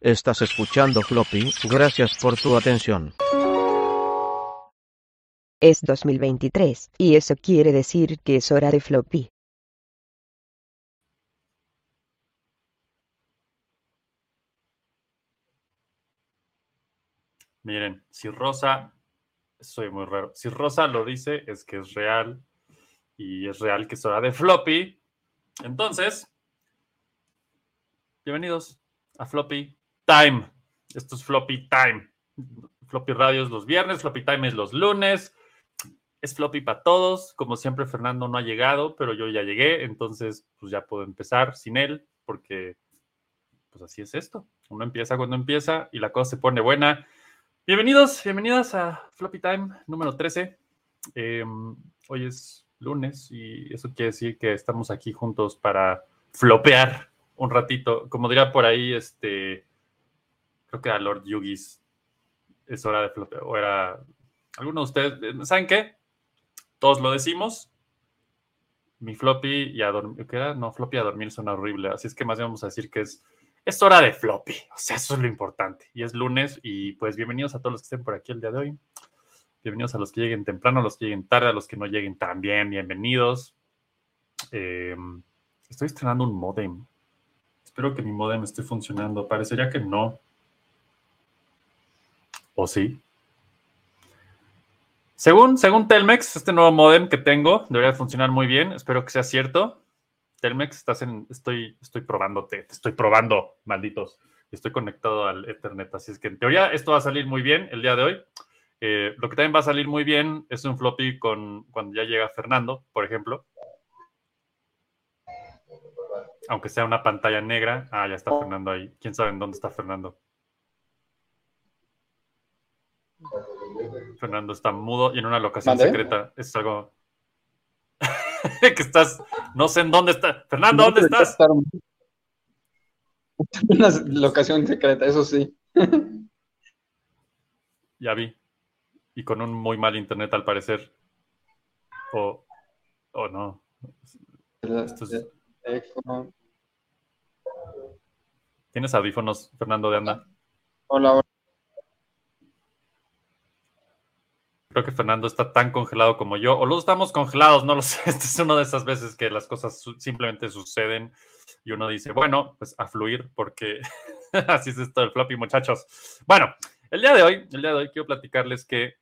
Estás escuchando Floppy, gracias por tu atención. Es 2023, y eso quiere decir que es hora de floppy. Miren, si Rosa, soy muy raro, si Rosa lo dice es que es real y es real que es hora de floppy. Entonces, bienvenidos a Floppy Time. Esto es Floppy Time. Floppy Radio es los viernes, Floppy Time es los lunes. Es Floppy para todos. Como siempre, Fernando no ha llegado, pero yo ya llegué, entonces pues ya puedo empezar sin él, porque pues así es esto. Uno empieza cuando empieza y la cosa se pone buena. Bienvenidos, bienvenidas a Floppy Time número 13. Eh, hoy es lunes y eso quiere decir que estamos aquí juntos para flopear un ratito. Como diría por ahí, este, creo que a Lord Yugis es hora de flopear. O era, alguno de ustedes, ¿saben qué? Todos lo decimos. Mi floppy y a dormir, ¿qué era? No, floppy a dormir suena horrible. Así es que más bien vamos a decir que es es hora de floppy. O sea, eso es lo importante. Y es lunes y pues bienvenidos a todos los que estén por aquí el día de hoy. Bienvenidos a los que lleguen temprano, a los que lleguen tarde, a los que no lleguen también. Bienvenidos. Eh, estoy estrenando un modem. Espero que mi modem esté funcionando. Parecería que no. ¿O sí? Según, según Telmex, este nuevo modem que tengo debería funcionar muy bien. Espero que sea cierto. Telmex, estás en, estoy, estoy probándote, te estoy probando, malditos. Estoy conectado al Ethernet, así es que en teoría esto va a salir muy bien el día de hoy. Eh, lo que también va a salir muy bien es un floppy con cuando ya llega Fernando, por ejemplo. Aunque sea una pantalla negra. Ah, ya está Fernando ahí. ¿Quién sabe en dónde está Fernando? Fernando está mudo y en una locación secreta. Es algo que estás, no sé en dónde está. Fernando, ¿dónde estás? Una locación secreta, eso sí. Ya vi. Y con un muy mal internet al parecer. O, o no. Esto es-. ¿Tienes audífonos, Fernando de Anda? Hola, hola. Creo que Fernando está tan congelado como yo. O los estamos congelados, no lo sé. Esta es una de esas veces que las cosas simplemente suceden y uno dice, bueno, pues a fluir, porque así es esto del floppy, muchachos. Bueno, el día de hoy, el día de hoy quiero platicarles que,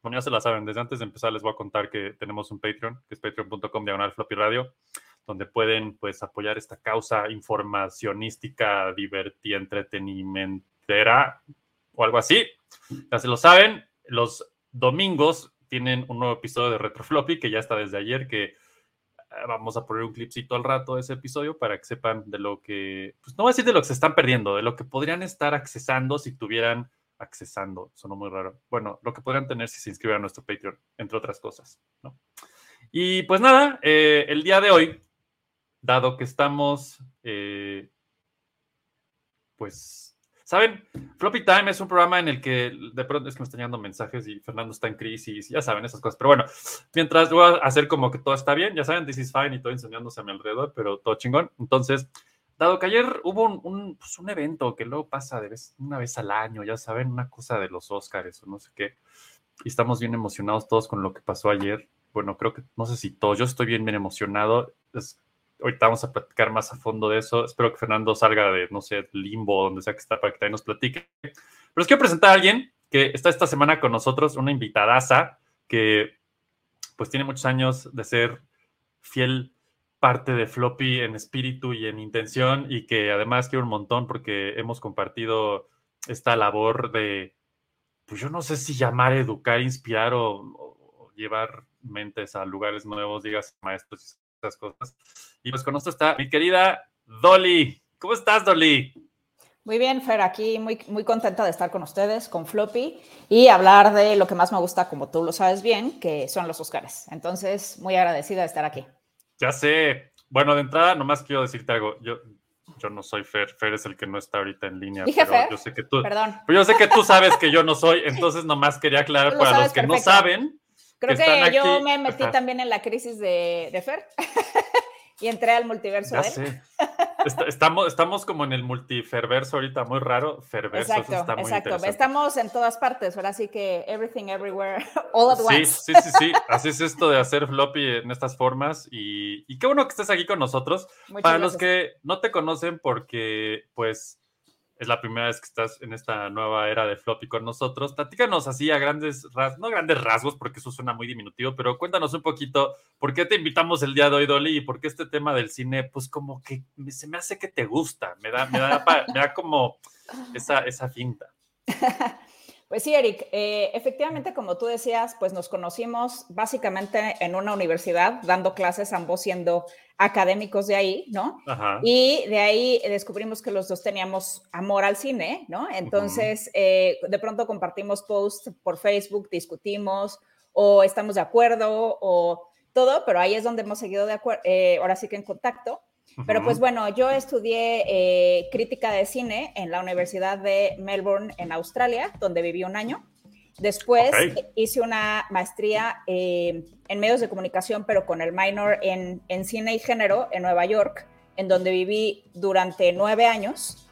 bueno, ya se la saben, desde antes de empezar les voy a contar que tenemos un Patreon, que es patreon.com diagonal floppy radio, donde pueden pues apoyar esta causa informacionística, divertida, entretenimentera o algo así. Ya se lo saben, los domingos tienen un nuevo episodio de Retrofloppy que ya está desde ayer, que eh, vamos a poner un clipcito al rato de ese episodio para que sepan de lo que, pues no voy a decir de lo que se están perdiendo, de lo que podrían estar accesando si tuvieran, accesando, sonó muy raro, bueno, lo que podrían tener si se inscribieran a nuestro Patreon, entre otras cosas, ¿no? Y pues nada, eh, el día de hoy, dado que estamos, eh, pues ¿Saben? Floppy Time es un programa en el que de pronto es que me están llegando mensajes y Fernando está en crisis, ya saben esas cosas. Pero bueno, mientras voy a hacer como que todo está bien, ya saben, this is fine y todo enseñándose a mi alrededor, pero todo chingón. Entonces, dado que ayer hubo un, un, pues, un evento que luego pasa de vez, una vez al año, ya saben, una cosa de los Oscars o no sé qué, y estamos bien emocionados todos con lo que pasó ayer. Bueno, creo que, no sé si todos, yo estoy bien, bien emocionado. Es, ahorita vamos a platicar más a fondo de eso. Espero que Fernando salga de, no sé, limbo, donde sea que está, para que también nos platique. Pero les quiero presentar a alguien que está esta semana con nosotros, una invitadaza que pues tiene muchos años de ser fiel parte de Floppy en espíritu y en intención y que además quiero un montón porque hemos compartido esta labor de, pues yo no sé si llamar, educar, inspirar o, o llevar mentes a lugares nuevos, digas maestros y esas cosas. Y pues con nosotros está mi querida Dolly. ¿Cómo estás, Dolly? Muy bien, Fer, aquí muy, muy contenta de estar con ustedes, con Floppy, y hablar de lo que más me gusta, como tú lo sabes bien, que son los Oscars. Entonces, muy agradecida de estar aquí. Ya sé. Bueno, de entrada, nomás quiero decirte algo. Yo, yo no soy Fer. Fer es el que no está ahorita en línea. Dije pero Fer. Yo sé que tú, Perdón. pero yo sé que tú sabes que yo no soy, entonces nomás quería aclarar Lo para los que no perfecto. saben. Creo que que, yo aquí. me metí Ajá. también en la crisis de, de Fer y entré al multiverso. Est- estamos, estamos como en el multiferverso ahorita, muy raro. Ferverso, eso Exacto, está muy exacto. Estamos en todas partes, ahora sí que everything, everywhere, all at Sí, once. sí, sí, sí. Así es esto de hacer floppy en estas formas. Y, y qué bueno que estés aquí con nosotros. Muchas Para los que no te conocen, porque pues es la primera vez que estás en esta nueva era de floppy con nosotros, platícanos así a grandes rasgos, no grandes rasgos, porque eso suena muy diminutivo, pero cuéntanos un poquito por qué te invitamos el día de hoy, Dolly, y por qué este tema del cine, pues como que se me hace que te gusta, me da, me da, me da como esa, esa finta. Pues sí, Eric, eh, efectivamente, como tú decías, pues nos conocimos básicamente en una universidad, dando clases, ambos siendo académicos de ahí, ¿no? Ajá. Y de ahí descubrimos que los dos teníamos amor al cine, ¿no? Entonces, eh, de pronto compartimos posts por Facebook, discutimos o estamos de acuerdo o todo, pero ahí es donde hemos seguido de acuerdo, ahora sí que en contacto. Pero pues bueno, yo estudié eh, crítica de cine en la Universidad de Melbourne en Australia, donde viví un año. Después hice una maestría eh, en medios de comunicación, pero con el minor en, en cine y género en Nueva York, en donde viví durante nueve años.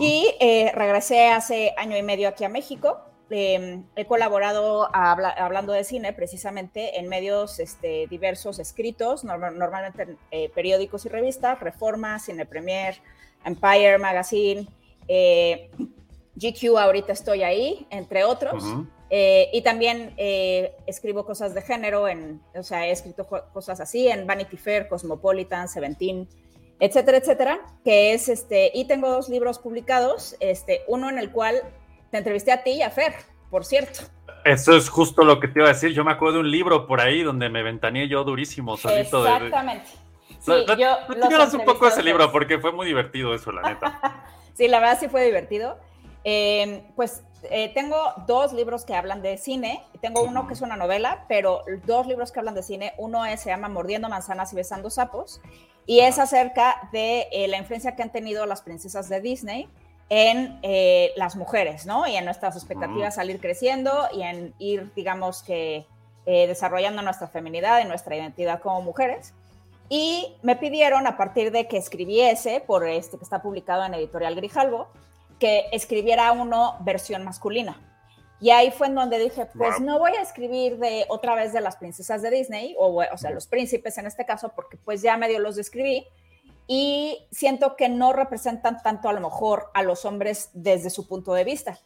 Y eh, regresé hace año y medio aquí a México. Eh, he colaborado habla- hablando de cine precisamente en medios este, diversos escritos, norma- normalmente en eh, periódicos y revistas, Reforma, Cine Premier, Empire Magazine, eh, GQ, ahorita estoy ahí, entre otros. Ujú. Eh, y también eh, escribo cosas de género, en, o sea, he escrito co- cosas así en Vanity Fair, Cosmopolitan, Seventeen, etcétera, etcétera, que es este, y tengo dos libros publicados, este, uno en el cual te entrevisté a ti y a Fer, por cierto. Eso es justo lo que te iba a decir. Yo me acuerdo de un libro por ahí donde me ventaneé yo durísimo, solito de- de, Exactamente. Sí, pla- yo un poco ese libro porque fue muy divertido eso, la neta. Sí, la verdad sí fue divertido. Eh, pues eh, tengo dos libros que hablan de cine. Tengo uno que es una novela, pero dos libros que hablan de cine. Uno es, se llama Mordiendo manzanas y besando sapos y es acerca de eh, la influencia que han tenido las princesas de Disney en eh, las mujeres, ¿no? Y en nuestras expectativas Mm. al ir creciendo y en ir, digamos que, eh, desarrollando nuestra feminidad y nuestra identidad como mujeres. Y me pidieron, a partir de que escribiese, por este que está publicado en Editorial Grijalvo, que escribiera uno versión masculina. Y ahí fue en donde dije, pues Wow. no voy a escribir de otra vez de las princesas de Disney, o, o sea, los príncipes en este caso, porque pues ya medio los describí, y siento que no representan tanto a lo mejor a los hombres desde su punto de vista.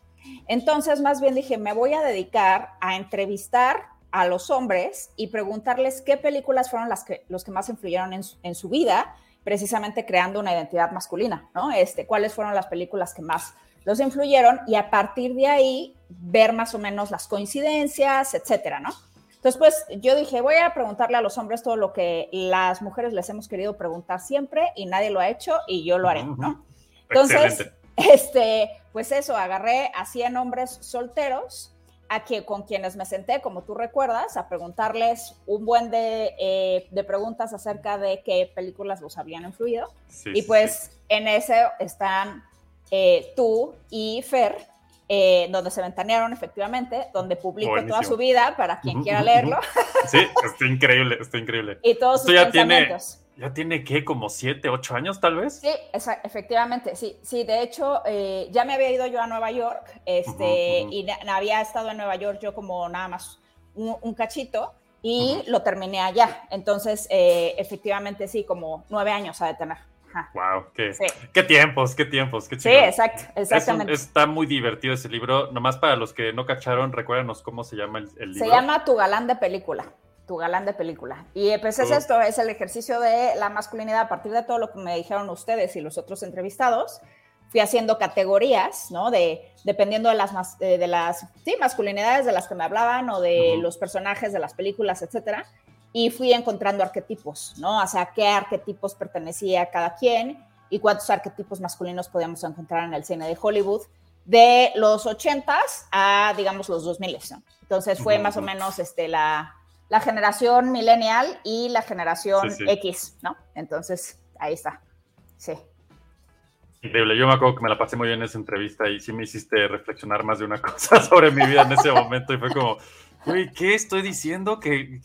Entonces, más bien dije, me voy a dedicar a entrevistar a los hombres y preguntarles qué películas fueron las que, los que más influyeron en su, vida, precisamente creando una identidad masculina, ¿no? Este, cuáles fueron las películas que más los influyeron y a partir de ahí ver más o menos las coincidencias, etcétera, ¿no? Entonces, pues yo dije, voy a preguntarle a los hombres todo lo que las mujeres les hemos querido preguntar siempre y nadie lo ha hecho y yo lo haré, ¿no? Entonces, este, pues eso, agarré a 100 hombres solteros a que, con quienes me senté, como tú recuerdas, a preguntarles un buen de, eh, de preguntas acerca de qué películas los habían influido. Sí, y pues sí. en ese están eh, tú y Fer, eh, donde se ventanearon efectivamente, donde publico toda Buenísimo. su vida para quien quiera leerlo Sí, está increíble, está increíble. y todos Esto sus ya tiene- pensamientos. Ya tiene, ¿qué? Como siete, ocho años, tal vez. Sí, esa- efectivamente, sí, sí, de hecho, eh, ya me había ido yo a Nueva York, este, y había estado en Nueva York yo como nada más un, un cachito, y lo terminé allá, entonces, eh, efectivamente, sí, como nueve años a de tener. Ajá. Wow, qué, Sí. qué tiempos, qué tiempos, qué Sí, chingón. exacto, Es un- exactamente. está muy divertido ese libro. Nomás para los que no cacharon, recuérdanos cómo se llama el, el libro. Se llama Tu galán de película. Tu galán de película. Y pues es Oh. esto, es el ejercicio de la masculinidad a partir de todo lo que me dijeron ustedes y los otros entrevistados. Fui haciendo categorías, ¿no? De, dependiendo de las, mas- eh, de las sí, masculinidades de las que me hablaban o de Ujú. los personajes de las películas, etcétera. Y fui encontrando arquetipos, ¿no? O sea, qué arquetipos pertenecía a cada quien y cuántos arquetipos masculinos podíamos encontrar en el cine de Hollywood de los 80s a, digamos, los 2000, ¿no? Entonces fue más o menos este, la, la generación millennial y la generación Sí, sí. X, ¿no? Entonces, ahí está. Sí. Increíble. Yo me acuerdo que me la pasé muy bien en esa entrevista y sí me hiciste reflexionar más de una cosa sobre mi vida en ese momento y fue como, Güey, ¿qué estoy diciendo? Que,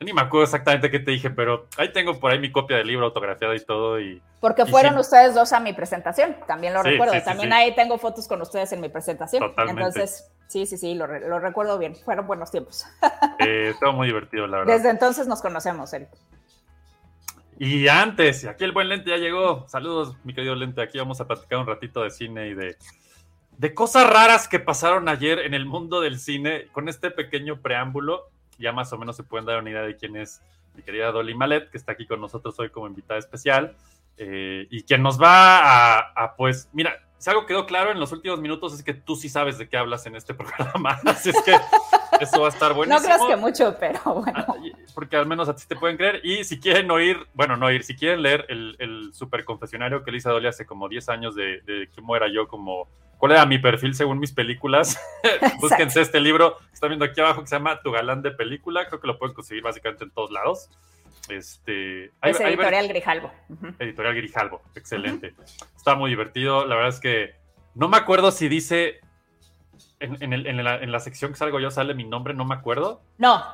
ni me acuerdo exactamente qué te dije, pero ahí tengo por ahí mi copia del libro autografiada y todo. Y Porque Y fueron sí. ustedes dos a mi presentación, también lo Sí, recuerdo. sí, también ahí tengo fotos con ustedes en mi presentación. Totalmente. Entonces, sí, sí, sí, lo, lo recuerdo bien. Fueron buenos tiempos. eh, estuvo muy divertido, la verdad. Desde entonces nos conocemos, Eric. Y antes, aquí el buen Lente ya llegó. Saludos, mi querido Lente. Aquí vamos a platicar un ratito de cine y de, de cosas raras que pasaron ayer en el mundo del cine. Con este pequeño preámbulo, ya más o menos se pueden dar una idea de quién es mi querida Dolly Malet, que está aquí con nosotros hoy como invitada especial. eh, y quien nos va a, a, pues, mira, si algo quedó claro en los últimos minutos es que tú sí sabes de qué hablas en este programa. Así es que eso va a estar No buenísimo. creas que mucho, pero bueno. Ah, y- Porque al menos a ti te pueden creer. Y si quieren oír, bueno, no oír, si quieren leer el, el super confesionario que le hice a Dolly hace como 10 años de, de cómo era yo, como cuál era mi perfil según mis películas, búsquense este libro que están viendo aquí abajo que se llama Tu Galán de Película. Creo que lo pueden conseguir básicamente en todos lados. Este, hay- es hay- editorial Grijalvo. Ujú. Editorial Grijalvo, excelente. Está muy divertido. La verdad es que no me acuerdo si dice en, en el- en la, en la sección que salgo yo sale mi nombre, no me acuerdo. No,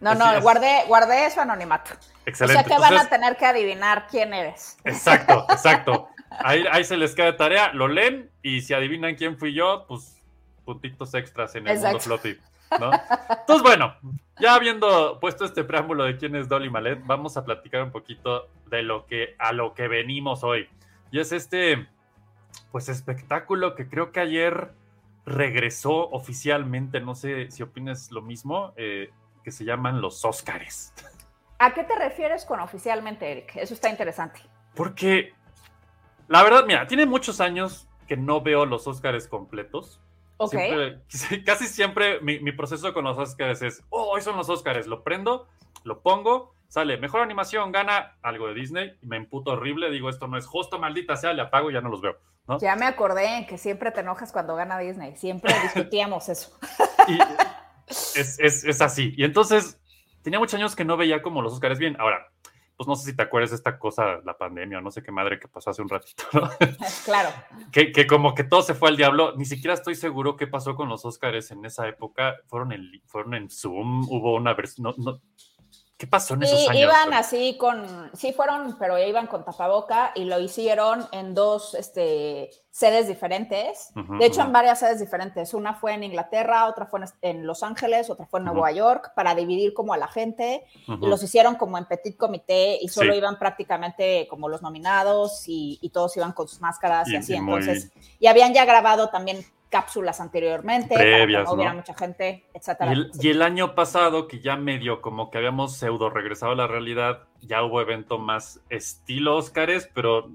no, Así no, es. guardé, guardé su anonimato. Excelente. O sea que van a tener que adivinar quién eres. Exacto, exacto. Ahí, ahí se les queda tarea, lo leen y si adivinan quién fui yo, pues puntitos extras en el mundo floppy. ¿No? Entonces, bueno, ya habiendo puesto este preámbulo de quién es Dolly Malet, vamos a platicar un poquito de lo que a lo que venimos hoy. Y es este, pues, espectáculo que creo que ayer regresó oficialmente, no sé si opines lo mismo, eh, que se llaman los Óscares. ¿A qué te refieres con oficialmente, Eric? Eso está interesante. Porque, la verdad, mira, tiene muchos años que no veo los Óscares completos. Siempre- casi siempre mi, mi proceso con los Óscares es, oh, hoy son los Óscares, lo prendo, lo pongo, sale, mejor animación, gana algo de Disney, y me emputo horrible, digo, esto no es justo, maldita sea, le apago y ya no los veo. ¿no? Ya me acordé que siempre te enojas cuando gana Disney. Siempre discutíamos eso. Y es, es- es así. Y entonces, tenía muchos años que no veía como los Óscares bien. Ahora, pues no sé si te acuerdas de esta cosa, la pandemia, o no sé qué madre que pasó hace un ratito, ¿no? claro. que, que como que todo se fue al diablo. Ni siquiera estoy seguro qué pasó con los Óscares en esa época. Fueron en, fueron en Zoom, hubo una versión. No, no- ¿Qué pasó en esos años? iban así con, sí fueron, pero iban con tapaboca y lo hicieron en dos este, sedes diferentes. De hecho, en varias sedes diferentes. Una fue en Inglaterra, otra fue en, Los Ángeles, otra fue en. Nueva York, para dividir como a la gente. Y los hicieron como en petit comité y solo Sí. iban prácticamente como los nominados y, y todos iban con sus máscaras y, Y- así. y muy- Entonces, y habían ya grabado también cápsulas anteriormente para que Previas, no hubiera ¿no? mucha gente, Y etcétera. el, y el año pasado, que ya medio como que habíamos pseudo regresado a la realidad, ya hubo evento más estilo Óscares, pero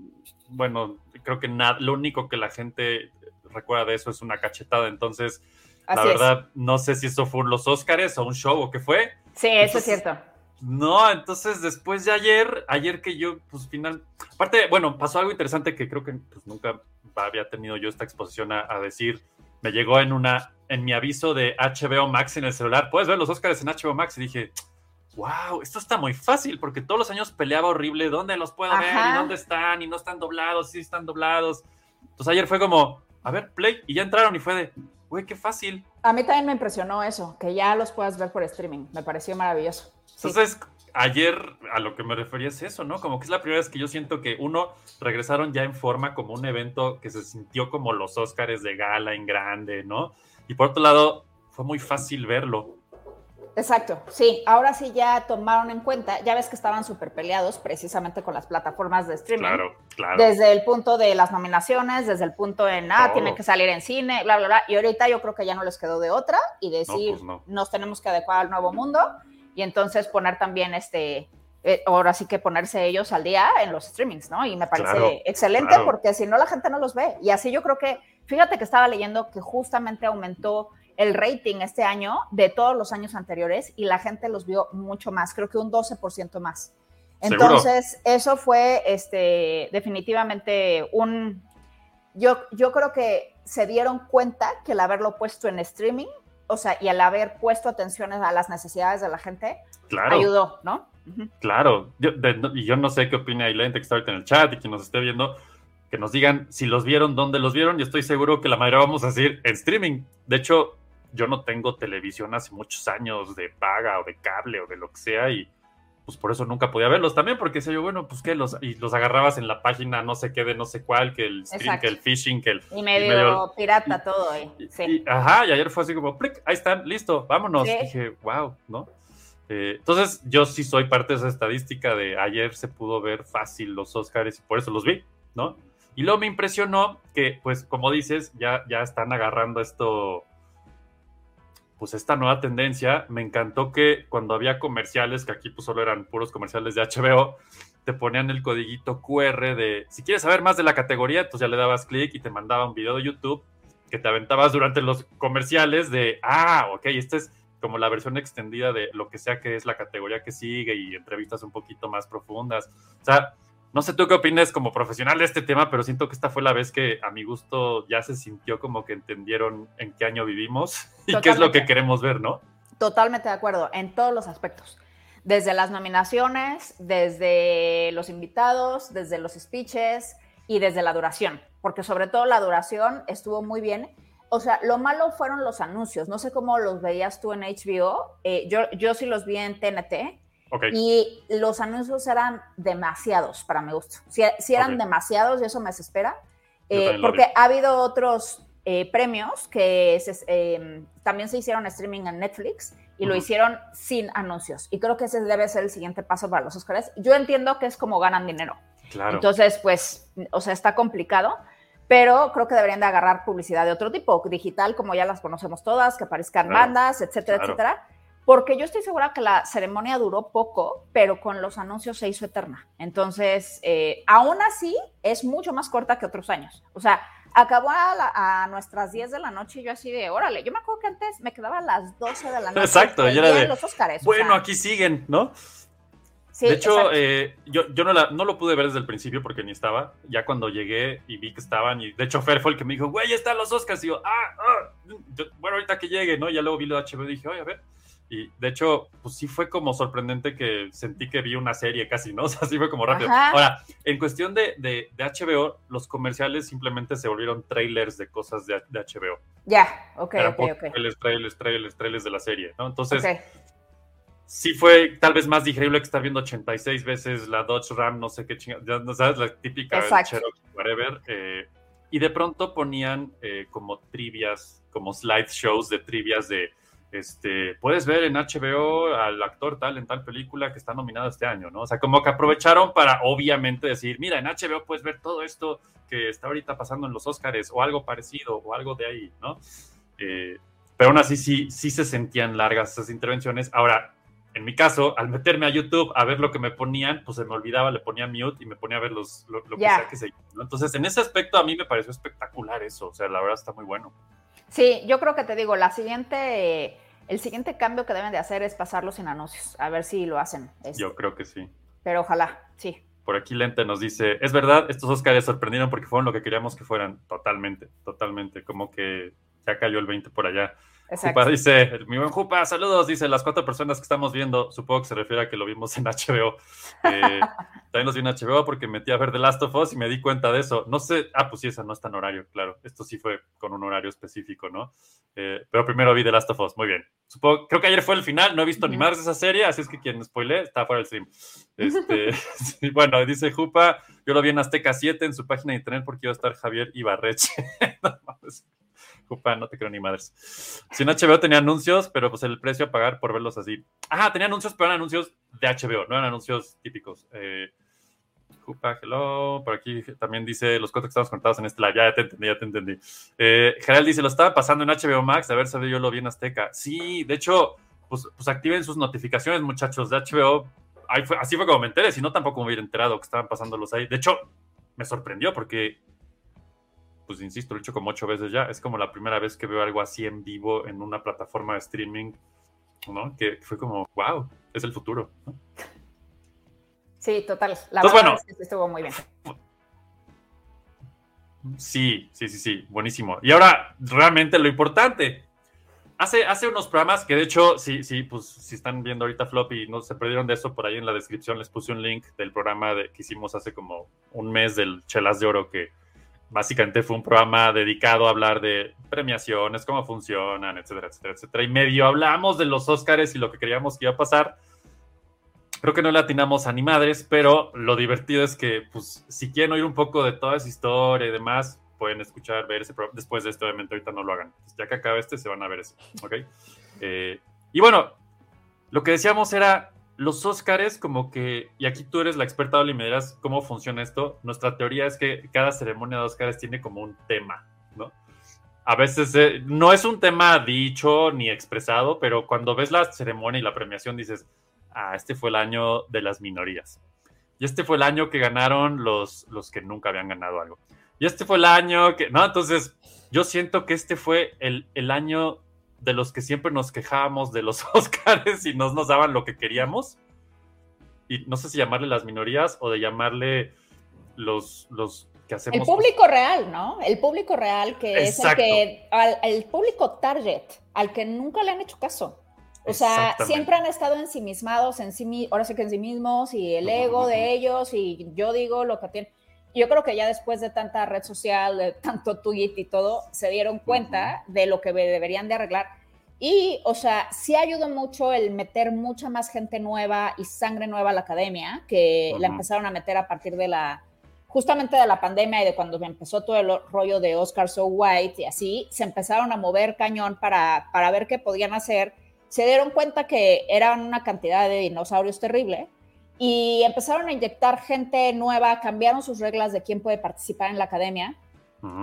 bueno, creo que nada, lo único que la gente recuerda de eso es una cachetada. Entonces, la es. verdad, no sé si eso fue los Óscares o un show o qué fue. Sí, eso es cierto. No, entonces después de ayer, ayer que yo, pues final, aparte, bueno, pasó algo interesante que creo que pues, nunca había tenido yo esta exposición a, a decir. Me llegó en una, en mi aviso de HBO Max en el celular. Puedes ver los Oscars en HBO Max y dije, wow, esto está muy fácil porque todos los años peleaba horrible. ¿Dónde los puedo ver? Ajá. ¿Y dónde están? Y no están doblados, sí están doblados. Entonces ayer fue como, a ver, play y ya entraron y fue de, güey, qué fácil. A mí también me impresionó eso, que ya los puedas ver por streaming. Me pareció maravilloso. Sí. Ayer a lo que me refería es eso, ¿no? Como que es la primera vez que yo siento que uno regresaron ya en forma como un evento que se sintió como los Óscares de gala en grande, ¿no? Y por otro lado, fue muy fácil verlo. Exacto, sí. Ahora sí ya tomaron en cuenta, ya ves que estaban súper peleados precisamente con las plataformas de streaming. Claro, claro. Desde el punto de las nominaciones, desde el punto en, ah, Todo. tienen que salir en cine, bla, bla, bla. Y ahorita yo creo que ya no les quedó de otra y decir, pues no. nos tenemos que adecuar al nuevo mundo y entonces poner también este, eh, ahora sí que ponerse ellos al día en los streamings, ¿no? Y me parece Claro, excelente claro. porque si no la gente no los ve. Y así yo creo que, fíjate que estaba leyendo que justamente aumentó el rating este año de todos los años anteriores y la gente los vio mucho más, creo que un 12% más. Seguro. Entonces, eso fue este, definitivamente un... Yo, yo creo que se dieron cuenta que el haberlo puesto en streaming, o sea, y al haber puesto atención a las necesidades de la gente, Claro, ayudó, ¿no? Claro. Yo, de- yo no sé qué opina Aileen, que está ahorita en el chat y quien nos esté viendo, que nos digan si los vieron, dónde los vieron, y estoy seguro que la mayoría vamos a decir en streaming. De hecho, yo no tengo televisión hace muchos años de paga o de cable o de lo que sea y pues por eso nunca podía verlos también, porque decía yo, bueno, pues que los, y los agarrabas en la página no sé qué de no sé cuál, que el stream, Exacto. que el phishing, que el... Y medio, pirata todo, eh. y- Sí. y- ajá, y ayer fue así como, plic, ahí están, listo, vámonos. Sí. Dije, wow, ¿no? Eh, entonces, yo sí soy parte de esa estadística de ayer se pudo ver fácil los Oscars y por eso los vi, ¿no? Y luego me impresionó que, pues, como dices, ya, ya están agarrando esto, pues, esta nueva tendencia. Me encantó que cuando había comerciales, que aquí pues solo eran puros comerciales de HBO, te ponían el codiguito QR de, si quieres saber más de la categoría, entonces ya le dabas clic y te mandaba un video de YouTube que te aventabas durante los comerciales de, ah, ok, esta es como la versión extendida de lo que sea que es la categoría que sigue y entrevistas un poquito más profundas. O sea, no sé tú qué opinas como profesional de este tema, pero siento que esta fue la vez que a mi gusto ya se sintió como que entendieron en qué año vivimos y qué es lo que queremos ver, ¿no? Totalmente de acuerdo, en todos los aspectos. Desde las nominaciones, desde los invitados, desde los speeches y desde la duración, porque sobre todo la duración estuvo muy bien. O sea, lo malo fueron los anuncios. No sé cómo los veías tú en HBO. eh, yo, yo sí los vi en TNT Ok, y los anuncios eran demasiados para mi gusto. Si, si eran Ok. demasiados y eso me desespera, eh, lo porque vi. ha habido otros eh, premios que se- eh, también se hicieron streaming en Netflix y lo Ujú. hicieron sin anuncios. Y creo que ese debe ser el siguiente paso para los Oscars. Yo entiendo que es como ganan dinero. claro. Entonces, pues, o sea, está complicado, pero creo que deberían de agarrar publicidad de otro tipo, digital, como ya las conocemos todas, que aparezcan Claro, bandas, etcétera, claro. etcétera. Porque yo estoy segura que la ceremonia duró poco, pero con los anuncios se hizo eterna. Entonces, eh, aún así, es mucho más corta que otros años. O sea, acabó a, la- a nuestras 10 de la noche y yo así de, órale, yo me acuerdo que antes me quedaba a las 12 de la noche. Exacto, y era de, los Óscares, o Bueno, sea, aquí siguen, ¿no? sí, de hecho, eh, yo, yo no, la- no lo pude ver desde el principio porque ni estaba. Ya cuando llegué y vi que estaban, y de hecho Fer fue el que me dijo, güey, ya están los Oscars. Y yo, ah, ah. Yo, bueno, ahorita que llegue, ¿no? Ya luego vi lo de HBO y dije, oye, a ver. Y de hecho, pues sí fue como sorprendente que sentí que vi una serie casi, ¿no? O sea, sí fue como rápido. Ajá. Ahora, en cuestión de, de, de HBO, los comerciales simplemente se volvieron trailers de cosas de, de HBO. ya, ok, Eran ok, ok. trailers, trailers, trailers, trailers de la serie, ¿no? Entonces, Ok. sí fue tal vez más digerible que estar viendo 86 veces la Dodge Ram, no sé qué chingada, ya no sabes, la típica. Cherokee, whatever. eh, y de pronto ponían eh, como trivias, como slideshows de trivias de, este, puedes ver en HBO al actor tal en tal película que está nominado este año, ¿no? O sea, como que aprovecharon para obviamente decir, mira, en HBO puedes ver todo esto que está ahorita pasando en los Oscars o algo parecido o algo de ahí, ¿no? Eh, pero aún así sí, sí se sentían largas esas intervenciones. Ahora, en mi caso, al meterme a YouTube a ver lo que me ponían, pues se me olvidaba, le ponía mute y me ponía a ver los, lo, lo que sea que se ¿no? Entonces, en ese aspecto a mí me pareció espectacular eso. O sea, la verdad está muy bueno. Sí, yo creo que te digo, la siguiente, el siguiente cambio que deben de hacer es pasarlo sin anuncios, a ver si lo hacen. este, Yo creo que sí. Pero ojalá, sí. Por aquí Lente nos dice, es verdad, estos Oscars sorprendieron porque fueron lo que queríamos que fueran. Totalmente, totalmente. Como que ya cayó el 20 por allá. Exacto. Jupa dice, mi buen Jupa, saludos, dice, las cuatro personas que estamos viendo, supongo que se refiere a que lo vimos en HBO. Eh, también los vi en HBO porque metí a ver The Last of Us y me di cuenta de eso. No sé, ah, pues sí, esa no está en horario, claro. Esto sí fue con un horario específico, ¿no? Eh, pero primero vi The Last of Us, muy bien. Supongo, creo que ayer fue el final, no he visto ni más de esa serie, así es que quien spoilé está fuera del stream. Este, sí, bueno, dice Jupa, yo lo vi en Azteca 7 en su página de internet porque iba a estar Javier Ibarreche. No. Jupa, no te creo ni madres. Si en HBO tenía anuncios, pero pues el precio a pagar por verlos así. Ah, tenía anuncios, pero eran anuncios de HBO, no eran anuncios típicos. Eh, Jupa, hello. Por aquí también dice los cuatro que estamos conectados en este live. Ya te entendí, ya te entendí. Eh, Gerald dice, lo estaba pasando en HBO Max, a ver, sabe yo lo vi en Azteca. Sí, de hecho, pues, pues activen sus notificaciones, muchachos, de HBO. Ahí fue- así fue como me enteré, si no tampoco me hubiera enterado que estaban pasándolos ahí. De hecho, me sorprendió porque, pues insisto, lo he hecho como ocho veces ya. Es como la primera vez que veo algo así en vivo en una plataforma de streaming, ¿no? Que fue como, wow, es el futuro. ¿no? Sí, total. La Entonces, verdad bueno. es que estuvo muy bien. Sí, sí, sí, sí, buenísimo. Y ahora, realmente lo importante. Hace, hace unos programas que de hecho, sí, sí, pues si están viendo ahorita Flop y no se perdieron de eso, por ahí en la descripción les puse un link del programa de, que hicimos hace como un mes del Chelas de Oro que básicamente fue un programa dedicado a hablar de premiaciones, cómo funcionan, etcétera, etcétera, etcétera. Y medio hablamos de los Óscares y lo que queríamos que iba a pasar. Creo que no le atinamos a ni madres, pero lo divertido es que, pues, si quieren oír un poco de toda esa historia y demás, pueden escuchar, ver ese programa. Después de esto, obviamente, ahorita no lo hagan. Ya que acabe este, se van a ver eso, ¿ok? Eh, y bueno, lo que decíamos era los Óscares, como que, y aquí tú eres la experta, Oli, me dirás cómo funciona esto. Nuestra teoría es que cada ceremonia de Óscares tiene como un tema, ¿no? A veces eh, no es un tema dicho ni expresado, pero cuando ves la ceremonia y la premiación dices, ah, este fue el año de las minorías. Y este fue el año que ganaron los, los que nunca habían ganado algo. Y este fue el año que, no, entonces yo siento que este fue el, el año de los que siempre nos quejábamos de los Óscares y nos, nos daban lo que queríamos. Y no sé si llamarle las minorías o de llamarle los, los que hacemos. El público real, ¿no? El público real que es el que. Al, el público target, al que nunca le han hecho caso. O sea, siempre han estado ensimismados en sí ahora sí que en sí mismos y el ego de ellos y yo digo lo que tienen. Yo creo que ya después de tanta red social, de tanto tweet y todo, se dieron cuenta de lo que deberían de arreglar. Y, o sea, sí ayudó mucho el meter mucha más gente nueva y sangre nueva a la academia, que la empezaron a meter a partir de la, justamente de la pandemia y de cuando empezó todo el rollo de Oscar So White y así, se empezaron a mover cañón para, para ver qué podían hacer. Se dieron cuenta que eran una cantidad de dinosaurios terrible y empezaron a inyectar gente nueva, cambiaron sus reglas de quién puede participar en la academia.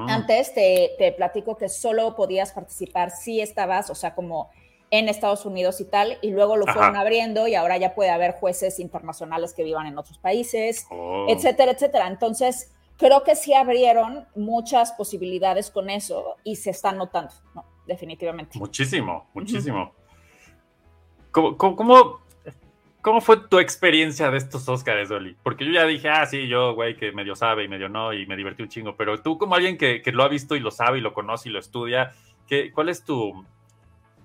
Antes te, te, platico que solo podías participar si estabas, o sea, como en Estados Unidos y tal, y luego lo fueron abriendo y ahora ya puede haber jueces internacionales que vivan en otros países, oh. etcétera, etcétera. Entonces, creo que sí abrieron muchas posibilidades con eso y se están notando, ¿no? Definitivamente. Muchísimo, muchísimo. ¿Cómo, cómo, cómo, fue tu experiencia de estos Oscars, Oli? Porque yo ya dije, ah, sí, yo, güey, que medio sabe y medio no, y me divertí un chingo, pero tú como alguien que, que lo ha visto y lo sabe y lo conoce y lo estudia, ¿qué, ¿cuál es tu,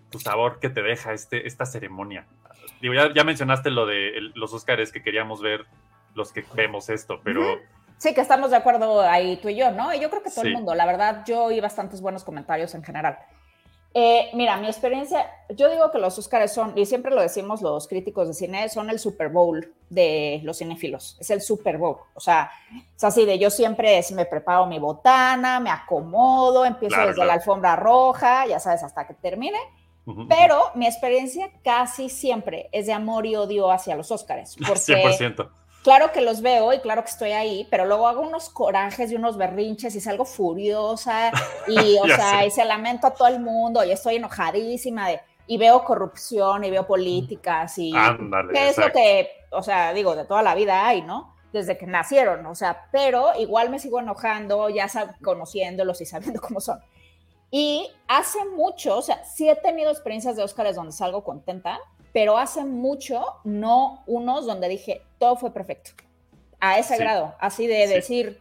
tu sabor que te deja este, esta ceremonia. Digo, ya, ya mencionaste lo de el, los Óscares que queríamos ver, los que vemos esto, pero... Sí, que estamos de acuerdo ahí tú y yo, ¿no? Y yo creo que todo sí. el mundo, la verdad, yo oí bastantes buenos comentarios en general. Eh, mira, mi experiencia, yo digo que los Óscares son, y siempre lo decimos los críticos de cine, son el Super Bowl de los cinéfilos, es el Super Bowl, o sea, es así de yo siempre me preparo mi botana, me acomodo, empiezo claro, desde claro. la alfombra roja, ya sabes, hasta que termine, pero mi experiencia casi siempre es de amor y odio hacia los Óscares. Porque 100%. Claro que los veo y claro que estoy ahí, pero luego hago unos corajes y unos berrinches y salgo furiosa y, o sea, sé. y se lamento a todo el mundo y estoy enojadísima de, y veo corrupción y veo políticas y Ándale, qué es lo que, o sea, digo, de toda la vida hay, ¿no? Desde que nacieron, o sea, pero igual me sigo enojando, ya conociéndolos y sabiendo cómo son. Y hace mucho, o sea, sí he tenido experiencias de Óscares donde salgo contenta, pero hace mucho, no unos donde dije, todo fue perfecto. A ese sí. grado, así de sí. decir,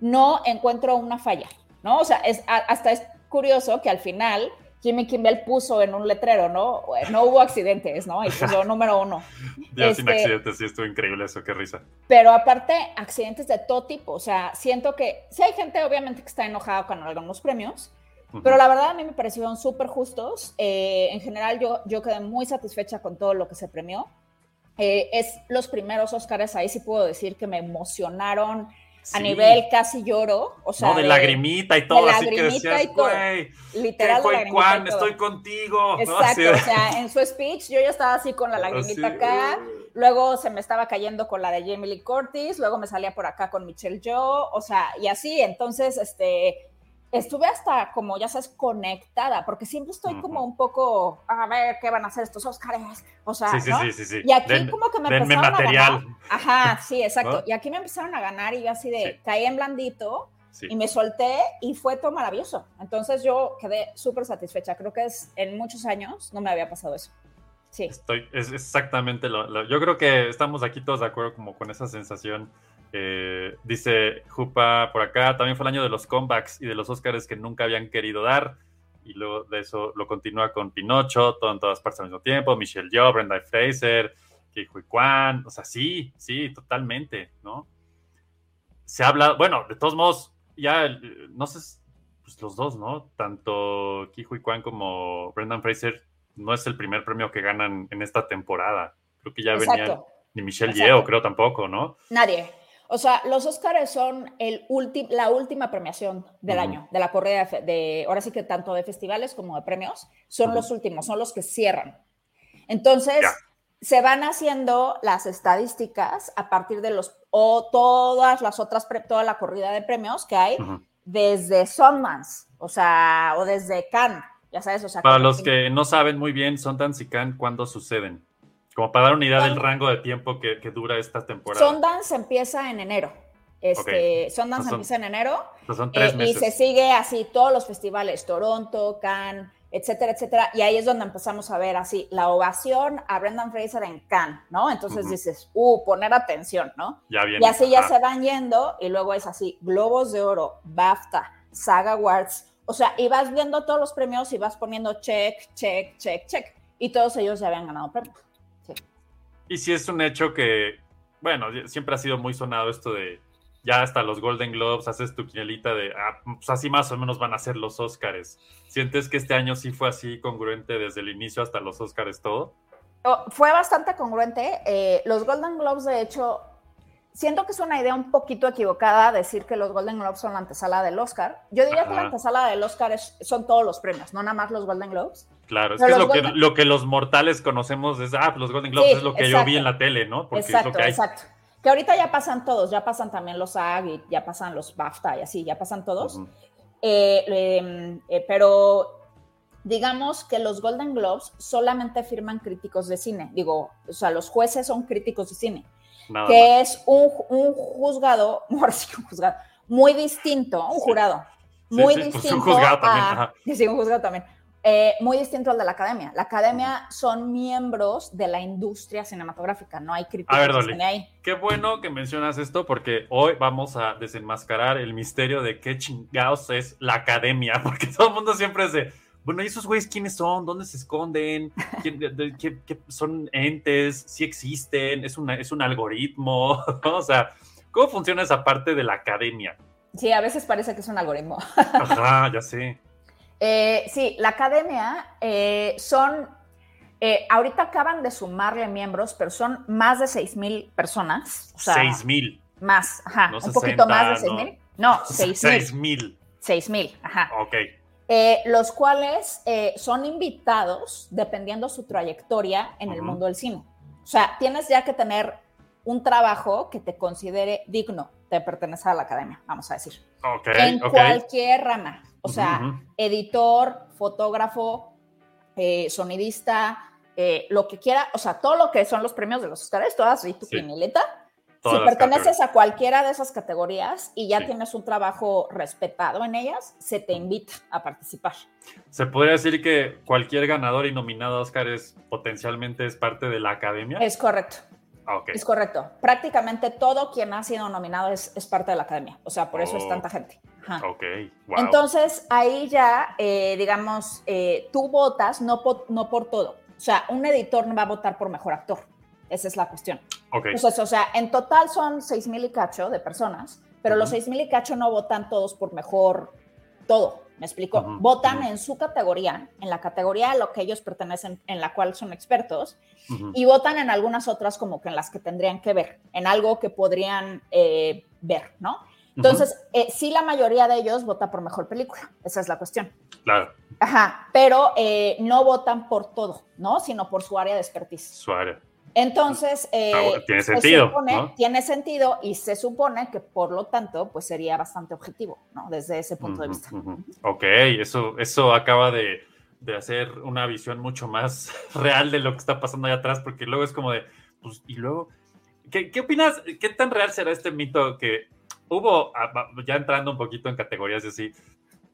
no encuentro una falla, ¿no? O sea, es, hasta es curioso que al final Jimmy Kimmel puso en un letrero, ¿no? No hubo accidentes, ¿no? Y puso número uno. Ya este, sin accidentes, sí, estuvo increíble eso, qué risa. Pero aparte, accidentes de todo tipo, o sea, siento que sí hay gente obviamente que está enojada con algunos premios, pero la verdad a mí me parecieron súper justos. Eh, en general yo, yo quedé muy satisfecha con todo lo que se premió. Eh, es los primeros Oscars, ahí sí puedo decir que me emocionaron sí. a nivel casi lloro. O sea, no, de, de lagrimita y todo, así que decías, güey, literal. Juan, estoy contigo. Exacto, ¿no? o sea, en su speech yo ya estaba así con la lagrimita así, acá. Uh. Luego se me estaba cayendo con la de Jamie Lee Curtis, luego me salía por acá con Michelle Joe, o sea, y así, entonces, este, estuve hasta como, ya sabes, conectada, porque siempre estoy uh -huh. como un poco, a ver, ¿qué van a hacer estos Oscars? O sea, sí, sí, ¿no? sí, Y aquí Den, como que me empezaron material. a ganar. Ajá, sí, exacto. ¿No? Y aquí me empezaron a ganar y yo así de, caí en blandito y me solté y fue todo maravilloso. Entonces yo quedé súper satisfecha. Creo que es en muchos años no me había pasado eso. Sí. Estoy, es exactamente lo, lo, Yo creo que estamos aquí todos de acuerdo como con esa sensación. Eh, dice Jupa por acá, también fue el año de los comebacks y de los Oscars que nunca habían querido dar. Y luego de eso lo continúa con Pinocho, todo en todas partes al mismo tiempo, Michelle Yeoh, Brenda Fraser, Ke Huy Kwan. O sea, sí, sí, totalmente, ¿no? Se habla, bueno, de todos modos, ya, eh, no sé, pues los dos, ¿no? Tanto Ki Hui Kwan como Brendan Fraser no es el primer premio que ganan en esta temporada. Creo que ya venían, Exacto. ni Michelle. Yeoh, creo tampoco, ¿no? Nadie. O sea, los Oscars son el la última premiación del Ujú. año, de la corrida de, de, ahora sí que tanto de festivales como de premios, son Ujú. los últimos, son los que cierran. Entonces, se van haciendo las estadísticas a partir de los, o todas las otras, toda la corrida de premios que hay Ujú. desde Sundance, o sea, o desde Cannes, ya sabes, o sea. Para los que no saben muy bien, Sundance y Cannes, ¿cuándo suceden? Como para dar una idea del rango de tiempo que, que dura esta temporada. Sundance empieza en enero. Este, Sundance Son- empieza en enero. Son tres Eh, y meses. se sigue así todos los festivales, Toronto, Cannes, etcétera, etcétera. Y ahí es donde empezamos a ver así la ovación a Brendan Fraser en Cannes, ¿no? Entonces dices, uh, poner atención, ¿no? Ya viene. Y así ya se van yendo y luego es así, Globos de Oro, BAFTA, Saga Awards. O sea, y vas viendo todos los premios y vas poniendo check, check, check, check. Y todos ellos ya habían ganado premios. Y sí es un hecho que, bueno, siempre ha sido muy sonado esto de ya hasta los Golden Globes haces tu quinelita de, ah, pues así más o menos van a ser los Oscars. ¿Sientes que este año sí fue así congruente desde el inicio hasta los Oscars todo? Oh, fue bastante congruente. Eh, los Golden Globes, de hecho, siento que es una idea un poquito equivocada decir que los Golden Globes son la antesala del Oscar. Yo diría que la antesala del Oscar es- son todos los premios, no nada más los Golden Globes. Claro, es que es lo que, Golden- lo que los mortales conocemos es, ah, los Golden Globes Sí, es lo que yo vi en la tele, ¿no? Porque exacto, es lo que hay. exacto. Que ahorita ya pasan todos, ya pasan también los SAG y ya pasan los BAFTA y así, ya pasan todos. Eh, eh, eh, pero digamos que los Golden Globes solamente firman críticos de cine. Digo, o sea, los jueces son críticos de cine. Nada más. que es un, un juzgado, ahora sí, un juzgado, muy distinto, un jurado, Sí, muy sí, pues, un distinto. juzgado también, a- ajá. sí, un juzgado también. Eh, muy distinto al de la academia. La academia son miembros de la industria cinematográfica, no hay críticos A ver, Dolly. ahí. Qué bueno que mencionas esto porque hoy vamos a desenmascarar el misterio de qué chingados es la academia, porque todo el mundo siempre es de, bueno, ¿y esos güeyes quiénes son? ¿Dónde se esconden? ¿Quién- de- de- qué- qué son entes? ¿Sí existen? ¿Es, una, es un algoritmo? O sea, ¿cómo funciona esa parte de la academia? Sí, a veces parece que es un algoritmo. Ajá, ya sé. Eh, sí, la academia eh, son, eh, ahorita acaban de sumarle miembros, pero son más de 6 mil personas. O sea, Seis mil. Más, ajá, No un 60, poquito más de 6 no. mil. No, 6 Seis mil. mil. 6 mil, ajá. Ok. Eh, los cuales eh, son invitados dependiendo su trayectoria en el mundo del cine. O sea, tienes ya que tener un trabajo que te considere digno de pertenecer a la academia, vamos a decir. Ok, en cualquier rama. O sea, editor, fotógrafo, eh, sonidista, lo que quiera, o sea, todo lo que son los premios de los Oscars, todas y tu Sí. quinileta. Todas si perteneces a cualquiera de esas categorías y ya Sí. tienes un trabajo respetado en ellas, se te invita a participar. ¿Se podría decir que cualquier ganador y nominado a Oscar es potencialmente es parte de la academia? Es correcto, Ah, ok. es correcto. Prácticamente todo quien ha sido nominado es, es parte de la academia. O sea, por eso es Oh. tanta gente. Ajá. Ok, wow. Entonces, ahí ya, eh, digamos, eh, tú votas no por, no por todo. O sea, un editor no va a votar por mejor actor. Esa es la cuestión. Ok, Entonces, o sea, en total son 6 mil y cacho de personas, pero los Ujú. 6 mil y cacho no votan todos por mejor todo. ¿Me explico? Votan ujú. en su categoría, en la categoría a lo que ellos pertenecen, en la cual son expertos, y votan en algunas otras como que en las que tendrían que ver, en algo que podrían eh, ver, ¿no? Entonces, eh, sí, la mayoría de ellos vota por mejor película. Esa es la cuestión. Claro, Ajá, pero eh, no votan por todo, ¿no? Sino por su área de expertise. su área. Entonces, eh, Ah, bueno, tiene se sentido, supone- ¿no? Tiene sentido y se supone que por lo tanto, pues sería bastante objetivo, ¿no? Desde ese punto de Ujú, vista. ujú. Ok, eso, eso acaba de, de hacer una visión mucho más real de lo que está pasando allá atrás, porque luego es como de, pues, y luego, ¿qué, qué opinas? ¿Qué tan real será este mito que hubo, ah, ya entrando un poquito en categorías y así,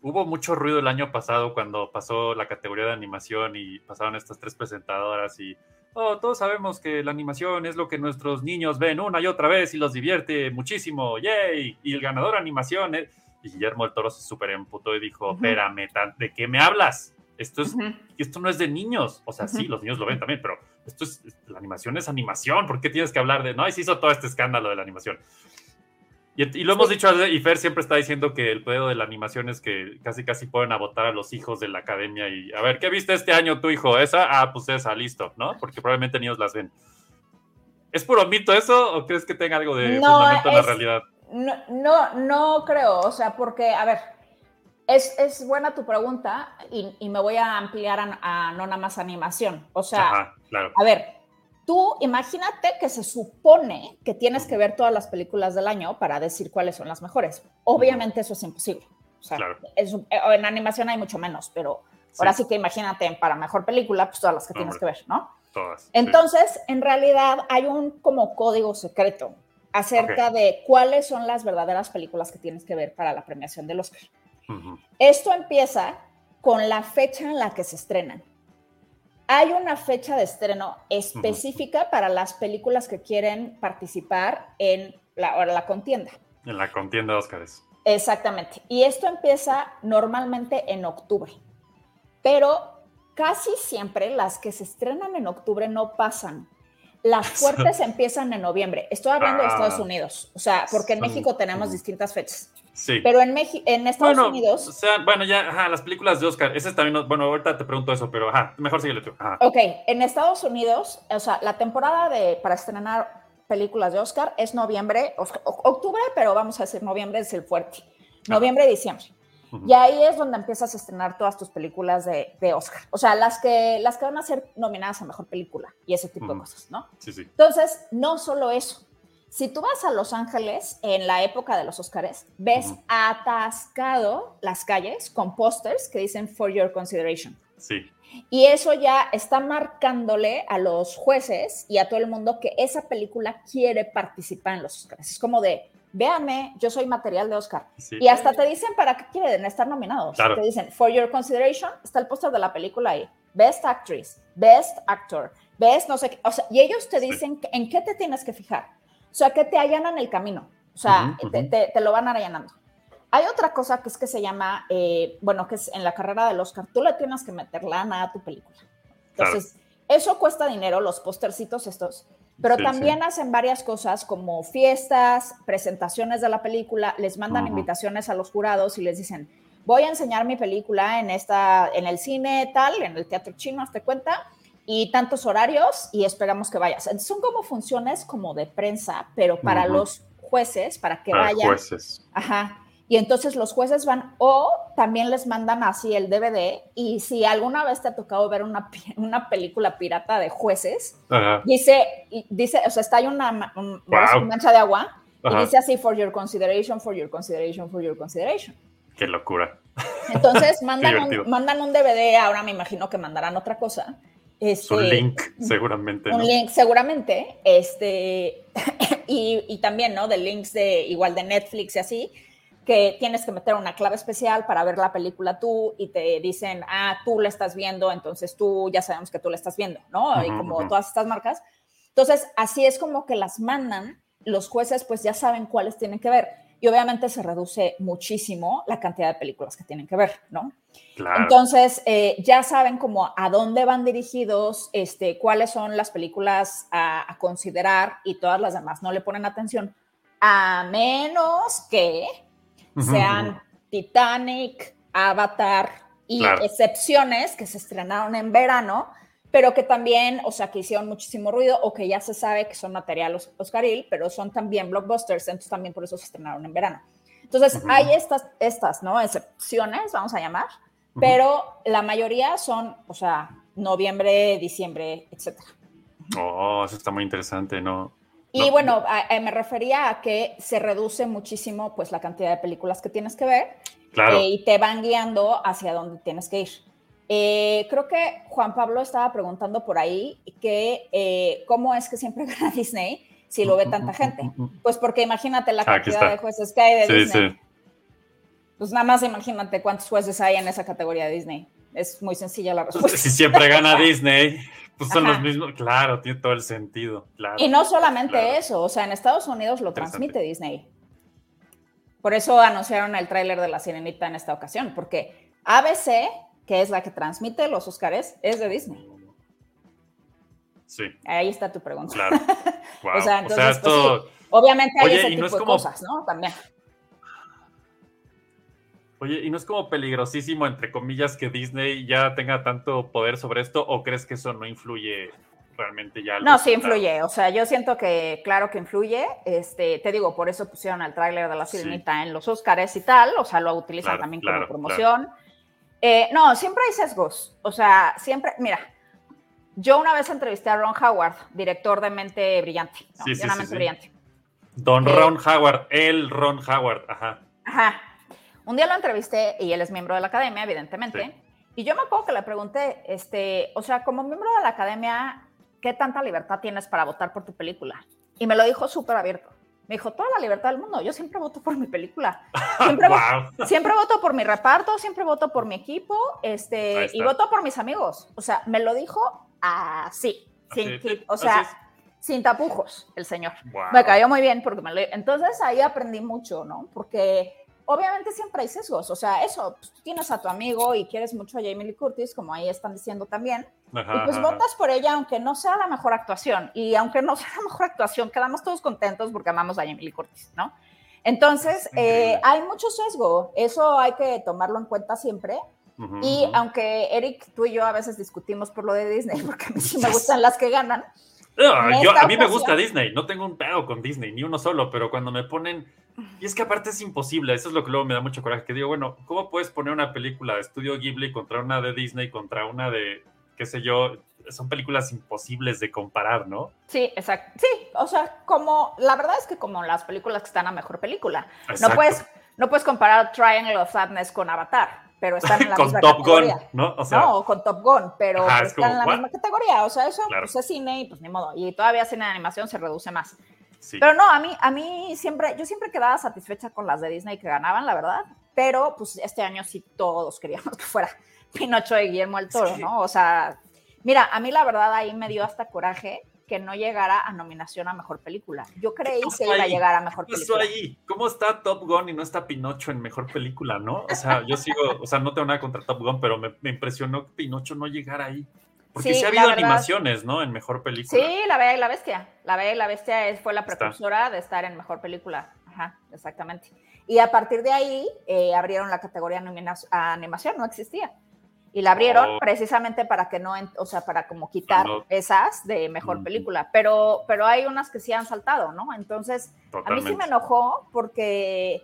hubo mucho ruido el año pasado cuando pasó la categoría de animación y pasaron estas tres presentadoras y, oh, todos sabemos que la animación es lo que nuestros niños ven una y otra vez y los divierte muchísimo, yay, y el ganador de animación es... Y Guillermo del Toro se súper emputó y dijo, espérame, ¿de qué me hablas? Esto, es, esto no es de niños. O sea, sí, los niños lo ven también, pero esto es, la animación es animación. ¿Por qué tienes que hablar de, no, y se hizo todo este escándalo de la animación? Y, y lo hemos dicho, y Fer siempre está diciendo que el pedo de la animación es que casi casi pueden votar a los hijos de la academia y a ver, ¿qué viste este año tu hijo? ¿Esa? Ah, pues esa, listo, ¿no? Porque probablemente niños las ven. ¿Es puro mito eso o crees que tenga algo de No, fundamento en la realidad? No, no, no creo, o sea, porque, a ver, es, es buena tu pregunta y, y me voy a ampliar a, a no nada más animación. O sea, Ajá, claro. a ver, tú imagínate que se supone que tienes que ver todas las películas del año para decir cuáles son las mejores. Obviamente eso es imposible. O sea, Claro. es un- eh, en animación hay mucho menos, pero ahora sí que imagínate para mejor película, pues todas las que tienes Hombre. que ver, ¿no? Todas. sí. Entonces, en realidad hay un como código secreto acerca de cuáles son las verdaderas películas que tienes que ver para la premiación del Oscar. Ujú. Esto empieza con la fecha en la que se estrenan. Hay una fecha de estreno específica para las películas que quieren participar en la, la contienda. En la contienda de Óscares. Exactamente. Y esto empieza normalmente en octubre. Pero casi siempre las que se estrenan en octubre no pasan. Las fuertes empiezan en noviembre. Estoy hablando de Ah. Estados Unidos. O sea, porque en México tenemos distintas fechas. Sí. Pero en, México, en Estados bueno, Unidos, o sea, bueno, ya, ajá, las películas de Oscar, ese también, no- bueno, ahorita te pregunto eso, pero ajá, mejor síguele tú. Ajá. ok, en Estados Unidos, o sea, la temporada de, para estrenar películas de Oscar es noviembre, octubre, pero vamos a decir noviembre es el fuerte. Noviembre y diciembre. Y ahí es donde empiezas a estrenar todas tus películas de, de Oscar. O sea, las que, las que van a ser nominadas a Mejor Película y ese tipo de cosas, ¿no? Sí, sí. Entonces, no solo eso. Si tú vas a Los Ángeles en la época de los Oscars, ves Ujú. atascado las calles con pósters que dicen For Your Consideration. Sí. Y eso ya está marcándole a los jueces y a todo el mundo que esa película quiere participar en los Oscars. Es como de, véanme, yo soy material de Oscar. sí. Y hasta te dicen para qué quieren estar nominados. Claro. Te dicen, for your consideration, está el póster de la película ahí. Best Actress, Best Actor, Best no sé qué. O sea, y ellos te Sí. dicen que- en qué te tienes que fijar. O sea, que te allanan el camino. O sea, Ujú, te, ujú. te- te lo van allanando. Hay otra cosa que es que se llama, eh, bueno, que es en la carrera del Oscar, tú le tienes que meter lana a tu película. Entonces, eso cuesta dinero, los postercitos estos, pero Sí, también hacen varias cosas como fiestas, presentaciones de la película, les mandan Ujú. invitaciones a los jurados y les dicen, voy a enseñar mi película en, esta, en el cine tal, en el teatro chino, hazte cuenta, y tantos horarios y esperamos que vayas. Son como funciones como de prensa, pero para Ujú. los jueces, para que Para vayan. jueces. Ajá. Y entonces los jueces van o también les mandan así el DVD y si alguna vez te ha tocado ver una, una película pirata de jueces, Ajá. dice, y dice, o sea, está ahí una, un- una mancha de agua y Ajá. dice así, for your consideration, for your consideration, for your consideration. Qué locura. Entonces mandan, un, mandan un DVD, ahora me imagino que mandarán otra cosa. Este, link, seguramente. un ¿no? link seguramente, este, y, y también, ¿no? De links de igual de Netflix y así, que tienes que meter una clave especial para ver la película tú y te dicen, ah, tú la estás viendo, entonces tú ya sabemos que tú la estás viendo, ¿no? y como todas estas marcas. Entonces, así es como que las mandan, los jueces pues ya saben cuáles tienen que ver. Y obviamente se reduce muchísimo la cantidad de películas que tienen que ver, ¿no? Claro. Entonces, eh, ya saben como a dónde van dirigidos, este, cuáles son las películas a, a considerar y todas las demás no le ponen atención, a menos que sean. Titanic, Avatar y Claro. excepciones que se estrenaron en verano, pero que también, o sea, que hicieron muchísimo ruido o que ya se sabe que son material os- Oscaril, pero son también blockbusters, entonces también por eso se estrenaron en verano. Entonces, Ujú. hay estas, estas, ¿no? Excepciones, vamos a llamar, Ujú. pero la mayoría son, o sea, noviembre, diciembre, etcétera. Oh, eso está muy interesante, ¿no? Y No, bueno, a- a- me refería a que se reduce muchísimo pues la cantidad de películas que tienes que ver Claro. eh, y te van guiando hacia dónde tienes que ir. Eh, creo que Juan Pablo estaba preguntando por ahí que eh, cómo es que siempre gana Disney si lo ve tanta gente. Pues porque imagínate la Aquí cantidad de jueces que hay de Sí, Disney. sí. Pues nada más imagínate cuántos jueces hay en esa categoría de Disney. Es muy sencilla la respuesta. Si siempre gana Disney, pues son Ajá. los mismos. Claro, tiene todo el sentido. Claro. Y no solamente Claro. eso, o sea, en Estados Unidos lo transmite Disney. Por eso anunciaron el tráiler de La Sirenita en esta ocasión, porque ABC, que es la que transmite los Oscars, es de Disney. Sí, Ahí está tu pregunta. claro. Wow. O sea, entonces, pues, esto- sí, obviamente hay Oye, ese tipo no es de como- cosas, ¿no? También. Oye, ¿y no es como peligrosísimo, entre comillas, que Disney ya tenga tanto poder sobre esto? ¿O crees que eso no influye realmente ya? al No, sí influye. O sea, yo siento que, claro que influye. Este, te digo, por eso pusieron el tráiler de la Sí. sirenita en los Oscars y tal. O sea, lo utilizan Claro, también claro, como promoción. Eh, no, siempre hay sesgos. O sea, siempre, mira, yo una vez entrevisté a Ron Howard, director de Mente Brillante. ¿no? Sí, De sí, una sí, mente brillante. Don Eh, Ron Howard, el Ron Howard, ajá. Ajá. Un día lo entrevisté y él es miembro de la academia, evidentemente. Y yo me acuerdo que le pregunté, este, o sea, como miembro de la academia, ¿qué tanta libertad tienes para votar por tu película? Y me lo dijo súper abierto. Me dijo, toda la libertad del mundo, yo siempre voto por mi película. Siempre, Wow. siempre voto por mi reparto, siempre voto por mi equipo, este, y voto por mis amigos. O sea, me lo dijo así, sin, Así, sin- o sea, sin tapujos, el señor. Wow. Me cayó muy bien porque me lo... Entonces ahí aprendí mucho, ¿no? Porque obviamente siempre hay sesgos. O sea, eso, pues, tú tienes a tu amigo y quieres mucho a Jamie Lee Curtis, como ahí están diciendo también. Ajá, y pues ajá. votas por ella aunque no sea la mejor actuación. Y aunque no sea la mejor actuación, quedamos todos contentos porque amamos a Jamie Lee Curtis, ¿no? Entonces, eh, hay mucho sesgo. Eso hay que tomarlo en cuenta siempre. Ujú, Y ujú. aunque Eric, tú y yo a veces discutimos por lo de Disney, porque a mí sí me gustan las que ganan. No, yo, a mí me gusta Disney, no tengo un pedo con Disney, ni uno solo, pero cuando me ponen... Y es que aparte es imposible, eso es lo que luego me da mucho coraje, que digo, bueno, ¿cómo puedes poner una película de estudio Ghibli contra una de Disney, contra una de, qué sé yo? Son películas imposibles de comparar, ¿no? Sí, exacto. Sí, o sea, como la verdad es que como las películas que están a mejor película. No puedes, no puedes comparar Triangle of Sadness con Avatar, pero están en la con misma Top Gun, categoría. ¿no? O sea, no, con Top Gun, pero, Ajá, es como, están en la ¿what? misma categoría. O sea, eso Claro. pues, es cine y pues ni modo. Y todavía cine de animación se reduce más. sí. Pero no, a mí, a mí siempre, yo siempre quedaba satisfecha con las de Disney que ganaban, la verdad. Pero pues este año sí todos queríamos que fuera Pinocho y Guillermo del Toro, ¿no? O sea, mira, a mí la verdad ahí me dio hasta coraje que no llegara a nominación a mejor película. Yo creí que iba a llegar a mejor ¿Qué pasó película. ahí? ¿Cómo está Top Gun y no está Pinocho en mejor película, no? O sea, yo sigo, o sea, no tengo nada contra Top Gun, pero me, me impresionó que Pinocho no llegara ahí. Porque Sí, sí, ha habido verdad. animaciones, ¿no? En mejor película. Sí, La Bella y la Bestia. La Bella y la Bestia es- fue la Está. precursora de estar en mejor película. Ajá, exactamente. Y a partir de ahí eh, abrieron la categoría a animación, no existía. Y la abrieron Oh. precisamente para que no, o sea, para como quitar No. esas de mejor película. Pero, pero hay unas que sí han saltado, ¿no? Entonces, a mí sí me enojó porque,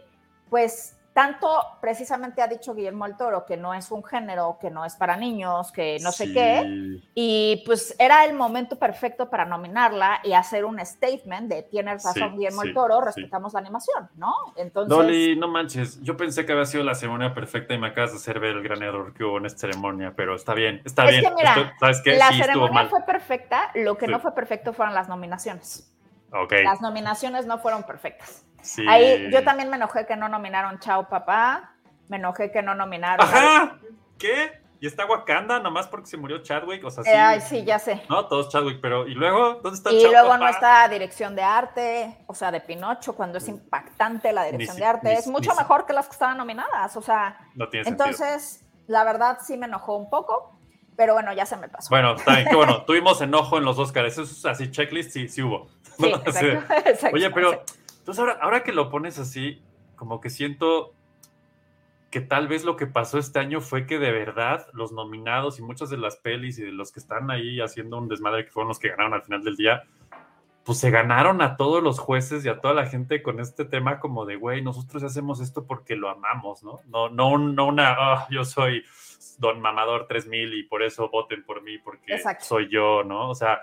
pues, tanto precisamente ha dicho Guillermo el Toro que no es un género, que no es para niños, que no sé Sí. qué. Y pues era el momento perfecto para nominarla y hacer un statement de tienes razón Sí, Guillermo el sí, Toro, sí. respetamos la animación, ¿no? Entonces, Dolly, no manches, yo pensé que había sido la ceremonia perfecta y me acabas de hacer ver el gran error que hubo en esta ceremonia, pero está bien, está Es bien. que mira, Esto- ¿Sabes qué? la ceremonia fue perfecta, lo que no fue perfecto fueron las nominaciones. Ok. Las nominaciones no fueron perfectas. Sí. Ahí yo también me enojé que no nominaron Chao Papá, me enojé que no nominaron... ¡Ajá! ¿Qué? ¿Y está Wakanda nomás porque se murió Chadwick? O sea, sí. Ay, sí, ya sé. No, todos Chadwick, pero ¿y luego? ¿Dónde está Y Chao luego no está dirección de arte, o sea, de Pinocho, cuando es impactante la dirección si- de arte. ni es mucho ni si- mejor que las que estaban nominadas, o sea, No tiene sentido. entonces, la verdad sí me enojó un poco, pero bueno, ya se me pasó. Bueno, está bien, qué bueno. Tuvimos enojo en los Oscars. Eso es así, checklist, sí, sí hubo. Sí, exacto, exacto, Oye, pero exacto. Entonces ahora, ahora que lo pones así, como que siento que tal vez lo que pasó este año fue que de verdad los nominados y muchas de las pelis y de los que están ahí haciendo un desmadre que fueron los que ganaron al final del día, pues se ganaron a todos los jueces y a toda la gente con este tema como de, güey, nosotros hacemos esto porque lo amamos, ¿no? No, no, no una, "Ah, yo soy don mamador 3000 y por eso voten por mí porque Exacto. soy yo, ¿no? O sea,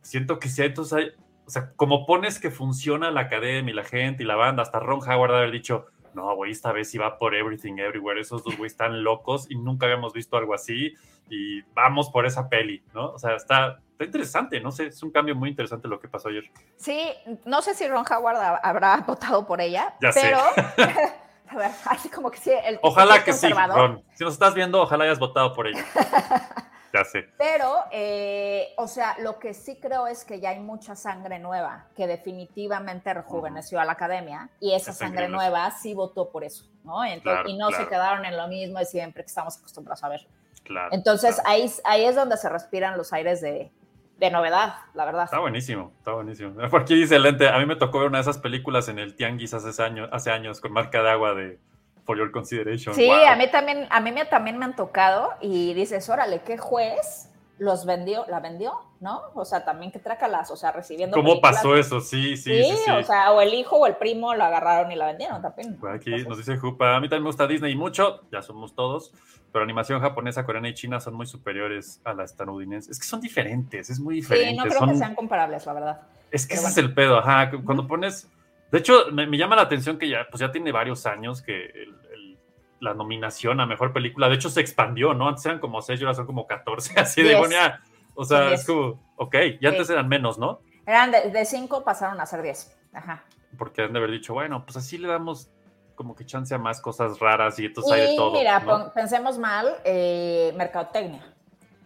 siento que si hay, entonces hay, o sea, como pones que funciona la academia y la gente y la banda, hasta Ron Howard haber dicho, no, güey, esta vez iba por Everything Everywhere, esos dos güey están locos y nunca habíamos visto algo así y vamos por esa peli, ¿no? O sea, está, está interesante, no sé, es un cambio muy interesante lo que pasó ayer. Sí, no sé si Ron Howard ha- habrá votado por ella, Ya sé. pero, a ver, así como que sí, el Ojalá que sí, Ron. Si nos estás viendo, ojalá hayas votado por ella. Ya sé. Pero, eh, o sea, lo que sí creo es que ya hay mucha sangre nueva que definitivamente rejuveneció a la academia y esa sangre nueva sí votó por eso, ¿no? Entonces, Claro, y no claro. se quedaron en lo mismo de siempre que estamos acostumbrados a ver. Claro. Entonces, claro. ahí, ahí es donde se respiran los aires de, de novedad, la verdad. Está buenísimo, está buenísimo. Por aquí dice Lente, a mí me tocó ver una de esas películas en el Tianguis hace años, hace años con marca de agua de For Your Consideration. Sí, Wow. a mí también, a mí me, también me han tocado y dices, órale, ¿qué juez los vendió, la vendió, no? O sea, también que trácalas, o sea, recibiendo. ¿Cómo películas. pasó eso? Sí, sí, Sí, sí, sí. o sea, o el hijo o el primo lo agarraron y la vendieron también. Por aquí Entonces, nos dice Jupa, a mí también me gusta Disney mucho, ya somos todos, pero animación japonesa, coreana y china son muy superiores a la estadounidense. Es que son diferentes, es muy diferente. Sí, no creo son- que sean comparables, la verdad. Es que pero ese es el pedo, ajá. cu- Cuando pones. De hecho, me, me llama la atención que ya, pues ya tiene varios años que el- el- la nominación a mejor película, de hecho, se expandió, ¿no? Antes eran como 6 y ahora son como 14, así de bueno, ya, O sea, es como, ok, y antes Sí. eran menos, ¿no? Eran de, de cinco, pasaron a ser diez. Ajá. Porque han de haber dicho, bueno, pues así le damos como que chance a más cosas raras y entonces hay de Y todo. mira, pensemos mal, eh, mercadotecnia.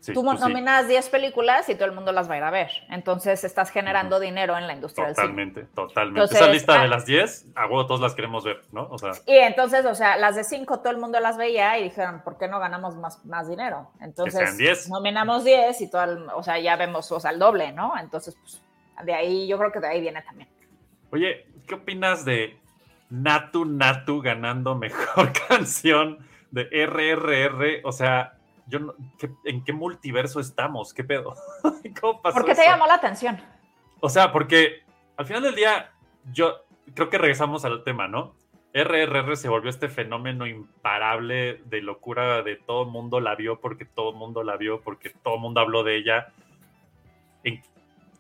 Sí, Tú pues sí, nominas 10 películas y todo el mundo las va a ir a ver. Entonces estás generando dinero en la industria del cine. Totalmente, totalmente. Esa lista ah- de las 10, a huevo todos las queremos ver, ¿no? O sea, Y entonces, o sea, las de 5 todo el mundo las veía y dijeron, ¿por qué no ganamos más, más dinero? Entonces, sean 10. nominamos 10 y todo, el- o sea, ya vemos, o sea, el doble, ¿no? Entonces, pues, de ahí, yo creo que de ahí viene también. oye, ¿qué opinas de Natu Natu ganando mejor canción de RRR? O sea, yo no- ¿qué- ¿en qué multiverso estamos? ¿Qué pedo? ¿Cómo pasó ¿Por qué te eso? llamó la atención? O sea, porque al final del día, yo creo que regresamos al tema, ¿no? RRR se volvió este fenómeno imparable de locura de todo el mundo la vio porque todo el mundo la vio, porque todo el mundo habló de ella. En-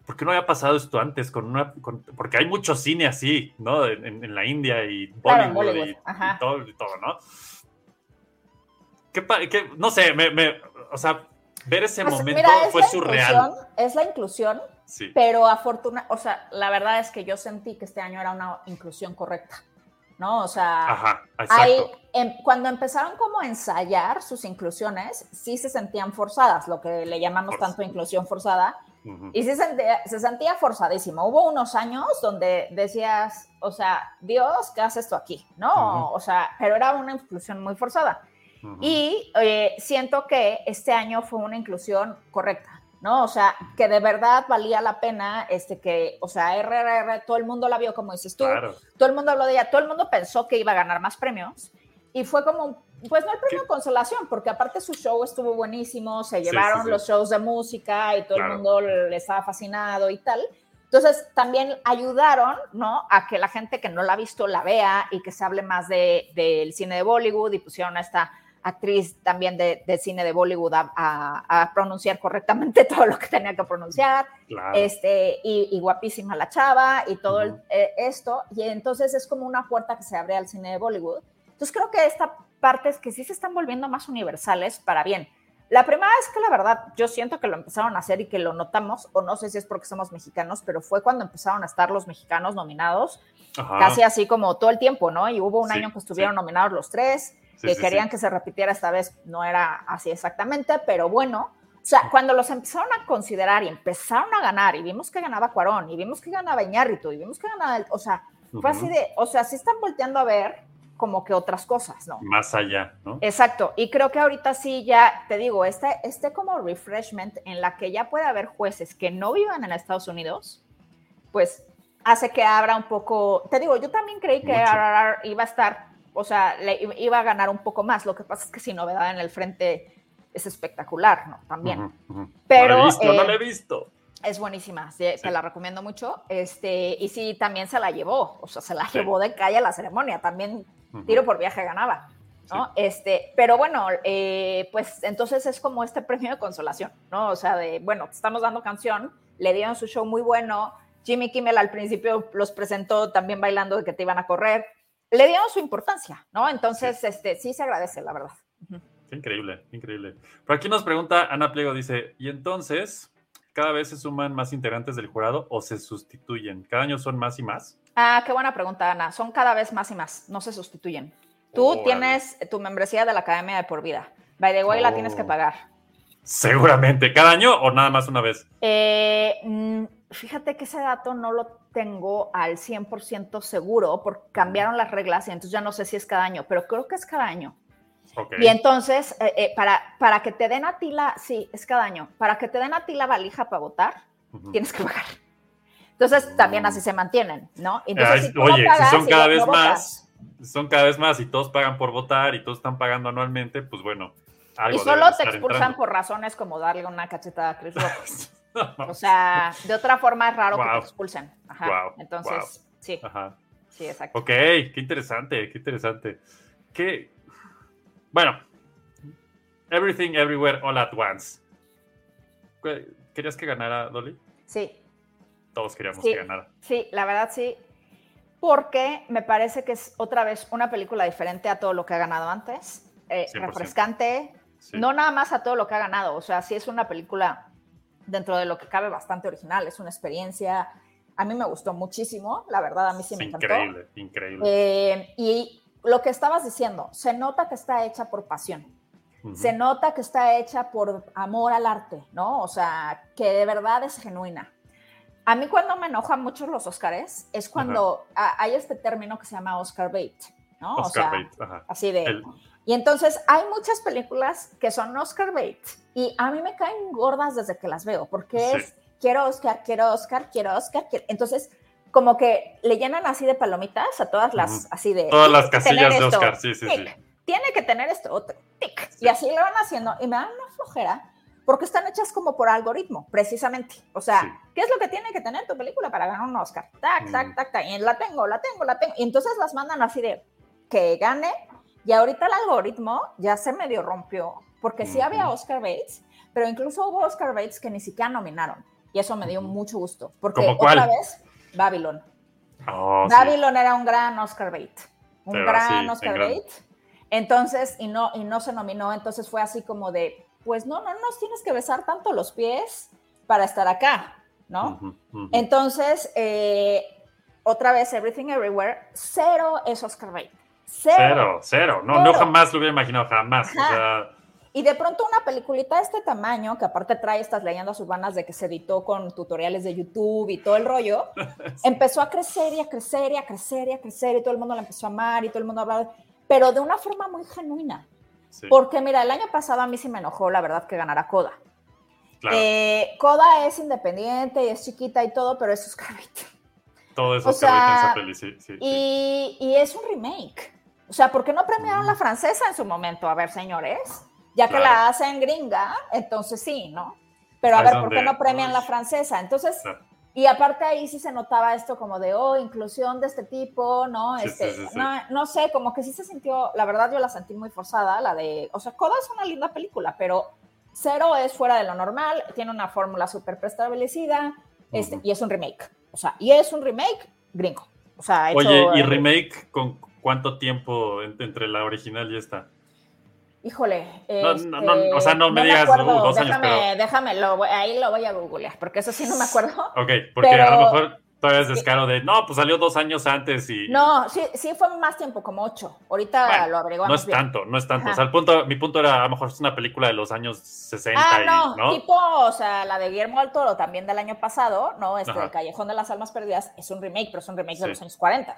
¿Por qué no había pasado esto antes? Con una, con- porque hay mucho cine así, ¿no? En, en- la India y Bollywood, Claro, Bollywood, y- y, todo, y todo, ¿no? ¿Qué, qué- no sé, me, me- o sea, ver ese Pues, momento mira, es fue surreal. Es la inclusión, Sí. pero afortunadamente, o sea, la verdad es que yo sentí que este año era una inclusión correcta, ¿no? O sea, Ajá, Ahí, exacto. em, cuando empezaron como a ensayar sus inclusiones, sí se sentían forzadas, lo que le llamamos Forza- tanto inclusión forzada, y sí se sentía, se sentía forzadísimo. Hubo unos años donde decías, o sea, Dios, ¿qué hace esto aquí? ¿No? Ujú. O sea, pero era una inclusión muy forzada. Y eh, siento que este año fue una inclusión correcta, ¿no? O sea, que de verdad valía la pena, este, que, o sea, RRR, todo el mundo la vio, como dices tú, Claro. todo el mundo habló de ella, todo el mundo pensó que iba a ganar más premios y fue como, pues no el premio consolación, porque aparte su show estuvo buenísimo, se Sí, llevaron sí, sí. los shows de música y todo Claro. el mundo le estaba fascinado y tal. Entonces también ayudaron, ¿no? A que la gente que no la ha visto la vea y que se hable más de- del cine de Bollywood y pusieron a esta actriz también de, de cine de Bollywood a, a- a pronunciar correctamente todo lo que tenía que pronunciar Claro. este, y, y guapísima la chava y todo el- eh, esto, y entonces es como una puerta que se abre al cine de Bollywood. Entonces creo que esta parte es que sí se están volviendo más universales para bien. La primera es que la verdad yo siento que lo empezaron a hacer y que lo notamos, o no sé si es porque somos mexicanos, pero fue cuando empezaron a estar los mexicanos nominados, Ajá. casi así como todo el tiempo, ¿no? Y hubo un. Sí, año que estuvieron sí. nominados los tres, Sí, que sí, querían sí. que se repitiera esta vez, no era así exactamente, pero bueno, o sea, cuando los empezaron a considerar y empezaron a ganar, y vimos que ganaba Cuarón, y vimos que ganaba Iñárritu, y vimos que ganaba, el- o sea, fue así Ujú. de, o sea, sí están volteando a ver como que otras cosas, ¿no? Más allá, ¿no? Exacto, y creo que ahorita sí ya, te digo, este, este como refreshment en la que ya puede haber jueces que no vivan en Estados Unidos, pues hace que abra un poco, te digo, yo también creí que Mucho. Iba a estar, o sea, le iba a ganar un poco más, lo que pasa es que sin novedad en el frente es espectacular, ¿no? También. Ujú, ujú. Pero, no la he visto, no eh, la he visto. Es buenísima, sí, Sí. te la recomiendo mucho. Este, y sí, también se la llevó, o sea, se la Sí. llevó de calle a la ceremonia, también Ujú. tiro por viaje ganaba. ¿no? Este, pero bueno, eh, pues entonces es como este premio de consolación, ¿no? O sea, de, bueno, te estamos dando canción, le dieron su show muy bueno, Jimmy Kimmel al principio los presentó también bailando de que te iban a correr, le dieron su importancia, ¿no? Entonces, este, sí se agradece, la verdad. Qué increíble, qué increíble. Por aquí nos pregunta Ana Pliego, dice, ¿y entonces cada vez se suman más integrantes del jurado o se sustituyen? ¿Cada año son más y más? Ah, qué buena pregunta, Ana. Son cada vez más y más, no se sustituyen. Tú tienes tu membresía de la Academia de por vida. By the way, la tienes que Oh. pagar. Seguramente. ¿Cada año o nada más una vez? Eh, mm, fíjate que ese dato no lo tengo al 100% seguro porque cambiaron las reglas y entonces ya no sé si es cada año, pero creo que es cada año. Y entonces, eh, eh, para, para que te den a ti la, sí, es cada año, para que te den a ti la valija para votar, tienes que pagar. Entonces, también así se mantienen, ¿no? Entonces, Ay, si no oye, pagas si son cada vez más, son cada vez más y todos pagan por votar y todos están pagando anualmente, pues bueno, algo Y solo te expulsan entrando. por razones como darle una cachetada a Chris Rock. O sea, de otra forma es raro que te expulsen. Ajá. Wow, Entonces, wow. sí, Ajá. sí, exacto. Ok, qué interesante, qué interesante. ¿Qué? Bueno, Everything Everywhere All at Once. ¿Qué- ¿Querías que ganara Dolly? Sí, Todos queríamos Sí. que ganara. sí, la verdad sí. Porque me parece que es otra vez una película diferente a todo lo que ha ganado antes. eh, 100%. refrescante, Sí. no nada más a todo lo que ha ganado. O sea, sí es una película dentro de lo que cabe bastante original. Es una experiencia. A mí me gustó muchísimo, la verdad, a mí sí me encantó. increíble, increíble. Eh, y lo que estabas diciendo, se nota que está hecha por pasión. Ujú. Se nota que está hecha por amor al arte, ¿no? O sea, que de verdad es genuina. A mí cuando me enojan mucho los Oscars es cuando ah, hay este término que se llama Oscar bait, ¿no? Oscar o sea, Bates, ajá. así de... El- Y entonces hay muchas películas que son Oscar bait y a mí me caen gordas desde que las veo, porque Sí. es quiero Oscar, quiero Oscar, quiero Oscar, quiero... Entonces, como que le llenan así de palomitas a todas las, Ujú. así de... Todas las "Tiene que tener casillas de esto, Oscar, sí, sí, sí. tic, Tiene que tener esto, otro, tic. Sí. Y así lo van haciendo y me dan una flojera porque están hechas como por algoritmo, precisamente. O sea, Sí. ¿qué es lo que tiene que tener tu película para ganar un Oscar? Tac, tac, Mm. tac, tac. Y la tengo, la tengo, la tengo. Y entonces las mandan así de que gane. Y ahorita el algoritmo ya se medio rompió, porque sí había. Oscar Bates, pero incluso hubo Oscar Bates que ni siquiera nominaron. Y eso me dio mucho gusto, porque ¿Cómo cuál? otra vez, Babylon. Oh, sí. Babylon era un gran Oscar bait, un Pero gran sí, Oscar bait. Entonces, y no, y no se nominó, entonces fue así como de, pues no, no nos tienes que besar tanto los pies para estar acá, ¿no? Entonces, eh, otra vez, Everything Everywhere, cero es Oscar bait. Cero. Cero, cero. No, no jamás lo hubiera imaginado, jamás. O sea, Y de pronto una peliculita de este tamaño, que aparte trae estas leyendas urbanas de que se editó con tutoriales de YouTube y todo el rollo, empezó a crecer y a crecer y a crecer y a crecer y todo el mundo la empezó a amar y todo el mundo hablaba, pero de una forma muy genuina. sí, Porque mira, el año pasado a mí sí me enojó, la verdad, que ganara Coda. claro. Eh, Coda es independiente y es chiquita y todo, pero es Oscar Bait. Todo eso o se ve en sea, esa peli, sí, sí, sí. Y, y es un remake. O sea, ¿por qué no premiaron la francesa en su momento? A ver, señores, ya que Claro. la hacen gringa, entonces sí, ¿no? Pero a ver, ¿por qué no premian la francesa? Entonces, y aparte ahí sí se notaba esto como de, oh, inclusión de este tipo, ¿no? Sí, Este, sí, sí, sí. No, no sé, como que sí se sintió, la verdad yo la sentí muy forzada, la de, o sea, Coda es una linda película, pero Cero es fuera de lo normal, tiene una fórmula súper preestablecida, este, y es un remake. O sea, y es un remake gringo. O sea, hecho, Oye, ¿y remake con cuánto tiempo en- entre la original y esta? Híjole. No, este, no, no, o sea, no me digas, acuerdo, uh, dos años, déjame, pero- déjame, lo voy- ahí lo voy a googlear, porque eso sí no me acuerdo. Ok, porque Pero- a lo mejor todavía es descaro de, no, pues salió dos años antes y... No, sí, sí fue más tiempo, como ocho. Ahorita Bueno, lo averiguamos No es bien. tanto, no es tanto. Ajá. O sea, el punto, mi punto era, a lo mejor es una película de los años 60 Ah, y, no, ¿no? tipo, o sea, la de Guillermo del Toro también del año pasado, ¿no? Este, Ajá. El Callejón de las Almas Perdidas es un remake, pero es un remake de los años 40.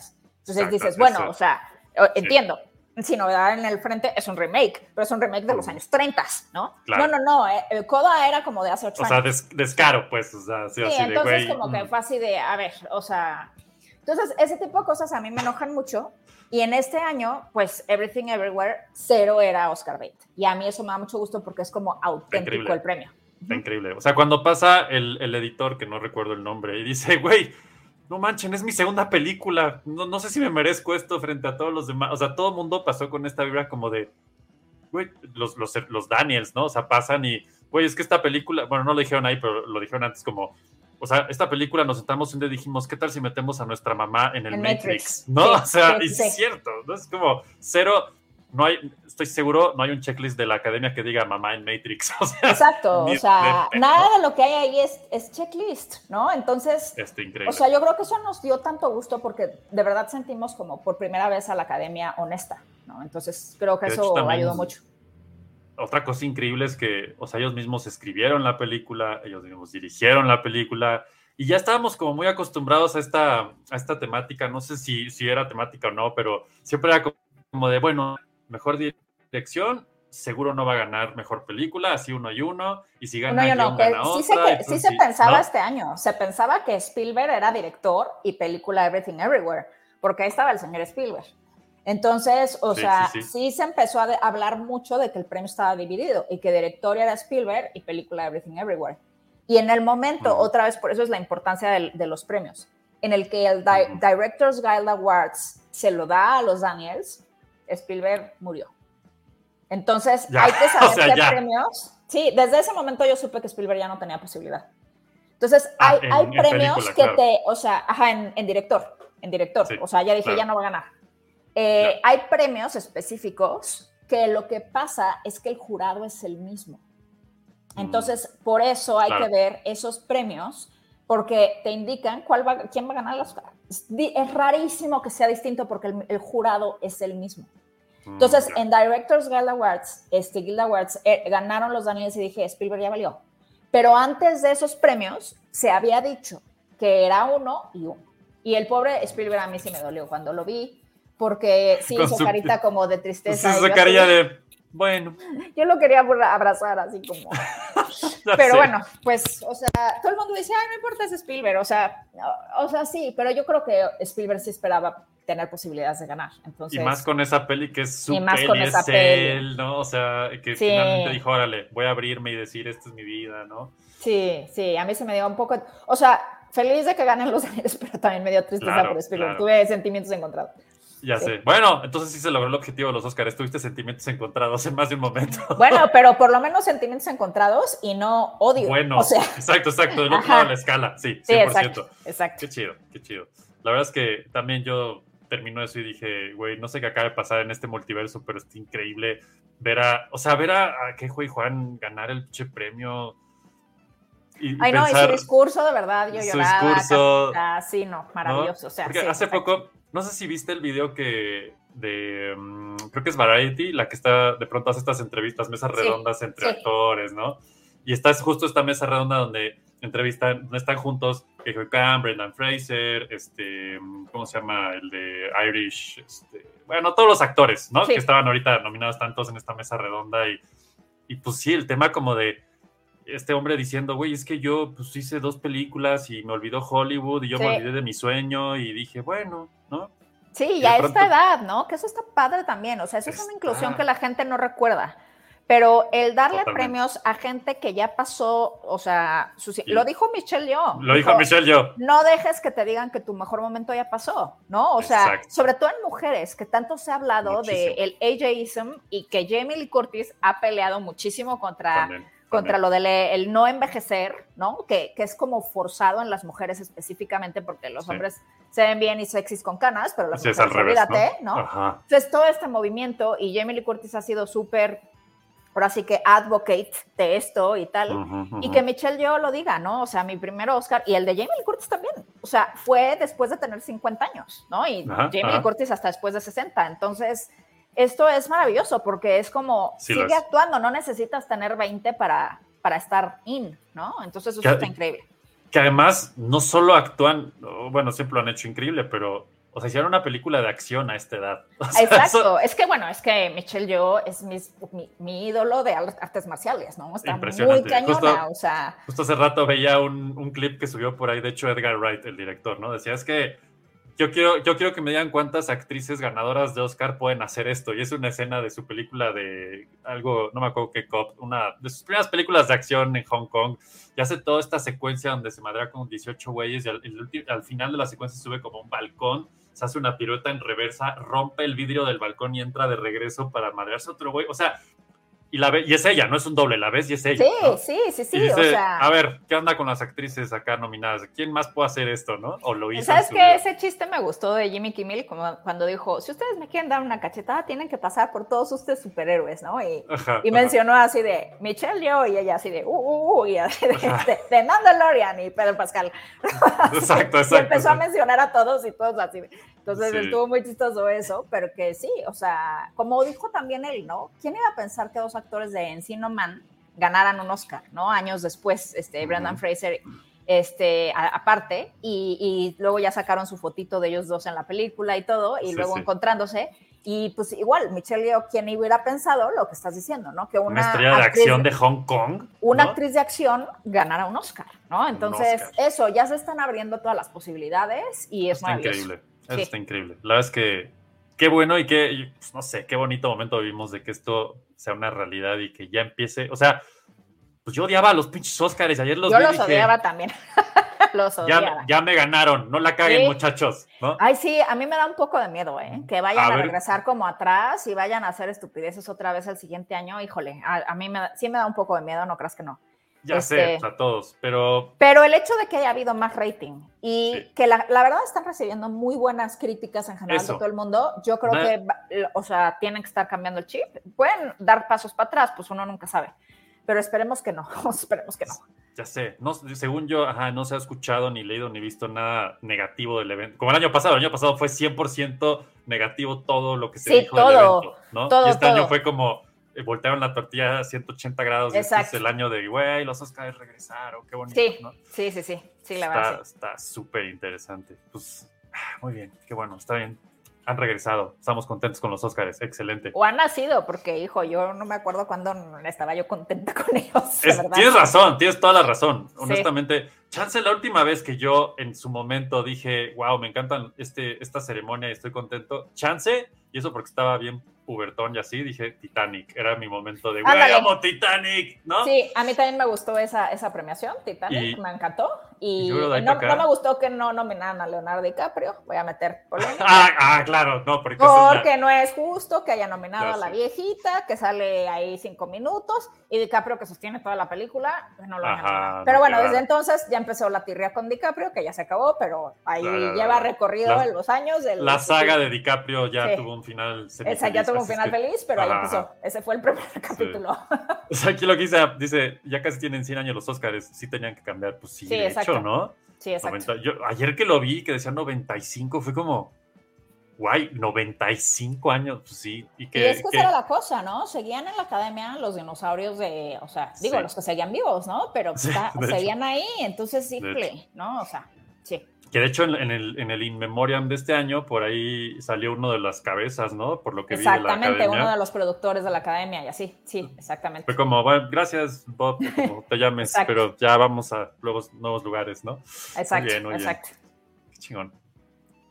Entonces Exacto, dices, bueno, eso. o sea, o- entiendo, si novedad en el frente es un remake, pero es un remake de los años 30, ¿no? Claro. No, no, no, eh, el Coda era como de hace ocho O años. sea, des- descaro, pues, o sea, sí, Sí, así de, entonces güey. como que fue así de, a ver, o sea, entonces ese tipo de cosas a mí me enojan mucho y en este año, pues Everything Everywhere, cero era Oscar Bate. Y a mí eso me da mucho gusto porque es como auténtico Increíble. el premio. Está increíble. O sea, cuando pasa el, el editor, que no recuerdo el nombre, y dice, güey, no manchen, es mi segunda película. No, no sé si me merezco esto frente a todos los demás. O sea, todo el mundo pasó con esta vibra como de, güey, los, los, los Daniels, ¿no? O sea, pasan y, güey, es que esta película, bueno, no lo dijeron ahí, pero lo dijeron antes como, o sea, esta película nos sentamos un día y dijimos, ¿qué tal si metemos a nuestra mamá en el Matrix? Matrix. ¿No? Sí, o sea, sí. es cierto, ¿no? Es como cero, no hay, estoy seguro, no hay un checklist de la academia que diga mamá en Matrix. O sea, Exacto, o sea, de nada de lo que hay ahí es, es checklist, ¿no? Entonces, Este, increíble. o sea, yo creo que eso nos dio tanto gusto porque de verdad sentimos como por primera vez a la academia honesta, ¿no? Entonces, creo que eso hecho, ayudó mucho. otra cosa increíble es que, o sea, ellos mismos escribieron la película, ellos mismos dirigieron la película, y ya estábamos como muy acostumbrados a esta, a esta temática, no sé si, si era temática o no, pero siempre era como de, bueno, mejor dirección, seguro no va a ganar mejor película, así uno y uno, y si gana No, yo guion, no, que gana sí otra. se, que- sí entonces se sí, pensaba ¿no? este año. Se pensaba que Spielberg era director y película Everything Everywhere, porque ahí estaba el señor Spielberg. Entonces, o Sí, sea, sí, sí, sí. se empezó a hablar mucho de que el premio estaba dividido y que director era Spielberg y película Everything Everywhere. Y en el momento, Ujú. otra vez, por eso es la importancia del- de los premios, en el que el Di- Ujú. Directors Guild Awards se lo da a los Daniels, Spielberg murió. Entonces, Ya, hay que saber o sea, qué ya. premios. Sí, desde ese momento yo supe que Spielberg ya no tenía posibilidad. Entonces, Ah, hay, en- hay en premios película, que claro. te, o sea, ajá, en, en director, en director. Sí, o sea, ya dije, claro. ya no va a ganar. Eh, Hay premios específicos que lo que pasa es que el jurado es el mismo. Entonces, por eso hay Mm. Claro. que ver esos premios, porque te indican cuál va, quién va a ganar el Oscar. Es, es rarísimo que sea distinto porque el, el jurado es el mismo. Mm, Entonces, ya. en Directors Guild Awards, este, Guild Awards, eh, ganaron los Daniels y dije, Spielberg ya valió. Pero antes de esos premios, se había dicho que era uno y uno. Y el pobre Spielberg a mí sí me dolió cuando lo vi, porque sí Con hizo su- carita como de Sí, tristeza. carilla así- de, bueno, Yo lo quería abra- abrazar así como... Pero sé. bueno, pues, o sea, todo el mundo dice, ay, no importa, es Spielberg. O sea, o, o sea, sí, pero yo creo que Spielberg sí esperaba tener posibilidades de ganar. Entonces, Y más con esa peli que es su Y más peli, con esa es peli. él, ¿no? O sea, que Sí. finalmente dijo, órale, voy a abrirme y decir, esta es mi vida, ¿no? Sí, sí, a mí se me dio un poco, o sea, feliz de que ganen los Daniels, pero también me dio tristeza Claro, por Spielberg. claro. Tuve sentimientos encontrados. Ya Sí. sé. Bueno, entonces sí se logró el objetivo de los Oscars. Tuviste sentimientos encontrados en más de un momento. Bueno, pero por lo menos sentimientos encontrados y no odio. Bueno, o sea, exacto, exacto. Del otro lado de la escala, sí, 100%. sí, exacto, exacto. Qué chido, qué chido. La verdad es que también yo termino eso y dije, güey, no sé qué acaba de pasar en este multiverso, pero está increíble ver a, o sea, ver a, a que Juan Juan ganar el pinche premio. Y, y Ay, no, y su discurso, de verdad, yo su lloraba. discurso, casi, sí, no, maravilloso. O sea, Porque sí, hace poco, no sé si viste el video que de, mm, creo que es Variety, la que está, de pronto hace estas entrevistas, mesas Sí, redondas entre sí. actores, ¿no? Y está justo esta mesa redonda donde entrevistan, donde están juntos Kehoe Khan, Brendan Fraser, este, ¿cómo se llama? El de Irish, este, bueno, todos los actores, ¿no? Sí. Que estaban ahorita nominados tantos en esta mesa redonda y, y pues sí, el tema como de este hombre diciendo, güey, es que yo pues hice dos películas y me olvidó Hollywood y yo me olvidé de mi sueño y dije, bueno, ¿no? Sí, de y a pronto- esta edad, ¿no? Que eso está padre también. O sea, eso es una inclusión que la gente no recuerda. Pero el darle Totalmente. premios a gente que ya pasó, o sea, su- Sí. lo dijo Michelle yo. Lo dijo Michelle yo. No dejes que te digan que tu mejor momento ya pasó, ¿no? O sea, sobre todo en mujeres, que tanto se ha hablado Muchísimo. de el AJism y que Jamie Lee Curtis ha peleado muchísimo contra, También, contra lo del el no envejecer, ¿no? Que, que es como forzado en las mujeres específicamente porque los Sí. hombres se ven bien y sexys con canas, pero las Sí, es mujeres, al revés, olvídate, ¿no? ¿no? Ajá. Entonces, todo este movimiento y Jamie Lee Curtis ha sido súper, ahora sí que advocate de esto y tal. Y que Michelle yo lo diga, ¿no? O sea, mi primer Oscar y el de Jamie Lee Curtis también. O sea, fue después de tener 50 años, ¿no? Y Ajá, Jamie ajá. Lee Curtis hasta después de 60. Entonces, esto es maravilloso porque es como, Sí sigue es. actuando, no necesitas tener 20 para, para estar in, ¿no? Entonces, eso Que- está increíble. Que además no solo actúan, bueno, siempre lo han hecho increíble, pero, o sea, hicieron una película de acción a esta edad. O sea, Exacto, eso- es que bueno, es que Michelle Yo es mis- mi, mi ídolo de ar- artes marciales, ¿no? Está muy cañona, Justo- o sea, Justo hace rato veía un, un clip que subió por ahí, de hecho, Edgar Wright, el director, ¿no? Decía, es que yo quiero, yo quiero que me digan cuántas actrices ganadoras de Oscar pueden hacer esto. Y es una escena de su película de algo, no me acuerdo qué cop, una de sus primeras películas de acción en Hong Kong. Y hace toda esta secuencia donde se madrea con 18 güeyes y al, final de la secuencia sube como un balcón, se hace una pirueta en reversa, rompe el vidrio del balcón y entra de regreso para madrearse otro güey. O sea, y, la ve, y es ella, no es un doble, la ves y es ella. sí, ¿no? sí, sí, Y sí, dice, o sea. a ver, ¿qué onda con las actrices acá nominadas? ¿Quién más puede hacer esto, no? O lo hizo. ¿Sabes qué? Ese chiste me gustó de Jimmy Kimmel como cuando dijo, si ustedes me quieren dar una cachetada, tienen que pasar por todos ustedes superhéroes, ¿no? Y, Ajá, y ajá. mencionó así de Michelle Yo y ella así de, uh, uh, uh, y así de, de, de Mandalorian y Pedro Pascal. Exacto, y exacto. empezó a exacto. mencionar a todos y todos así. Entonces Sí. estuvo muy chistoso eso, pero que sí, o sea, como dijo también él, ¿no? ¿Quién iba a pensar que dos actores de Encino Man ganaran un Oscar, ¿no? Años después, este, Brendan Ujú. Fraser, este, aparte, y, y luego ya sacaron su fotito de ellos dos en la película y todo, y Sí, luego sí. encontrándose. Y pues igual, Michelle Yeoh, ¿quién hubiera pensado lo que estás diciendo, no? Que una, Una estrella de actriz- acción de Hong Kong. una actriz de acción ganara un Oscar, ¿no? Entonces, Oscar. eso, ya se están abriendo todas las posibilidades y es Está increíble. Eso Sí. está increíble. La verdad es que qué bueno y qué, pues, no sé, qué bonito momento vivimos de que esto sea una realidad y que ya empiece. O sea, pues yo odiaba a los pinches Oscars y ayer los Yo vi los dije, odiaba también. los odiaba. ya me ganaron, no la caguen, Sí. muchachos. ¿no? Ay, sí, a mí me da un poco de miedo, ¿eh? Que vayan A regresar como atrás y vayan a hacer estupideces otra vez el siguiente año. Híjole, a, a mí me da- sí me da un poco de miedo, no creas que no. Ya sé, este- a todos, pero Pero el hecho de que haya habido más rating y Sí. que la, la verdad están recibiendo muy buenas críticas en general Eso. de todo el mundo, yo creo que, o sea, tienen que estar cambiando el chip. Pueden dar pasos para atrás, pues uno nunca sabe. Pero esperemos que no, esperemos que no. ya sé, no, según yo, ajá, no se ha escuchado ni leído ni visto nada negativo del evento. Como el año pasado, el año pasado fue 100% negativo todo lo que se Sí, dijo del todo, evento, ¿no? todo, y este todo. año fue como voltearon la tortilla a 180 grados este es Exacto. el año de, güey, los Oscars regresaron, qué bonito, Sí, ¿no? sí, sí, sí, sí, la verdad. Está sí. súper interesante. Pues, ah, muy bien, qué bueno, está bien. Han regresado, estamos contentos con los Oscars, excelente. O han nacido, porque, hijo, yo no me acuerdo cuándo estaba yo contenta con ellos. Es- verdad. tienes razón, tienes toda la razón. Sí. Honestamente, chance la última vez que yo en su momento dije, wow, me encantan este, esta ceremonia y estoy contento. Chance, y eso porque estaba bien pubertón y así, dije Titanic. Era mi momento de, güey, amo Titanic, ¿no? Sí, a mí también me gustó esa, esa premiación, Titanic, Y- me encantó. Y no, me gustó que no nominaran a Leonardo DiCaprio, voy a meter polémica. Ah, ah, claro, no, porque esa es la- Porque no es justo que haya nominado a la viejita, que sale ahí cinco minutos, y DiCaprio que sostiene toda la película, pues no lo Ajá, Pero bueno, desde entonces ya empezó la tirria con DiCaprio, que ya se acabó, pero ahí La- la- lleva recorrido la- en los años. del- la saga de DiCaprio ya Sí. tuvo un final Esa semifeliz, ya tuvo un final que- feliz, pero ahí empezó. Ese fue el primer capítulo. O sea, aquí lo que dice, dice, ya casi tienen 100 años los Oscars, sí tenían que cambiar, pues sí, Sí, exacto. ¿No? Sí, exacto. 90 yo, ayer que lo vi, que decía 95, fue como, guay, 95 años, pues sí. Y que, y es que que- esa era la cosa, ¿no? Seguían en la academia los dinosaurios de, o sea, digo, Sí. los que seguían vivos, ¿no? Pero Sí, está- de hecho. seguían ahí, entonces, híjole, ¿no? O sea, sí. Que de hecho en, en el, en el In Memoriam de este año, por ahí salió uno de las cabezas, ¿no? Por lo que vi de la Exactamente, academia. uno de los productores de la academia y así, sí, exactamente. Fue como, bueno, gracias, Bob, como te llames, pero ya vamos a nuevos, nuevos lugares, ¿no? Exacto, bien, muy bien. exacto. Qué chingón.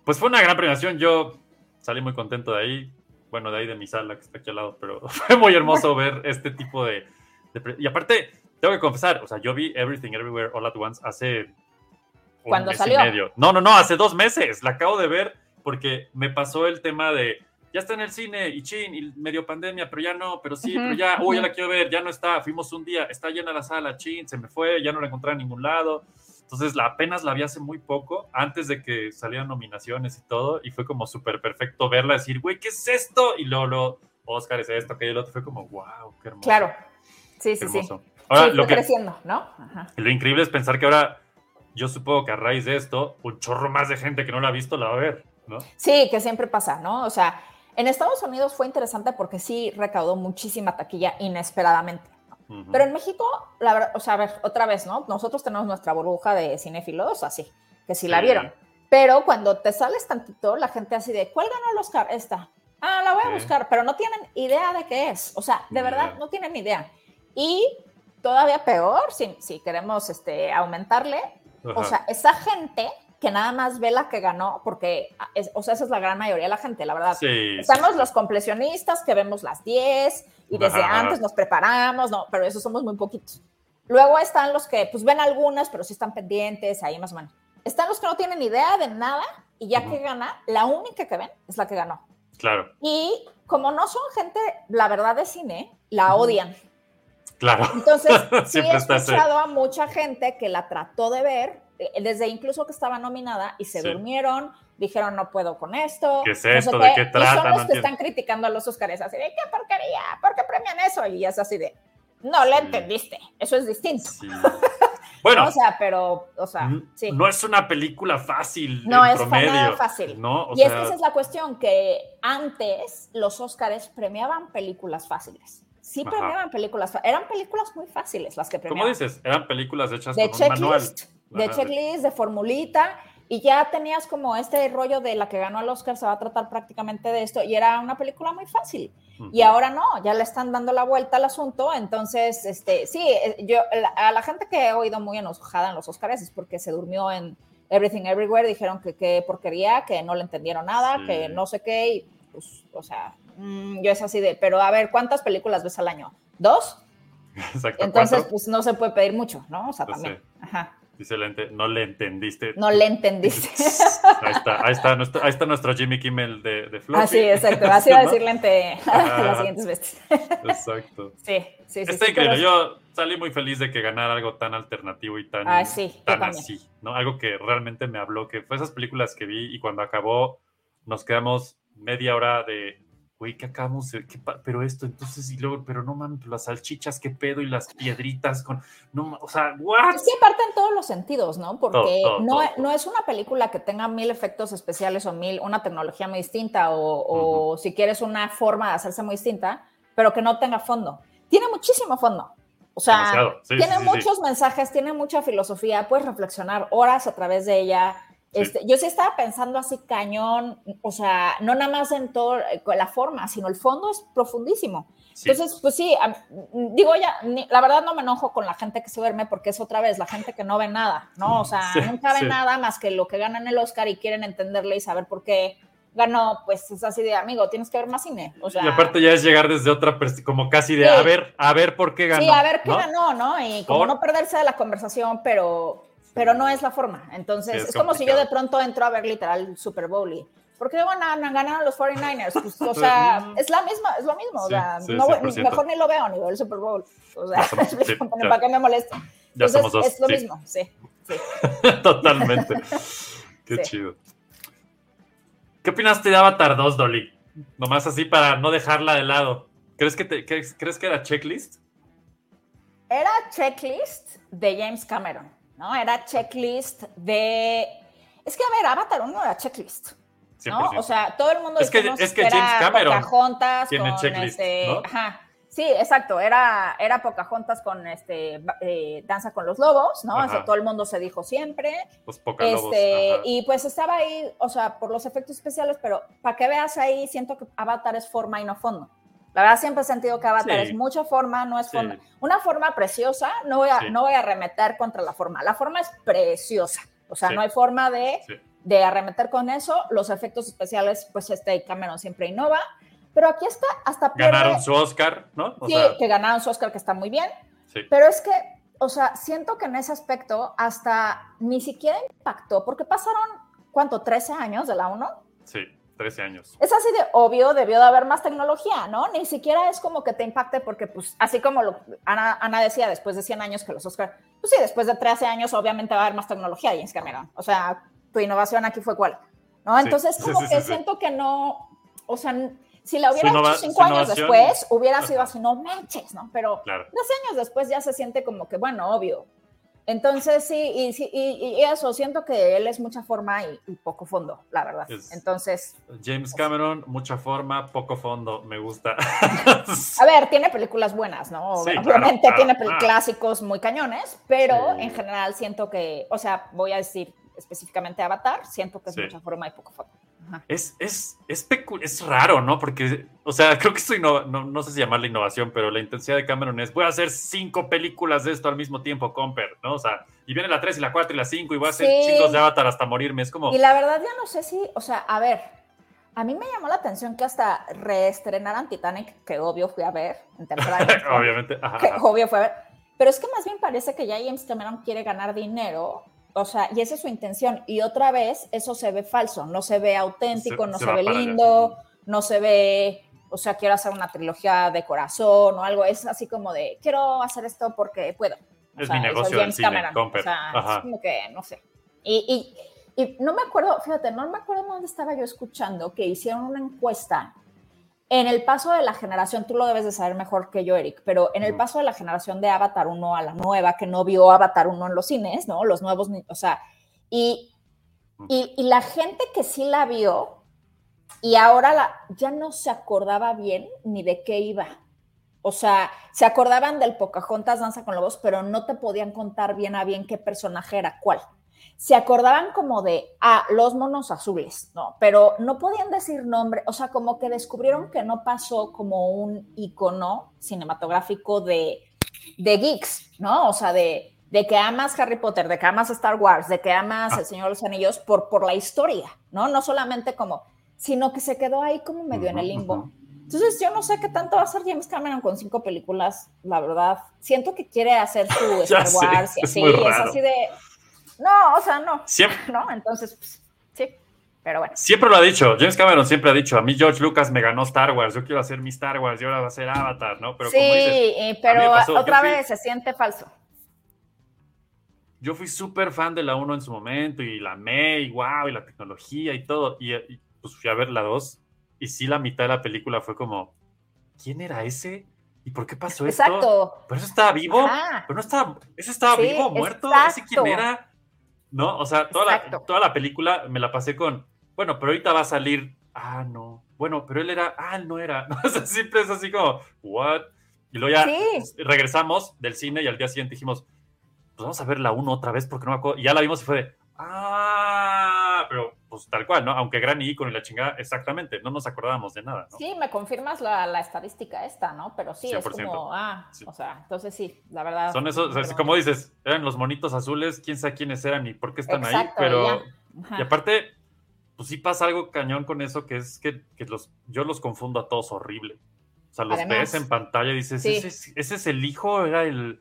Pues fue una gran premiación. Yo salí muy contento de ahí. Bueno, de ahí de mi sala que está aquí al lado, pero fue muy hermoso ver este tipo de, de Y aparte, tengo que confesar, o sea, yo vi Everything Everywhere All at Once hace un ¿Cuándo mes salió? y medio. No, no, no, hace dos meses. La acabo de ver porque me pasó el tema de ya está en el cine y chin, y medio pandemia, pero ya no, pero sí, Ujú, pero ya, uy, ya la quiero ver, ya no está, fuimos un día, está llena la sala, chin, se me fue, ya no la encontré en ningún lado. Entonces, la, apenas la vi hace muy poco, antes de que salieran nominaciones y todo, y fue como súper perfecto verla, decir, güey, ¿qué es esto? Y luego, lo, Oscar es esto, que el otro fue como, wow, qué hermoso. Claro, sí, qué sí, sí. hermoso. Ahora, sí, lo, que, creciendo, ¿no? Ajá. lo increíble es pensar que ahora, yo supongo que a raíz de esto, un chorro más de gente que no la ha visto la va a ver, ¿no? Sí, que siempre pasa, ¿no? O sea, en Estados Unidos fue interesante porque sí recaudó muchísima taquilla inesperadamente. Ujú. Pero en México, la verdad, o sea, a ver, otra vez, ¿no? Nosotros tenemos nuestra burbuja de cinéfilos, así, que sí, la Sí. vieron. Pero cuando te sales tantito, la gente así de, ¿cuál ganó el Oscar? Esta. Ah, la voy a buscar, pero no tienen idea de qué es. O sea, de Ni verdad, idea. no tienen idea. Y todavía peor, si, si queremos este, aumentarle, o Ajá. sea, esa gente que nada más ve la que ganó, porque, es- o sea, esa es la gran mayoría de la gente, la verdad. sí, Estamos los completionistas que vemos las 10 y desde Ajá. antes nos preparamos, no, pero esos somos muy poquitos. Luego están los que pues ven algunas, pero sí están pendientes, ahí más o menos. Están los que no tienen idea de nada y ya Ujú. que gana, la única que ven es la que ganó. claro, Y como no son gente, la verdad, de cine, la odian. Claro. Entonces, sí he escuchado a mucha gente que la trató de ver, eh, desde incluso que estaba nominada, y se Sí. durmieron, dijeron no puedo con esto. ¿Qué es no sé esto? ¿De qué Y trata? son No los que entiendo. están criticando a los Oscars, así de qué porquería, ¿por qué premian eso? Y es así de, no Sí. entendiste, eso es distinto. Sí. Bueno, o sea, pero, o sea, sí. no es una película fácil No en es promedio. nada fácil. ¿no? O y es que esa es la cuestión, que antes los Oscars premiaban películas fáciles. Sí Ajá. premiaban películas, eran películas muy fáciles las que premiaban. ¿Cómo dices? Eran películas hechas de con un manual. de Ajá, checklist, de formulita, y ya tenías como este rollo de la que ganó el Oscar se va a tratar prácticamente de esto y era una película muy fácil. Y ahora no, ya le están dando la vuelta al asunto, entonces, este, sí, eh, yo, a la gente que he oído muy enojada en los Oscars es porque se durmió en Everything Everywhere, dijeron que qué porquería, que no le entendieron nada, que no sé qué, y pues, o sea, mm, yo es así de, pero a ver, ¿cuántas películas ves al año? ¿Dos? Exacto. Entonces, pues no se puede pedir mucho, ¿no? O sea, Pues también. Ajá. Dice la gente, no le entendiste. No le entendiste. Ahí está, ahí está, nuestro, ahí está nuestro Jimmy Kimmel de, de Floppy. Así, exacto. Así va a decir lente las siguientes veces. Exacto. Sí, sí, sí. Está sí, increíble. pero- Yo salí muy feliz de que ganara algo tan alternativo y tan, Ah, sí, tan así, ¿no? Algo que realmente me habló, que fue esas películas que vi y cuando acabó nos quedamos media hora de, güey, ¿qué acabamos? de- qué pero esto, entonces, y luego, pero no mames, las salchichas, qué pedo, y las piedritas con, no, o sea, ¿what? Es que aparte en todos los sentidos, ¿no? Porque Todo, todo, no, todo, no es una película que tenga mil efectos especiales o mil, una tecnología muy distinta o, o si quieres una forma de hacerse muy distinta, pero que no tenga fondo. Tiene muchísimo fondo. O sea. Sí, tiene sí, sí, sí. muchos mensajes, tiene mucha filosofía, puedes reflexionar horas a través de ella. Este, yo sí estaba pensando así cañón, o sea, no nada más en toda la forma, sino el fondo es profundísimo. Sí. Entonces, pues sí, digo ya, la verdad no me enojo con la gente que se duerme porque es otra vez la gente que no ve nada, ¿no? O sea, Sí, nunca ve sí. nada más que lo que ganan el Oscar y quieren entenderle y saber por qué ganó, pues es así de amigo, tienes que ver más cine. O sea, y aparte ya es llegar desde otra como casi de, a ver, a ver por qué ganó. sí, a ver qué ¿no? ganó, ¿no? Y como Por- no perderse de la conversación, pero, pero no es la forma. Entonces, Sí, es, es como si yo de pronto entro a ver literal Super Bowl y, ¿por qué ganaron, ganaron los 49ers? Pues, o sea, es la misma, es lo mismo. o sea, sí, no voy- 100%. mejor ni lo veo, ni veo el Super Bowl. O sea, Ya somos- ya. ¿para qué me molesto? Ya Entonces, somos dos. es lo mismo, sí. Totalmente. Qué chido. ¿Qué opinaste de Avatar 2, Dolly? Nomás así para no dejarla de lado. ¿Crees que, te, que- ¿crees que era checklist? Era checklist de James Cameron, ¿no? Era checklist de... Es que, a ver, Avatar 1 era checklist. ¿no? 100%. O sea, todo el mundo Es que- es que James Cameron tiene con checklist, este, ¿no? ajá. Sí, exacto, era, era Pocahontas con este eh, Danza con los Lobos, ¿no? Todo el mundo se dijo siempre. Los. Este, ajá. y pues estaba ahí, o sea, por los efectos especiales, pero para que veas ahí, siento que Avatar es forma y no fondo. La verdad siempre he sentido que Avatar Sí. es mucha forma, no es Sí. forma. Una forma preciosa, no voy, a, Sí. no voy a arremeter contra la forma. La forma es preciosa. O sea, no hay forma de, de arremeter con eso. Los efectos especiales, pues este Cameron siempre innova. Pero aquí está hasta pierde- Ganaron su Oscar, ¿no? O sí, sea, que ganaron su Oscar, que está muy bien. Pero es que, o sea, siento que en ese aspecto hasta ni siquiera impactó, porque pasaron, ¿cuánto? ¿13 años de la 1? Sí, 13 años. Es así de obvio, debió de haber más tecnología, ¿no? Ni siquiera es como que te impacte porque, pues, así como lo, Ana, Ana decía, después de 100 años que los Oscar, pues sí, después de 13 años obviamente va a haber más tecnología, James Cameron. O sea, tu innovación aquí fue cuál, ¿no? Entonces, sí, como sí, que sí, siento que no, o sea, si la hubiera hecho cinco su años innovación- después, hubiera sido así, no manches, ¿no? Pero Claro. 13 años después ya se siente como que, bueno, obvio. Entonces, sí, y, y- y eso, siento que él es mucha forma y, y poco fondo, la verdad. Es- Entonces, James Cameron, mucha forma, poco fondo, me gusta. a ver, tiene películas buenas, ¿no? Sí, Obviamente claro, tiene claro, clásicos muy cañones, pero Sí. en general siento que, o sea, voy a decir específicamente Avatar, siento que es Sí. mucha forma y poco fondo. Es, es, es, es raro, ¿no? Porque, o sea, creo que esto no, no sé si llamarla innovación, pero la intensidad de Cameron es, voy a hacer cinco películas de esto al mismo tiempo, Comper, ¿no? O sea, y viene la 3 y la 4 y la 5 y voy a hacer Sí. chingos de Avatar hasta morirme. Es como, Y la verdad ya no sé si, o sea, a ver, a mí me llamó la atención que hasta reestrenaran Titanic, que obvio fui a ver en tercera obviamente, ajá, que ajá. obvio fue a ver, pero es que más bien parece que ya James Cameron quiere ganar dinero, o sea, y esa es su intención, y otra vez eso se ve falso, no se ve auténtico, Se- no se se, ve para allá. lindo, no se ve, o sea, quiero hacer una trilogía de corazón o algo, es así como de, quiero hacer esto porque puedo. O Es sea, mi negocio del cine. O sea, es como que, no sé. Y, y, y no me acuerdo, fíjate, no me acuerdo dónde estaba yo escuchando que hicieron una encuesta en el paso de la generación, tú lo debes de saber mejor que yo, Eric, pero en el paso de la generación de Avatar 1 a la nueva, que no vio Avatar 1 en los cines, ¿no? Los nuevos, o sea, y, y, y la gente que sí la vio y ahora la, ya no se acordaba bien ni de qué iba. O sea, se acordaban del Pocahontas Danza con Lobos, pero no te podían contar bien a bien qué personaje era cuál. Se acordaban como de, ah, los monos azules, ¿no? Pero no podían decir nombre, o sea, como que descubrieron que no pasó como un icono cinematográfico de, de geeks, ¿no? O sea, de, de que amas Harry Potter, de que amas Star Wars, de que amas Ah. El Señor de los Anillos por, por la historia, ¿no? No solamente como, sino que se quedó ahí como medio en el limbo. ujú. Entonces, yo no sé qué tanto va a hacer James Cameron con cinco películas, la verdad. Siento que quiere hacer su Star sé, Wars y es así, es raro. así de. No, o sea, no, Siempre, ¿no? Entonces, pues, sí, pero bueno. siempre lo ha dicho. James Cameron siempre ha dicho, a mí George Lucas me ganó Star Wars, yo quiero hacer mi Star Wars y ahora va a ser Avatar, ¿no? Pero sí, como dices, pero pasó, otra fui- vez se siente falso. yo fui súper fan de la 1 en su momento y la amé y wow, y la tecnología y todo. Y, y, pues fui a ver la 2 y sí la mitad de la película fue como, ¿quién era ese? ¿Y por qué pasó esto? Exacto. ¿Pero eso estaba vivo? Ajá. ¿Pero no estaba, ese estaba Sí, vivo, muerto? ¿Ese quién exacto. era? No, o sea, toda la, toda la película me la pasé con, bueno, pero ahorita va a salir, ah, no, bueno, pero él era, ah, él no era, ¿no? O sea, siempre es así como, what? Y luego ya Sí. regresamos del cine y al día siguiente dijimos, pues vamos a ver la 1 otra vez porque no me acuerdo. Y ya la vimos y fue de, ah, pues tal cual, ¿no? Aunque gran icono y la chingada, exactamente, no nos acordábamos de nada, ¿no? Sí, me confirmas la, la estadística esta, ¿no? Pero sí, es 100%. como, ah, Sí. o sea, entonces sí, la verdad. Son esos, o sea, perdón. como dices, eran los monitos azules, quién sabe quiénes eran y por qué están ahí, pero... Y aparte, pues sí pasa algo cañón con eso, que es que, que los, yo los confundo a todos horrible. O sea, los Además. ves en pantalla y dices, Sí. ¿ese, es- ese es el hijo? Era el...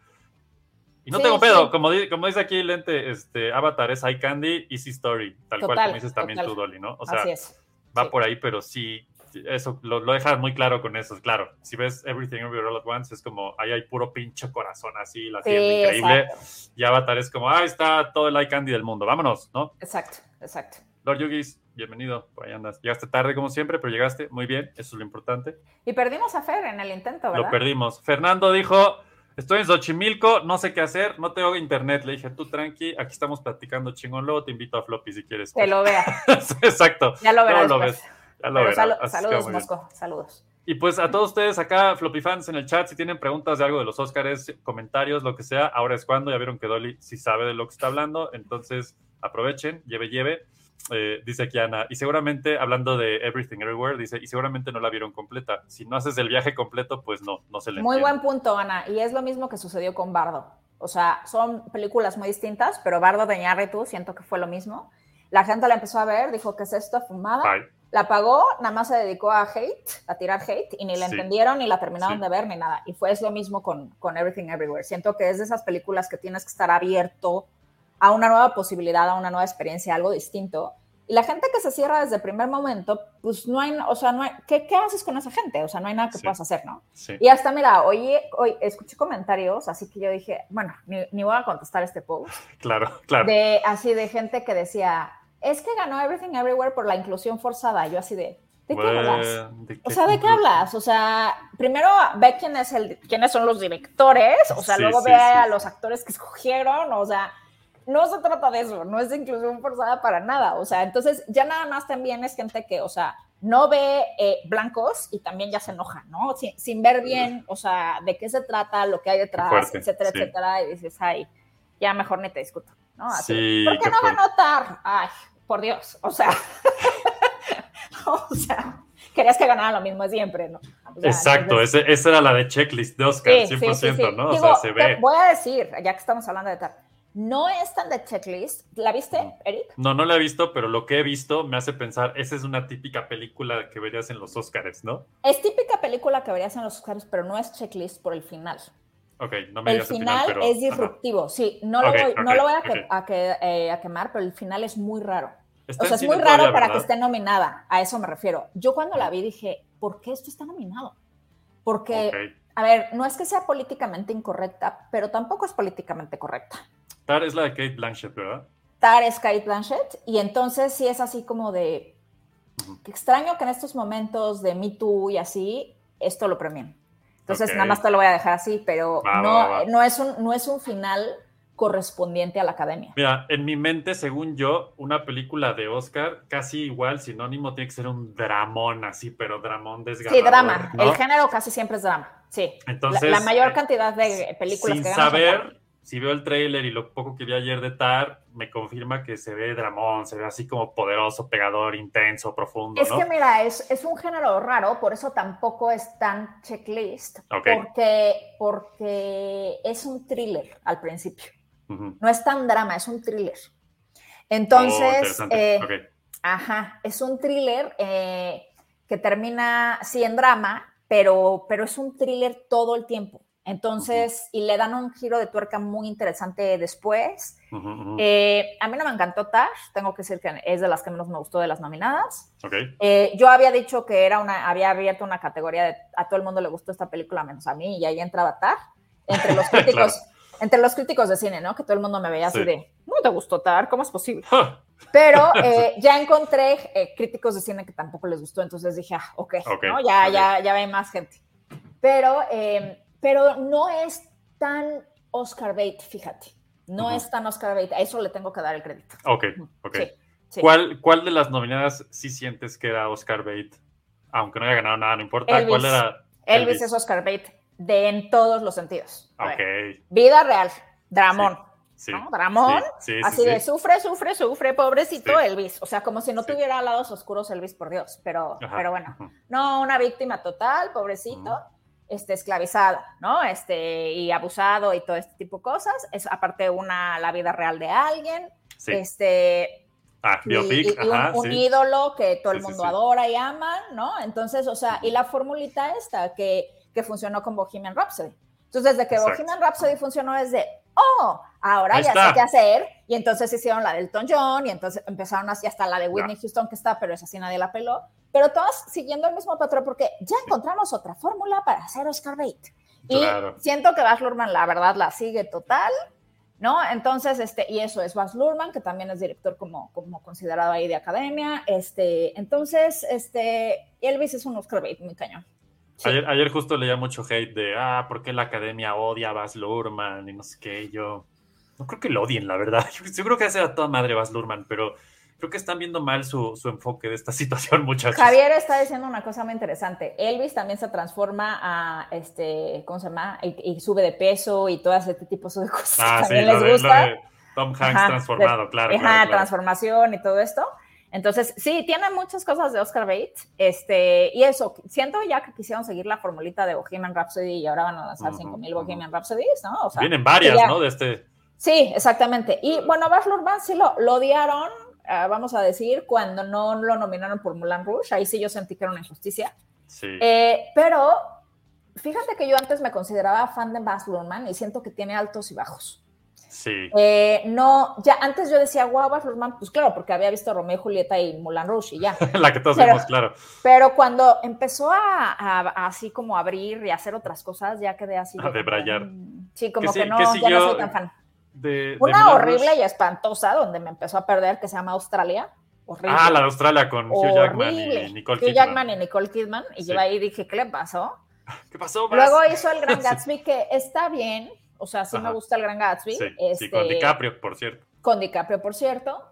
Y no Sí, tengo pedo, sí. como, como dice aquí Lente, este, Avatar es Eye Candy, Easy Story, tal cual Total, como dices también total. tú, Dolly, ¿no? O sea, Así es. va sí. por ahí, pero sí, eso lo, lo dejas muy claro con eso, claro. Si ves Everything Everywhere All at Once, es como, ahí hay puro pinche corazón así, la Sí, haciendo increíble. exacto, Y Avatar es como, ahí está todo el Eye Candy del mundo, vámonos, ¿no? exacto, exacto. Lord Yugis, bienvenido, por ahí andas. Llegaste tarde como siempre, pero llegaste muy bien, eso es lo importante. Y perdimos a Fer en el intento, ¿verdad? Lo perdimos. Fernando dijo, estoy en Xochimilco, no sé qué hacer, no tengo internet. Le dije, tú tranqui, aquí estamos platicando chingón, luego te invito a Floppy si quieres. Que lo vea. Exacto. Ya lo verás. Lo después. ves. Ya lo verás. saludos. Mosco. Saludos. Y pues a todos ustedes acá, Floppy fans en el chat, si tienen preguntas de algo de los Oscars, comentarios, lo que sea, ahora es cuando. Ya vieron que Dolly sí sabe de lo que está hablando, entonces aprovechen, lleve, lleve. Eh, dice aquí Ana, y seguramente hablando de Everything Everywhere, dice, y seguramente no la vieron completa. Si no haces el viaje completo, pues no, no se le Muy entiende. buen punto, Ana. Y es lo mismo que sucedió con Bardo. O sea, son películas muy distintas, pero Bardo de Iñárritu siento que fue lo mismo. La gente la empezó a ver, dijo que es esto, fumada. La pagó, nada más se dedicó a hate, a tirar hate, y ni la Sí. entendieron, ni la terminaron Sí. de ver, ni nada. Y fue es lo mismo con, con Everything Everywhere. Siento que es de esas películas que tienes que estar abierto a una nueva posibilidad, a una nueva experiencia, algo distinto. Y la gente que se cierra desde el primer momento, pues no hay, o sea, no hay, ¿qué, qué haces con esa gente? O sea, no hay nada que Sí. puedas hacer, ¿no? sí. Y hasta, mira, hoy, hoy escuché comentarios, así que yo dije, bueno, ni, ni voy a contestar este post, Claro, claro. de, así de gente que decía, es que ganó Everything Everywhere por la inclusión forzada. Yo así de, ¿de qué hablas? Bueno, ¿de O sea, ¿de qué hablas? O sea, primero ve quién es el, quiénes son los directores, o sea, Sí, luego ve a los actores que escogieron, o sea, no se trata de eso, no es de inclusión forzada para nada. O sea, entonces ya nada más también es gente que, o sea, no ve eh, blancos y también ya se enoja, ¿no? Sin, sin ver bien, o sea, de qué se trata, lo que hay detrás, fuerte, etcétera, sí. etcétera, y dices, ay, ya mejor ni te discuto, ¿no? Así, Sí, ¿Por qué no fuerte. ganó Tar? Ay, por Dios, o sea, o sea, querías que ganara lo mismo siempre, ¿no? O sea, Exacto, entonces- ese- esa era la de checklist de Oscar, Sí, 100%, sí, sí, sí. ¿no? Digo, o sea, se ve. voy a decir, ya que estamos hablando de Tar, no es tan de checklist. ¿La viste, Eric? No, no la he visto, pero lo que he visto me hace pensar, esa es una típica película que verías en los Oscars, ¿no? Es típica película que verías en los Oscars, pero no es checklist por el final. Ok, no me El digas final, pero... es ajá. disruptivo, sí. No lo voy, no ok, lo voy a, que- ok. a que- eh, a quemar, pero el final es muy raro. Está O sea, es muy raro todavía, para que esté nominada. A eso me refiero. Yo cuando la vi dije, ¿por qué esto está nominado? Porque, a ver, no es que sea políticamente incorrecta, pero tampoco es políticamente correcta. Tar es la de Kate Blanchett, ¿verdad? Tar es Kate Blanchett y entonces sí es así como de Ujú. qué extraño que en estos momentos de Me Too y así esto lo premien. Entonces Ok. nada más te lo voy a dejar así, pero Va, no, va, va. no es un no es un final correspondiente a la academia. Mira, en mi mente, según yo, una película de Oscar, casi igual, sinónimo, tiene que ser un dramón así, pero dramón desgarrador. Sí, drama. ¿no? El género casi siempre es drama. Sí. Entonces, la, la mayor eh, cantidad de películas sin que saber. Si veo el tráiler y lo poco que vi ayer de Tar, me confirma que se ve dramón, se ve así como poderoso, pegador, intenso, profundo, Es ¿no? que mira, es, es un género raro, por eso tampoco es tan checklist, porque, porque es un thriller al principio. No es tan drama, es un thriller. Oh, Entonces, eh, Ok. Ajá, es un thriller eh, que termina, sí, en drama, pero, pero es un thriller todo el tiempo. Entonces, y le dan un giro de tuerca muy interesante después. Ujú, ujú. Eh, a mí no me encantó Tash, tengo que decir que es de las que menos me gustó de las nominadas. Ok. Eh, yo había dicho que era una, había abierto una categoría de a todo el mundo le gustó esta película menos a mí, y ahí entraba Tar. Entre los críticos, entre los críticos de cine, ¿no? Que todo el mundo me veía así Sí. de, no te gustó Tar, ¿cómo es posible? Ja, Pero eh, ya encontré eh, críticos de cine que tampoco les gustó, entonces dije, ah, ok, Ok, ¿no? ya, ok. ya, ya ve más gente. Pero, eh, pero no es tan Oscar bait, fíjate. No es tan Oscar bait, a eso le tengo que dar el crédito. ok, ok. Sí, sí. ¿Cuál, ¿Cuál de las nominadas sí sientes que era Oscar Bate? Aunque no haya ganado nada, no importa. Elvis. ¿Cuál era? Elvis, Elvis. es Oscar bait de en todos los sentidos. Ok. ver, Vida real, dramón, Sí. ¿no? Dramón. Sí, sí, Así sí, de sufre, sufre, sufre, pobrecito. Elvis. O sea, como si no tuviera lados oscuros Elvis, por Dios. Pero, Ajá, pero bueno, no, una víctima total, pobrecito. Este, esclavizado, ¿no? Este, y abusado y todo este tipo de cosas. Es aparte una, la vida real de alguien. Sí. Este, Ah, biopic, y- y un, ajá, un sí. ídolo que todo el Sí, mundo adora y ama, ¿no? Entonces, o sea, y la formulita esta que, que funcionó con Bohemian Rhapsody. Entonces, desde que Exacto. Bohemian Rhapsody funcionó, es de, oh, ahora Ahí ya está. sé qué hacer. Y entonces hicieron la del Elton John, y entonces empezaron así hasta la de Whitney Houston, que está, pero esa sí nadie la peló. Pero todas siguiendo el mismo patrón, porque ya encontramos otra fórmula para hacer Oscar Bate. Y Claro. siento que Baz Luhrmann, la verdad, la sigue total. ¿no? Entonces, este, y eso es Baz Luhrmann, que también es director como, como considerado ahí de academia. Este, entonces, este, Elvis es un Oscar bait muy cañón. Sí. Ayer, ayer justo leía mucho hate de, ah, ¿por qué la academia odia a Baz Luhrmann? Y no sé qué, yo no creo que lo odien, la verdad. Yo, yo creo que hace a toda madre Baz Luhrmann, pero creo que están viendo mal su, su enfoque de esta situación, muchachos. Javier está diciendo una cosa muy interesante. Elvis también se transforma a, este, ¿cómo se llama? Y, y sube de peso y todo ese tipo de cosas. Ah, sí, les de, gusta. Tom Hanks Ajá, transformado, de- claro, Ajá, claro, claro. transformación y todo esto. Entonces, sí, tiene muchas cosas de Oscar Bates. Este, y eso, siento ya que quisieron seguir la formulita de Bohemian Rhapsody y ahora van a lanzar Ujú, 5000 ujú. Bohemian Rhapsodies, ¿no? O sea, Vienen varias, ya- ¿no? De este. Sí, exactamente. Y bueno, Baz Luhrmann sí lo, lo odiaron, ah, vamos a decir, cuando no lo nominaron por Moulin Rouge. Ahí sí yo sentí que era una injusticia. Sí. Eh, pero fíjate que yo antes me consideraba fan de Baz Luhrmann y siento que tiene altos y bajos. sí. Eh, no, ya antes yo decía, wow, Baz Luhrmann, pues claro, porque había visto Romeo y Julieta y Moulin Rouge y ya. la que todos pero- vimos, claro. Pero cuando empezó a, a- a así como abrir y hacer otras cosas, ya quedé así. A debrayar. mm, Sí, como ¿Qué que sí- no, ya no soy tan fan. De, Una horrible y espantosa donde me empezó a perder que se llama Australia. Horrible. Ah, la de Australia con Hugh Jackman Horrible. y Nicole Hugh Kidman. Jackman y Nicole Kidman. Y Sí. yo ahí dije, ¿qué le pasó? ¿Qué pasó? Luego hizo el Gran Sí. Gatsby, que está bien. O sea, sí me gusta el Gran Gatsby. Sí, este, con DiCaprio, por cierto. Con DiCaprio, por cierto.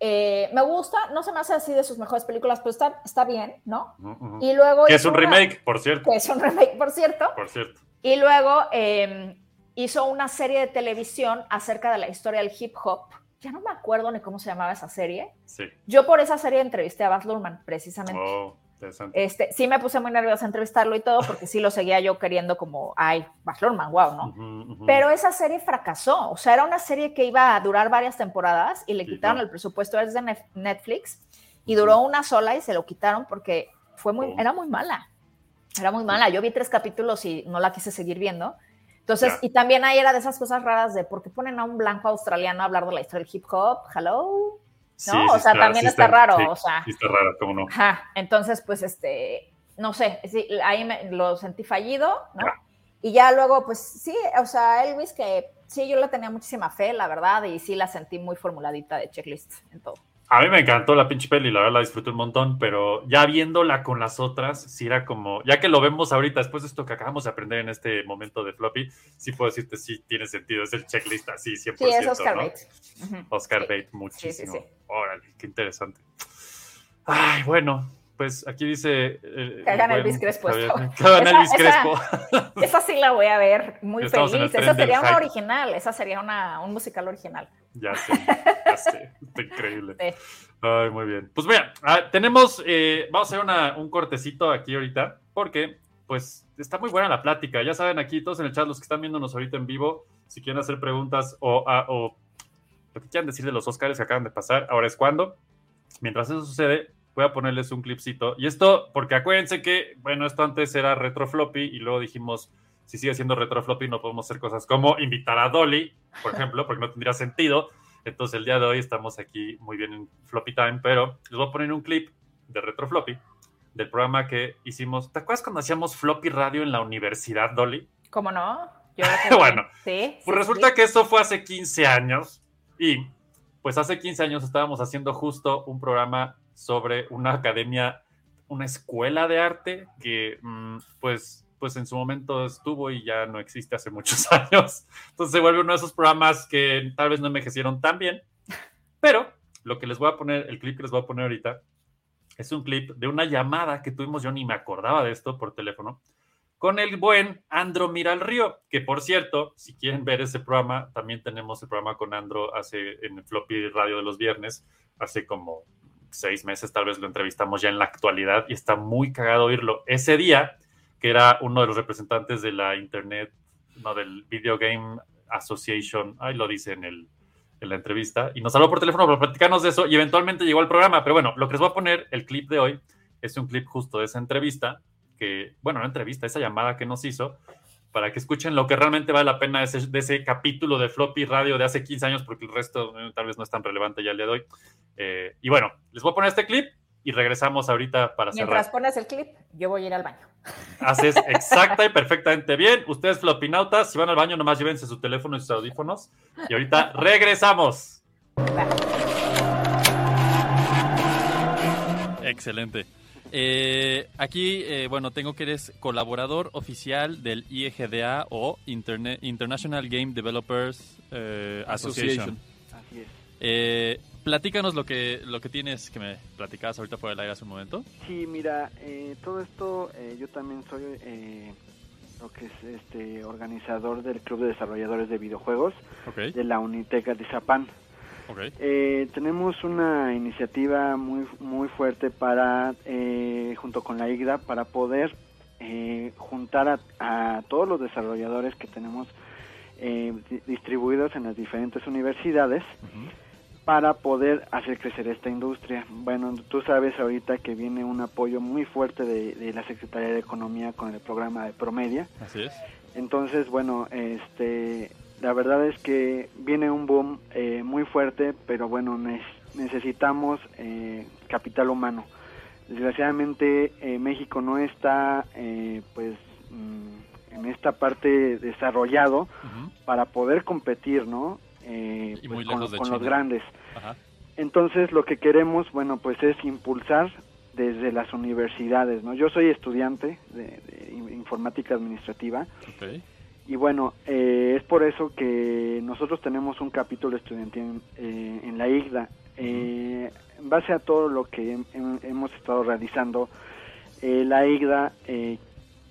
Eh, me gusta, no se me hace así de sus mejores películas, pero está, está bien, ¿no? Y luego. Que es un una- remake, por cierto. Que es un remake, por cierto. Por cierto. Y luego eh, hizo una serie de televisión acerca de la historia del hip hop. Ya no me acuerdo ni cómo se llamaba esa serie. Sí. Yo por esa serie entrevisté a Baz Luhrmann, precisamente. Oh, interesante. Este, sí me puse muy nerviosa a entrevistarlo y todo, porque sí lo seguía yo queriendo como, ay, Baz Luhrmann, wow, ¿no? Ujú, ujú. Pero esa serie fracasó, o sea, era una serie que iba a durar varias temporadas y le Sí, quitaron no. el presupuesto, es de Nef- Netflix, y duró una sola y se lo quitaron porque fue muy, Oh. era muy mala, era muy mala. Yo vi tres capítulos y no la quise seguir viendo. Entonces, y también ahí era de esas cosas raras de por qué ponen a un blanco australiano a hablar de la historia del hip hop, hello, ¿no? sí o sea, también sí está, raro, sí, o sea. está raro, cómo no. Ajá, entonces, pues, este, no sé, sí, ahí me- lo sentí fallido, ¿no? Y ya luego, pues sí, o sea, Elvis, que sí, yo le tenía muchísima fe, la verdad, y sí la sentí muy formuladita de checklist en todo. A mí me encantó la pinche peli, la verdad la disfruté un montón, pero ya viéndola con las otras, sí era como, ya que lo vemos ahorita, después de esto que acabamos de aprender en este momento de floppy, sí puedo decirte, sí tiene sentido, es el checklist así, 100%. Sí, es Oscar ¿no? Bates. Ujú. Oscar Sí. Bate, muchísimo. sí, sí. Órale, qué interesante. Ay, bueno, pues aquí dice. eh, Que hagan Elvis Crespo. Que hagan Esa- Elvis esa- Crespo. Esa sí la voy a ver muy Estamos feliz. Esa sería una hype. original. Esa sería una, un musical original. ya sé, ya sé. Está increíble. Sí. Ay, muy bien. Pues mira, ah, tenemos, eh, vamos a hacer una- un cortecito aquí ahorita, porque pues está muy buena la plática. Ya saben, aquí todos en el chat, los que están viéndonos ahorita en vivo, si quieren hacer preguntas o, ah, o lo que quieran decir de los Oscars que acaban de pasar, ahora es cuando. Mientras eso sucede, voy a ponerles un clipcito. Y esto, porque acuérdense que, bueno, esto antes era retro floppy y luego dijimos, si sigue siendo retro floppy, no podemos hacer cosas como invitar a Dolly, por ejemplo, porque no tendría sentido. Entonces el día de hoy estamos aquí muy bien en Floppy Time, pero les voy a poner un clip de Retro Floppy del programa que hicimos. ¿Te acuerdas cuando hacíamos Floppy Radio en la universidad, Dolly? ¿Cómo no? Yo Bueno, sí. Pues resulta que eso fue hace 15 años y pues hace 15 años estábamos haciendo justo un programa sobre una academia, una escuela de arte que mm, pues, pues en su momento estuvo y ya no existe hace muchos años. Entonces se vuelve uno de esos programas que tal vez no envejecieron tan bien, pero lo que les voy a poner, el clip que les voy a poner ahorita, es un clip de una llamada que tuvimos, yo ni me acordaba de esto por teléfono, con el buen Andro Miral Río, que por cierto, si quieren ver ese programa, también tenemos el programa con Andro hace en Floppy Radio de los viernes, hace como seis meses tal vez lo entrevistamos ya en la actualidad y está muy cagado oírlo. Ese día, que era uno de los representantes de la Internet, no, del Video Game Association, ahí lo dice en, el, en la entrevista, y nos habló por teléfono para platicarnos de eso y eventualmente llegó al programa. Pero bueno, lo que les voy a poner, el clip de hoy, es un clip justo de esa entrevista, que, bueno, no entrevista, esa llamada que nos hizo, para que escuchen lo que realmente vale la pena de ese, de ese capítulo de Floppy Radio de hace 15 años, porque el resto eh, tal vez no es tan relevante ya el día de hoy. Eh, y bueno, les voy a poner este clip y regresamos ahorita para Mientras cerrar. pones el clip, yo voy a ir al baño. Haces exacta y perfectamente bien. Ustedes, Floppinautas, si van al baño, nomás llévense su teléfono y sus audífonos. Y ahorita regresamos. Excelente. Eh, aquí, eh, bueno, tengo que eres colaborador oficial del IEGDA o Interne- International Game Developers eh, Association. Así es. Eh, platícanos lo que, lo que tienes, que me platicabas ahorita fuera del aire hace un momento. Sí, mira, eh, todo esto, eh, yo también soy eh, lo que es este organizador del Club de Desarrolladores de Videojuegos de la Uniteca de Zapán. Eh, tenemos una iniciativa muy muy fuerte para, eh, junto con la IGDA, para poder eh, juntar a, a todos los desarrolladores que tenemos eh, di- distribuidos en las diferentes universidades para poder hacer crecer esta industria. Bueno, tú sabes ahorita que viene un apoyo muy fuerte de, de la Secretaría de Economía con el programa de Promedia. Así es. Entonces, bueno, este, la verdad es que viene un boom eh, muy fuerte, pero bueno, ne- necesitamos eh, capital humano. Desgraciadamente, eh, México no está, eh, pues, mm, en esta parte desarrollado para poder competir, ¿no? Eh, Y pues, muy con, los grandes. Ajá. Entonces, lo que queremos, bueno, pues es impulsar desde las universidades, ¿no? Yo soy estudiante de, de in- informática administrativa Ok. Y bueno, eh, es por eso que nosotros tenemos un capítulo estudiantil eh, en la IGDA. Eh, en base a todo lo que hem- hem- hemos estado realizando, eh, la IGDA eh,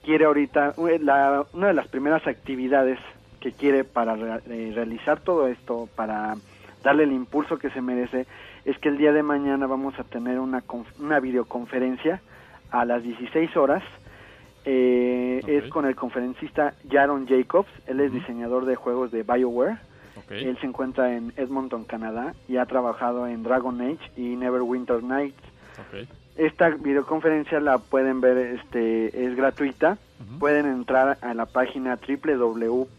quiere ahorita, eh, la- una de las primeras actividades que quiere para eh, realizar todo esto, para darle el impulso que se merece, es que el día de mañana vamos a tener una, una videoconferencia a las 16 horas. Eh. Es con el conferencista Jaron Jacobs, él es diseñador de juegos de BioWare. Él se encuentra en Edmonton, Canadá, y ha trabajado en Dragon Age y Neverwinter Nights. Esta videoconferencia la pueden ver, este, es gratuita. Pueden entrar a la página www.igda.org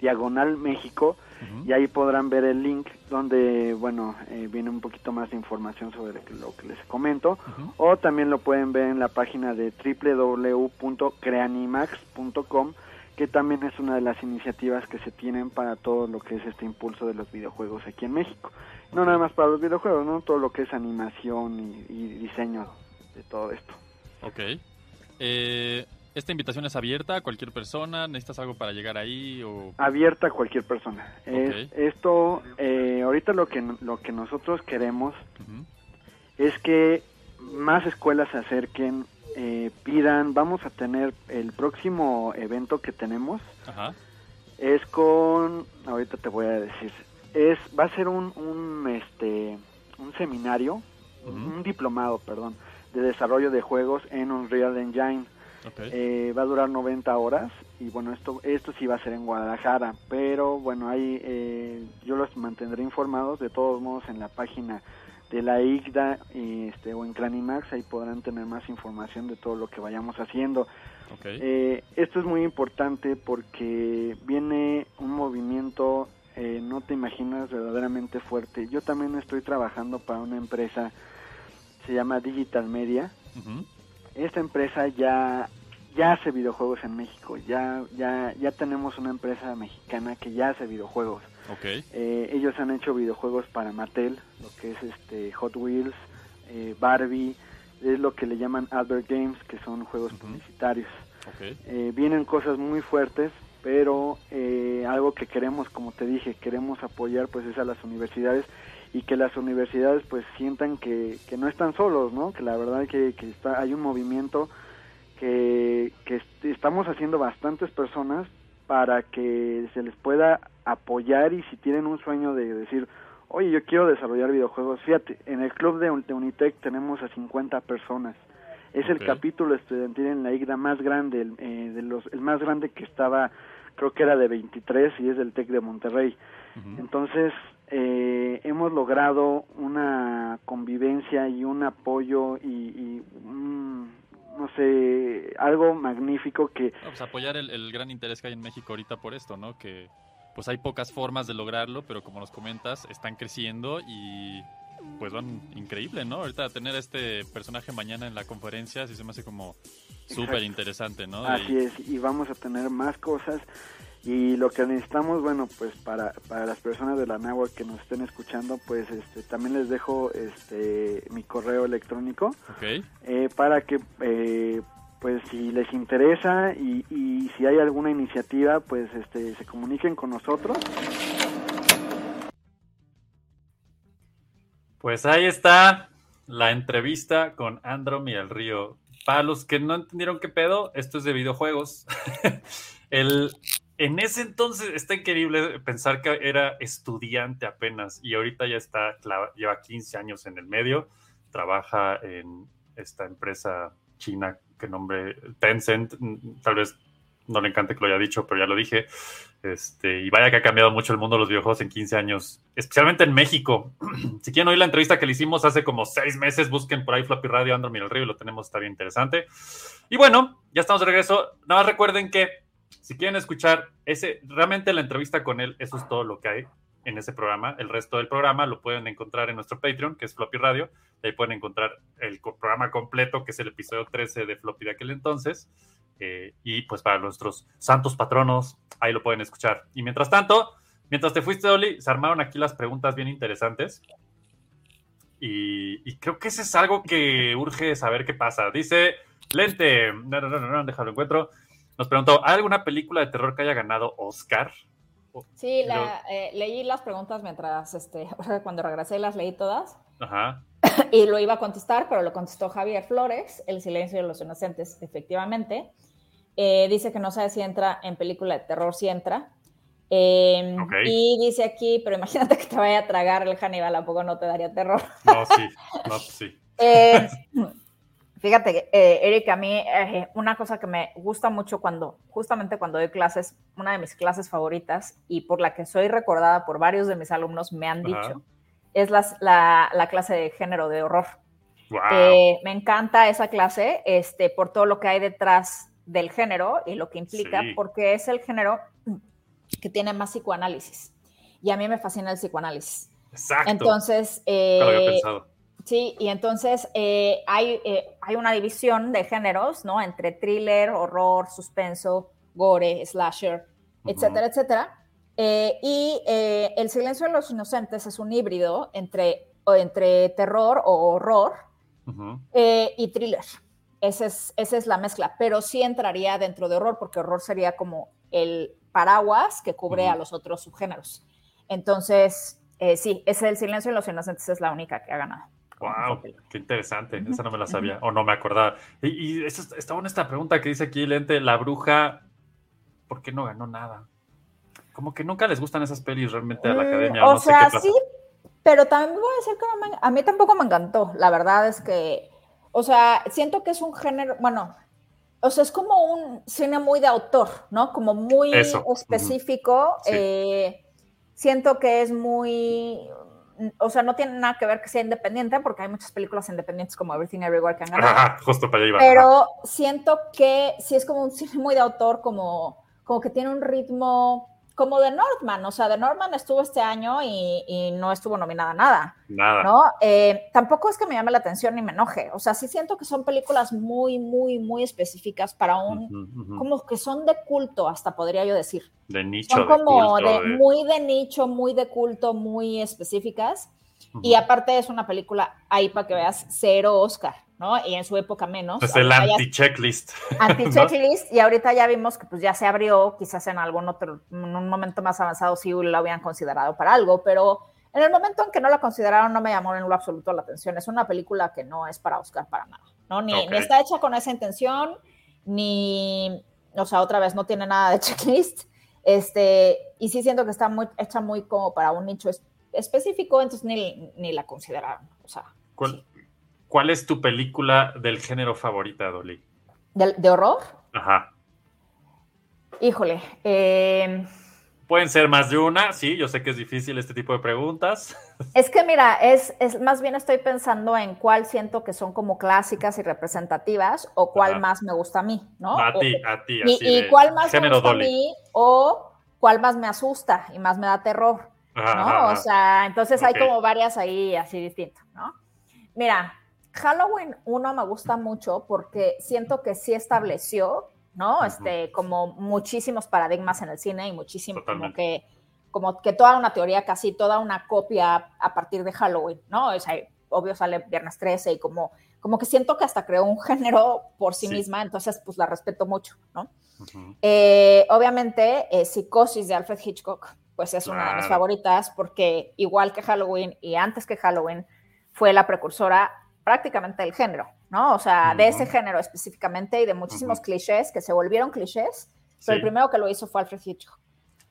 diagonal México y ahí podrán ver el link donde, bueno, eh, viene un poquito más de información sobre lo que- les comento. O también lo pueden ver en la página de www.creanimax.com, que también es una de las iniciativas que se tienen para todo lo que es este impulso de los videojuegos aquí en México. No nada más para los videojuegos, ¿no? Todo lo que es animación y, y diseño de todo esto. Ok. Eh, ¿Esta invitación es abierta a cualquier persona? ¿Necesitas algo para llegar ahí? O... Abierta a cualquier persona. Es- esto, eh, ahorita lo que, lo que nosotros queremos es que más escuelas se acerquen, eh, pidan, vamos a tener el próximo evento que tenemos, Ajá. es con, ahorita te voy a decir, es, va a ser un, un este, un seminario, un diplomado, perdón, de desarrollo de juegos en Unreal Engine. Eh, va a durar 90 horas y bueno, esto esto sí va a ser en Guadalajara, pero bueno, ahí eh, yo los mantendré informados de todos modos en la página de la IGDA este, o en Clanimax, ahí podrán tener más información de todo lo que vayamos haciendo. Eh, esto es muy importante porque viene un movimiento, eh, no te imaginas, verdaderamente fuerte. Yo también estoy trabajando para una empresa, se llama Digital Media. Esta empresa ya ya hace videojuegos en México, ya ya ya tenemos una empresa mexicana que ya hace videojuegos. Ok. Eh, ellos han hecho videojuegos para Mattel, lo que es este Hot Wheels, eh, Barbie, es lo que le llaman Albert Games, que son juegos publicitarios. Ok. Eh, vienen cosas muy fuertes, pero eh, algo que queremos, como te dije, queremos apoyar pues es a las universidades y que las universidades pues sientan que, que no están solos, ¿no? Que la verdad que, que está, hay un movimiento que, que est- estamos haciendo bastantes personas para que se les pueda apoyar y si tienen un sueño de decir, oye, yo quiero desarrollar videojuegos, fíjate, en el club de, Un- de Unitec tenemos a 50 personas. Es el capítulo estudiantil en la IGDA más grande, el, eh, de los, el más grande que estaba, creo que era de 23 y es del TEC de Monterrey. Entonces, eh, hemos logrado una convivencia y un apoyo y, y un, no sé, algo magnífico que pues apoyar el, el gran interés que hay en México ahorita por esto, ¿no? Que pues hay pocas formas de lograrlo, pero como nos comentas, están creciendo y pues van increíble, ¿no? Ahorita tener a este personaje mañana en la conferencia sí se me hace como súper interesante, ¿no? Así Y- es, y vamos a tener más cosas. Y lo que necesitamos, bueno, pues para, para las personas de la NAWA que nos estén escuchando, pues este, también les dejo este mi correo electrónico Ok, eh, para que, eh, pues si les interesa y, y si hay alguna iniciativa, pues este, se comuniquen con nosotros. Pues ahí está la entrevista con Androm y el Río. Para los que no entendieron qué pedo, esto es de videojuegos. el, en ese entonces está increíble pensar que era estudiante apenas y ahorita ya está, lleva 15 años en el medio, trabaja en esta empresa china que nombre Tencent, tal vez no le encante que lo haya dicho, pero ya lo dije. Este, y vaya que ha cambiado mucho el mundo de los videojuegos en 15 años, especialmente en México. si quieren oír la entrevista que le hicimos hace como seis meses, busquen por ahí Floppy Radio, Andro el Río, lo tenemos, está bien interesante. Y bueno, ya estamos de regreso. Nada más recuerden que si quieren escuchar ese, realmente la entrevista con él, eso es todo lo que hay en ese programa. El resto del programa lo pueden encontrar en nuestro Patreon, que es Floppy Radio. Ahí pueden encontrar el programa completo, que es el episodio 13 de Floppy de aquel entonces. Eh, y pues para nuestros santos patronos, ahí lo pueden escuchar. Y mientras tanto, mientras te fuiste, Oli, se armaron aquí las preguntas bien interesantes. Y, y creo que ese es algo que urge saber qué pasa. Dice Lente, no, no, no, no, no, déjalo encuentro. Nos preguntó, ¿hay alguna película de terror que haya ganado Oscar? Sí, la, eh, leí las preguntas mientras, este, cuando regresé las leí todas Ajá. y lo iba a contestar, pero lo contestó Javier Flores, El silencio de los inocentes, efectivamente. Eh, dice que no sabe si entra en película de terror, si entra. Eh. Y dice aquí, pero imagínate que te vaya a tragar el Hannibal, ¿a poco no te daría terror? No, sí, no, pues sí. Eh, fíjate, eh, Eric, a mí eh, una cosa que me gusta mucho cuando, justamente cuando doy clases, una de mis clases favoritas y por la que soy recordada por varios de mis alumnos me han Ajá. dicho, es las- la, la clase de género de horror. Wow. Eh, me encanta esa clase este, por todo lo que hay detrás del género y lo que implica, Sí. porque es el género que tiene más psicoanálisis. Y a mí me fascina el psicoanálisis. Exacto. Entonces, Nunca lo había eh, pensado. Sí, y entonces eh, hay, eh, hay una división de géneros, ¿no? Entre thriller, horror, suspenso, gore, slasher, etcétera, etcétera. Eh, y El silencio de los inocentes es un híbrido entre, entre terror o horror y thriller. Esa es, esa es la mezcla, pero sí entraría dentro de horror, porque horror sería como el paraguas que cubre a los otros subgéneros. Entonces, sí, es El silencio de los inocentes es la única que ha ganado. Wow, qué interesante. Esa no me la sabía o no me acordaba. Y, y eso, está buena esta pregunta que dice aquí Lente, la bruja, ¿por qué no ganó nada? Como que nunca les gustan esas pelis realmente a la Mm, academia. O no sé sea, qué sí, pero también voy a decir que no me- a mí tampoco me encantó. La verdad es que, o sea, siento que es un género, bueno, o sea, es como un cine muy de autor, ¿no? Como muy Eso, específico. Sí. eh, siento que es muy, o sea, no tiene nada que ver que sea independiente, porque hay muchas películas independientes como Everything Everywhere que han ganado. Ajá, justo para allá iba. Ajá. Pero siento que sí es como un cine muy de autor, como, como que tiene un ritmo como de Northman. O sea, de Northman estuvo este año y, y no estuvo nominada a nada, Nada. ¿no? Eh, tampoco es que me llame la atención ni me enoje. O sea, sí siento que son películas muy, muy, muy específicas para un, como que son de culto, hasta podría yo decir. De nicho, Son de como culto, de, de- muy de nicho, muy de culto, muy específicas. Y Ujú. aparte es una película ahí para que veas cero Oscar, ¿no? Y en su época menos. Es el anti-checklist. anti-checklist y ahorita ya vimos que pues ya se abrió, quizás en algún otro, en un momento más avanzado sí lo habían considerado para algo, pero en el momento en que no la consideraron no me llamó en lo absoluto la atención. Es una película que no es para Oscar para nada, ¿no? Ni, Ok. ni está hecha con esa intención, ni, o sea, otra vez no tiene nada de checklist, este, y sí siento que está muy, hecha muy como para un nicho específico, entonces ni, ni la consideraron, o sea, ¿Cuál, cuál es tu película del género favorita, Dolly? de, de horror, Ajá. híjole, eh, Pueden ser más de una, sí, yo sé que es difícil este tipo de preguntas. Es que mira, es, es más bien estoy pensando en cuál siento que son como clásicas y representativas o cuál Ajá. más me gusta a mí, ¿no? a ti, a ti, y, así y de cuál más me gusta Dolly. a mí o cuál más me asusta y más me da terror, ¿no? O sea, entonces hay como varias ahí así distintas, ¿no? Mira, Halloween 1 me gusta mucho porque siento que sí estableció, ¿no? Ujú. Este, como muchísimos paradigmas en el cine y muchísimo como que como que toda una teoría, casi toda una copia a partir de Halloween, ¿no? O sea, obvio sale Viernes 13 y como, como que siento que hasta creó un género por sí, Sí. misma, entonces pues la respeto mucho, ¿no? Eh, obviamente, eh, Psicosis de Alfred Hitchcock, pues es una de mis Claro. favoritas porque igual que Halloween y antes que Halloween, fue la precursora prácticamente del género, ¿no? O sea, de ese género específicamente y de muchísimos Ujú. clichés que se volvieron clichés, pero el Sí. primero que lo hizo fue Alfred Hitchcock.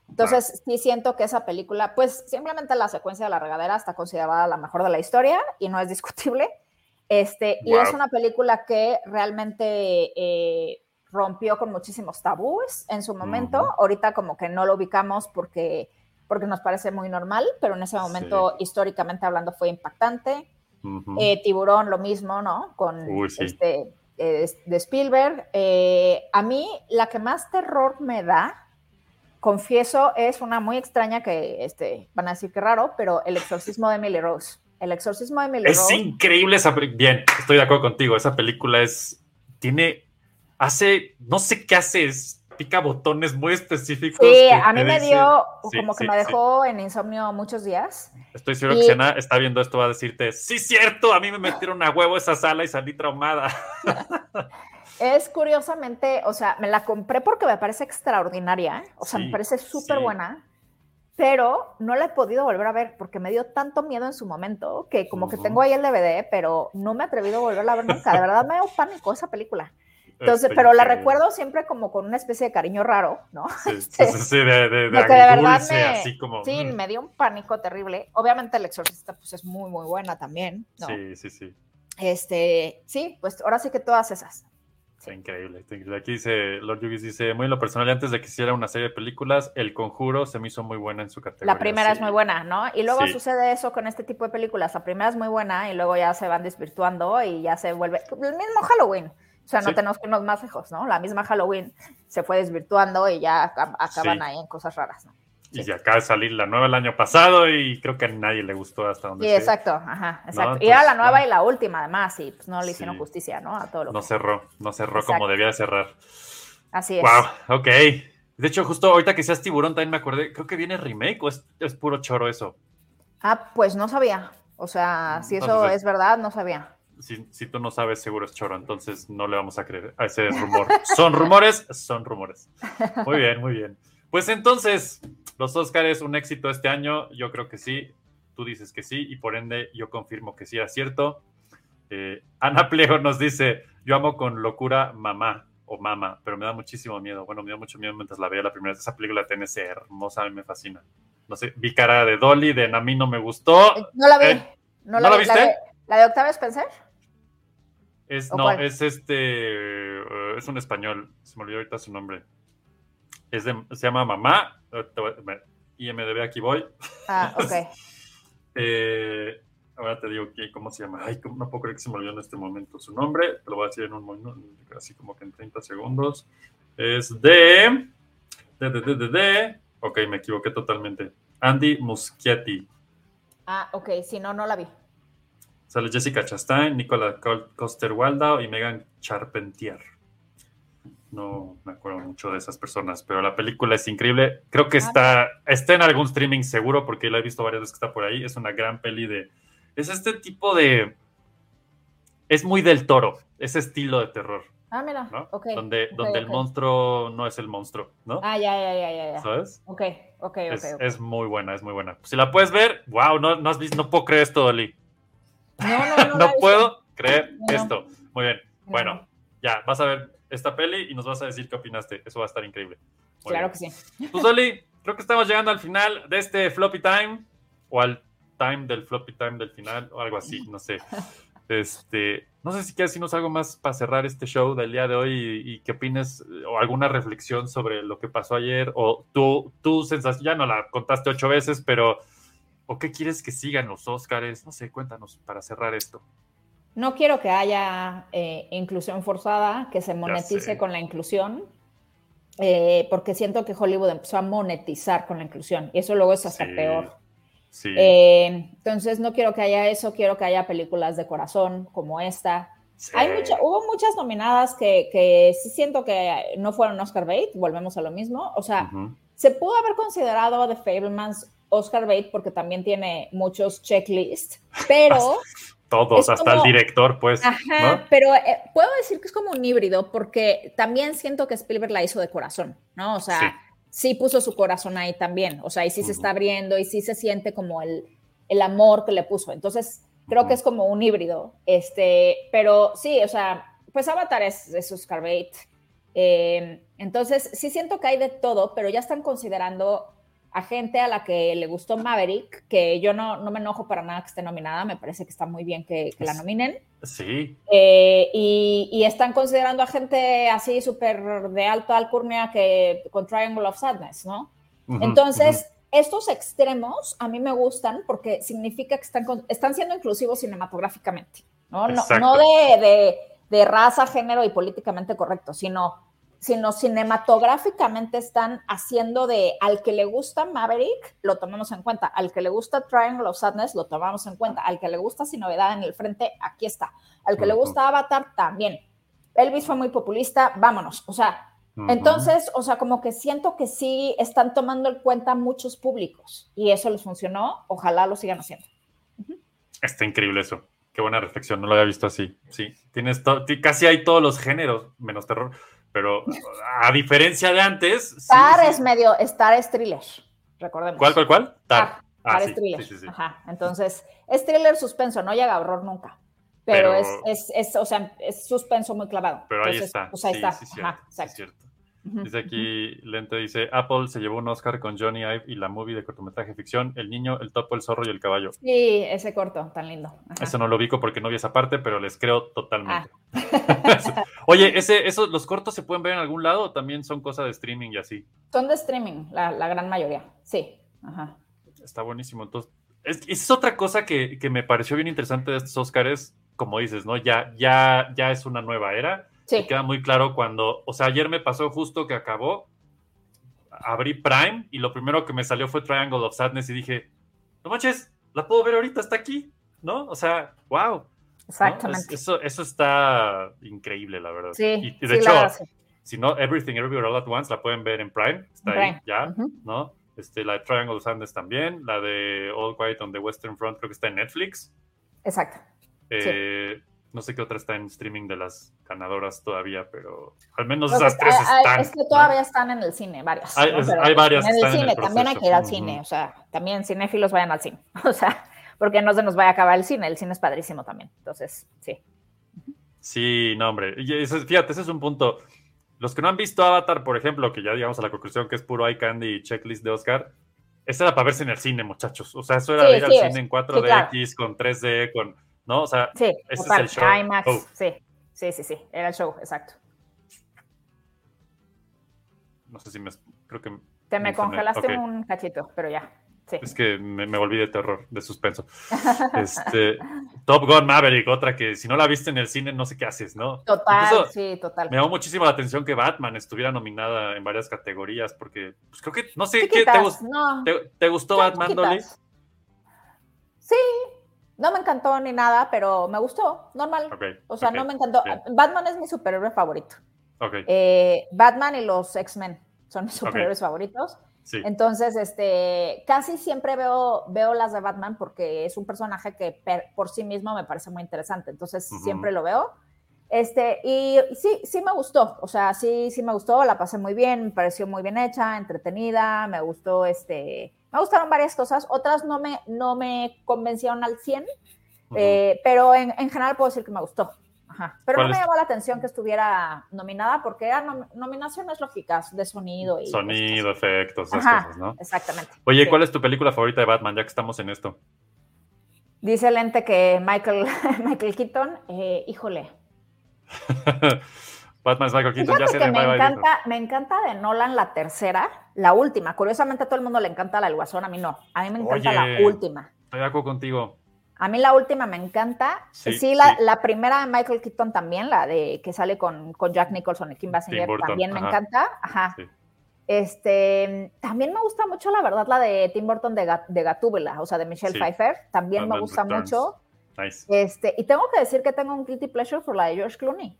Entonces, sí siento que esa película, pues simplemente la secuencia de la regadera está considerada la mejor de la historia y no es discutible. Este, Y es Wow. una película que realmente eh, rompió con muchísimos tabúes en su momento. Ujú. Ahorita como que no lo ubicamos porque, porque nos parece muy normal, pero en ese momento, históricamente hablando, fue impactante. Ujú. Eh, Tiburón, lo mismo, ¿no? Con Uy, sí. este eh, de Spielberg. Eh, a mí, la que más terror me da, confieso, es una muy extraña que este, van a decir que raro, pero El exorcismo de Emily Rose. El exorcismo de Emily Es Rose. increíble esa. Bien, estoy de acuerdo contigo. Esa película es. Tiene. Hace. No sé qué hace. Es, pica botones muy específicos. Sí, a mí me dice- dio, Sí, como que sí, me sí. dejó en insomnio muchos días. Estoy seguro Y- que Siena está viendo esto, va a decirte: Sí, cierto, a mí me metieron a huevo esa sala y salí traumada. Es curiosamente, o sea, me la compré porque me parece extraordinaria, ¿eh? o sea, me parece súper buena, pero no la he podido volver a ver porque me dio tanto miedo en su momento que como que tengo ahí el DVD, pero no me he atrevido a volverla a ver nunca. De verdad me dio pánico esa película. Entonces, pero la recuerdo siempre como con una especie de cariño raro, ¿no? Sí, sí, sí, sí, de, de, de de verdad me, así como. sí, mm. me dio un pánico terrible. Obviamente el exorcista pues es muy, muy buena también, ¿no? Sí, sí, sí. Este, sí, pues ahora sí que todas esas. Está increíble, está increíble. Aquí dice, Lord Yugis dice, muy en lo personal, antes de que hiciera una serie de películas, El Conjuro se me hizo muy buena en su categoría. La primera es sí. muy buena, ¿no? Y luego Sí. sucede eso con este tipo de películas. La primera es muy buena y luego ya se van desvirtuando y ya se vuelve el mismo Halloween. O sea, no Sí. tenemos que irnos más lejos, ¿no? La misma Halloween se fue desvirtuando y ya acab- acaban Sí. ahí en cosas raras, ¿no? Y acaba de salir la nueva el año pasado y creo que a nadie le gustó hasta donde Sí, exacto, ajá, exacto. No, y era la nueva y la última además y pues no le hicieron Sí. justicia, ¿no? A todo lo No que... cerró, no cerró Exacto. como debía de cerrar. Así es. Wow, ok. De hecho, justo ahorita que seas tiburón también me acordé, creo que viene remake o es, es puro choro eso. Ah, pues no sabía. O sea, si eso Entonces- es verdad, no sabía. Si, si tú no sabes, seguro es choro, entonces no le vamos a creer a ese rumor. ¿Son rumores? Son rumores. Muy bien, muy bien. Pues entonces, los Oscars, un éxito este año, yo creo que sí. tú dices que sí y por ende yo confirmo que sí era cierto. Eh, Ana Plejo nos dice, yo amo con locura mamá o mama, pero me da muchísimo miedo. Bueno, me da mucho miedo mientras la veía la primera vez. Esa película tiene ese hermosa, a mí me fascina. No sé, vi cara de Dolly, de a mí no me gustó. No la vi. Eh, no ¿no la vi. viste? de, la de Octavia Spencer? Es, ¿O no, cuál? es este, eh, es un español, se me olvidó ahorita su nombre. Es de- se llama Mamá, me- IMDB, aquí voy. Ah, ok. Eh, ahora te digo que, cómo se llama. Ay, no puedo creer que se me olvidó en este momento su nombre. Te lo voy a decir en un momento, así como que en 30 segundos. Es de. De, de, de, de, de- Ok, me equivoqué totalmente. Andy Muschietti. Ah, ok, si no, no la vi. Sale Jessica Chastain, Nicola Coster-Waldau y Megan Charpentier. No me acuerdo mucho de esas personas, pero la película es increíble. Creo que Ah, está, está en algún streaming seguro porque la he visto varias veces que está por ahí. Es una gran peli de... Es este tipo de... Es muy del toro, ese estilo de terror, Ah, mira. ¿no? Ok. donde ok, donde el ok. monstruo no es el monstruo, ¿no? Ah, ya, ya, ya, ya. ya. ¿Sabes? Ok, ok, ok. es, ok. es muy buena, es muy buena. Si la puedes ver, wow, no, no has visto, no puedo creer esto, Oli. No, no, no. no puedo creer esto. Muy bien. No, Bueno, no. ya, vas a ver esta peli y nos vas a decir qué opinaste. Eso va a estar increíble. Muy Claro bien. que sí. Pues, Oli, creo que estamos llegando al final de este floppy time o al time del floppy time del final o algo así, no sé. Este, no sé si quieres decirnos algo más para cerrar este show del día de hoy y, y qué opines eh, o alguna reflexión sobre lo que pasó ayer o tu, tu sensación, ya no la contaste ocho veces, pero ¿o qué quieres que sigan los Óscares? No sé, cuéntanos para cerrar esto. No quiero que haya eh, inclusión forzada, que se monetice con la inclusión, eh, porque siento que Hollywood empezó a monetizar con la inclusión y eso luego es hasta Sí, peor. Sí. Eh, entonces no quiero que haya eso, quiero que haya películas de corazón como esta. sí. Hay mucha, hubo muchas nominadas que, que sí siento que no fueron Oscar bait, volvemos a lo mismo. O sea, se pudo haber considerado The Fablemans Oscar bait porque también tiene muchos checklists, pero... Todos, hasta como- el director, pues. Ajá, ¿no? pero eh, puedo decir que es como un híbrido porque también siento que Spielberg la hizo de corazón, ¿no? O sea, sí, puso su corazón ahí también, o sea, y sí se está abriendo y sí se siente como el, el amor que le puso. Entonces, creo que es como un híbrido, este, pero sí, o sea, pues Avatar es, es Oscar bait. Eh, entonces, sí siento que hay de todo, pero ya están considerando a gente a la que le gustó Maverick, que yo no, no me enojo para nada que esté nominada, me parece que está muy bien que, que la nominen. Sí, Eh, y, y están considerando a gente así súper de alta alcurnia que con Triangle of Sadness, ¿no? Entonces, estos extremos a mí me gustan porque significa que están, con- están siendo inclusivos cinematográficamente, ¿no? No, Exacto. no de, de- de raza, género y políticamente correcto, sino, sino cinematográficamente están haciendo de al que le gusta Maverick, lo tomamos en cuenta, al que le gusta Triangle of Sadness, lo tomamos en cuenta, al que le gusta Sin Novedad en el Frente, aquí está, al que le gusta Avatar, también. Elvis fue muy populista, vámonos, o sea, entonces, o sea, como que siento que sí están tomando en cuenta muchos públicos y eso les funcionó. Ojalá lo sigan haciendo. Está increíble eso. Qué buena reflexión, no lo había visto así. Sí, tienes casi hay todos los géneros, menos terror, pero a diferencia de antes. sí, Star sí. es medio, Star es thriller, recordemos. ¿Cuál, cuál, cuál? Tar. Star, Ah, Star sí, es thriller. sí, sí, sí. Ajá. Entonces, es thriller suspenso, no llega a horror nunca. Pero, Pero- es, es, es, o sea, es suspenso muy clavado. Pero ahí está. Pues ahí está. Ajá, exacto. cierto. Dice aquí, Lente dice, Apple se llevó un Oscar con Johnny Ive y la movie de cortometraje ficción, El niño, el topo, el zorro y el caballo. Sí, ese corto, tan lindo. Ajá. Eso no lo ubico porque no vi esa parte, pero les creo totalmente. Ah. Oye, ese, esos, ¿los cortos se pueden ver en algún lado o también son cosas de streaming y así? Son de streaming, la, la gran mayoría. Sí. Ajá. Está buenísimo. Entonces, es, es otra cosa que, que me pareció bien interesante de estos Oscars, como dices, ¿no? Ya, ya, ya es una nueva era. Sí. Y queda muy claro cuando, o sea, ayer me pasó justo que acabó, abrí Prime y lo primero que me salió fue Triangle of Sadness y dije, no manches, la puedo ver ahorita, está aquí, ¿no? O sea, wow. ¿no? Exactamente. Es- eso, eso está increíble, la verdad. Sí, y, de sí, hecho, la verdad, sí. si no, Everything Everywhere All at Once la pueden ver en Prime, está ahí, ya. ¿no? Este, la de Triangle of Sadness también, la de All Quiet on the Western Front creo que está en Netflix. Exacto. Eh, No sé qué otra está en streaming de las ganadoras todavía, pero al menos Pues esas es- tres hay- hay- están. es que ¿no? todavía están en el cine, varias. Hay- ¿no? es- Pero hay varias En el están en el cine, también hay que ir al cine, o sea, también cinéfilos vayan al cine. O sea, porque no se nos vaya a acabar el cine. El cine es padrísimo también. Entonces, sí. Sí, no, hombre. Y eso- fíjate, ese es un punto. Los que no han visto Avatar, por ejemplo, que ya llegamos a la conclusión que es puro eye candy y checklist de Oscar, esa era para verse en el cine, muchachos. O sea, eso era Sí, de ir sí, al cine en sí, 4DX, con 3D, con. ¿No? O sea, Sí, ese es el show. IMAX, Oh. sí, sí, sí, sí, era el show, exacto. no sé si me. Creo que. Te me congelaste un cachito, pero ya, sí. Es que me, me volví de terror, de suspenso. Este, Top Gun Maverick, otra que si no la viste en el cine, no sé qué haces, ¿no? Total, Incluso sí, total. Me llamó muchísimo la atención que Batman estuviera nominada en varias categorías, porque pues, creo que, no sé, ¿qué, te, no, te- te gustó son Batman, Dolly? chiquitas. Sí, no me encantó ni nada, pero me gustó, normal. Ok, O sea, ok, no me encantó. bien. Batman es mi superhéroe favorito. Ok, Eh, Batman y los X-Men son mis superhéroes favoritos. sí. Entonces, este, casi siempre veo, veo las de Batman porque es un personaje que per- por sí mismo me parece muy interesante. Entonces, Ujú. siempre lo veo. Este, y y sí, sí me gustó. O sea, sí, sí me gustó, la pasé muy bien, me pareció muy bien hecha, entretenida, me gustó, este, me gustaron varias cosas. Otras no me, no me convencieron al 100, Ujú. eh, pero en, en general puedo decir que me gustó. Ajá. Pero no ¿Cuál me llamó la atención que estuviera nominada porque eran nom- nominaciones lógicas de sonido y Sonido, efectos, esas Ajá, cosas, ¿no? exactamente. Oye, Sí. ¿cuál es tu película favorita de Batman, ya que estamos en esto? Dice Lente que Michael, Michael Keaton, eh, híjole. Batman es Michael Keaton, ya sé de me encanta, me encanta de Nolan la tercera, la última. Curiosamente a todo el mundo le encanta la del Guasón, a mí no. A mí me encanta Oye. la última. Estoy de acuerdo contigo. A mí la última me encanta. Sí, Sí, la, sí. la primera de Michael Keaton también, la de que sale con, con Jack Nicholson y Kim Basinger, Burton, también me ajá. encanta. Ajá. Sí. Este, también me gusta mucho, la verdad, la de Tim Burton de, Gat- de Gatúbela, o sea, de Michelle. Pfeiffer. También me Batman gusta Returns. mucho. Nice. Este, y tengo que decir que tengo un guilty pleasure por la de George Clooney.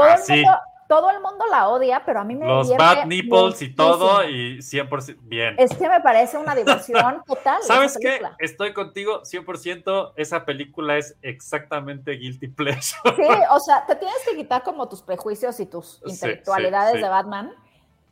Todo, Ah, el, sí. mundo, todo el mundo la odia, pero a mí me Los bad nipples y todo, y 100% bien. Es que me parece una diversión total. ¿Sabes qué? Estoy contigo 100%. Esa película es exactamente guilty pleasure. Sí, o sea, te tienes que quitar como tus prejuicios y tus Sí, intelectualidades sí, de Batman.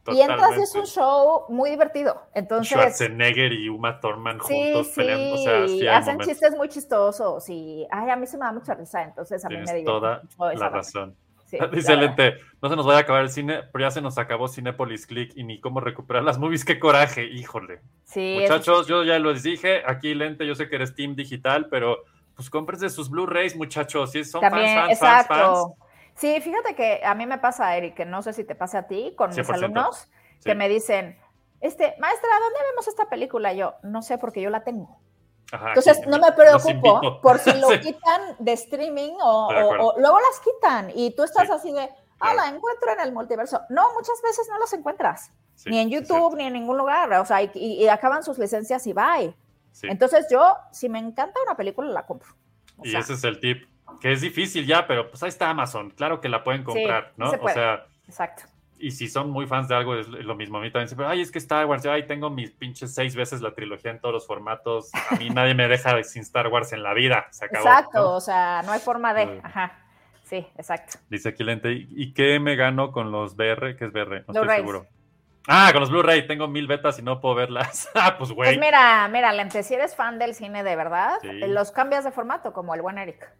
Y entras y es un Totalmente. show muy divertido. Entonces, Schwarzenegger y Uma Thurman juntos sí, peleando. O sea, sí hay hacen momentos. chistes muy chistosos y, ay, a mí se me da mucha risa. Entonces, a mí Tienes me divierte toda mucho esa la razón. Sí, Dice. Lente, no se nos vaya a acabar el cine, pero ya se nos acabó Cinepolis Click y ni cómo recuperar las movies. ¡Qué coraje! Híjole. Sí, Muchachos, yo ya les dije, aquí Lente, yo sé que eres Team Digital, pero pues cómprense sus Blu-rays, muchachos. Si son También, fans, fans, fans, exacto. fans. Sí, fíjate que a mí me pasa, Eric, que no sé si te pasa a ti con mis 100%. alumnos, Sí. que me dicen, este, maestra, ¿dónde vemos esta película? Yo, no sé, porque yo la tengo. Ajá, Entonces, aquí no me preocupo por si lo Sí. quitan de streaming o, Estoy de o- acuerdo. o luego las quitan y tú estás Sí. así de, ah, la encuentro en el multiverso. No, muchas veces no las encuentras, Sí, ni en YouTube, ni en ningún lugar, o sea, y, acaban sus licencias y bye. Entonces, yo, si me encanta una película, la compro. O Y sea, ese es el tip, que es difícil ya, pero pues ahí está Amazon. Claro que la pueden comprar, ¿no? se O sea, exacto. Y si son muy fans de algo, es lo mismo. A mí también siempre, ay, es que Star Wars, ay, tengo mis pinches seis veces la trilogía en todos los formatos. A mí nadie me deja de- sin Star Wars en la vida. Se acabó. Exacto, ¿no? o sea, no hay forma de, ajá, sí, exacto. Dice aquí Lente, ¿y qué me gano con los BR? ¿Qué es BR? No estoy seguro. Ah, con los Blu-ray. Tengo mil betas y no puedo verlas. ah, pues Pues güey. mira, mira, Lente, si eres fan del cine de verdad, Sí. los cambias de formato, como el buen Eric.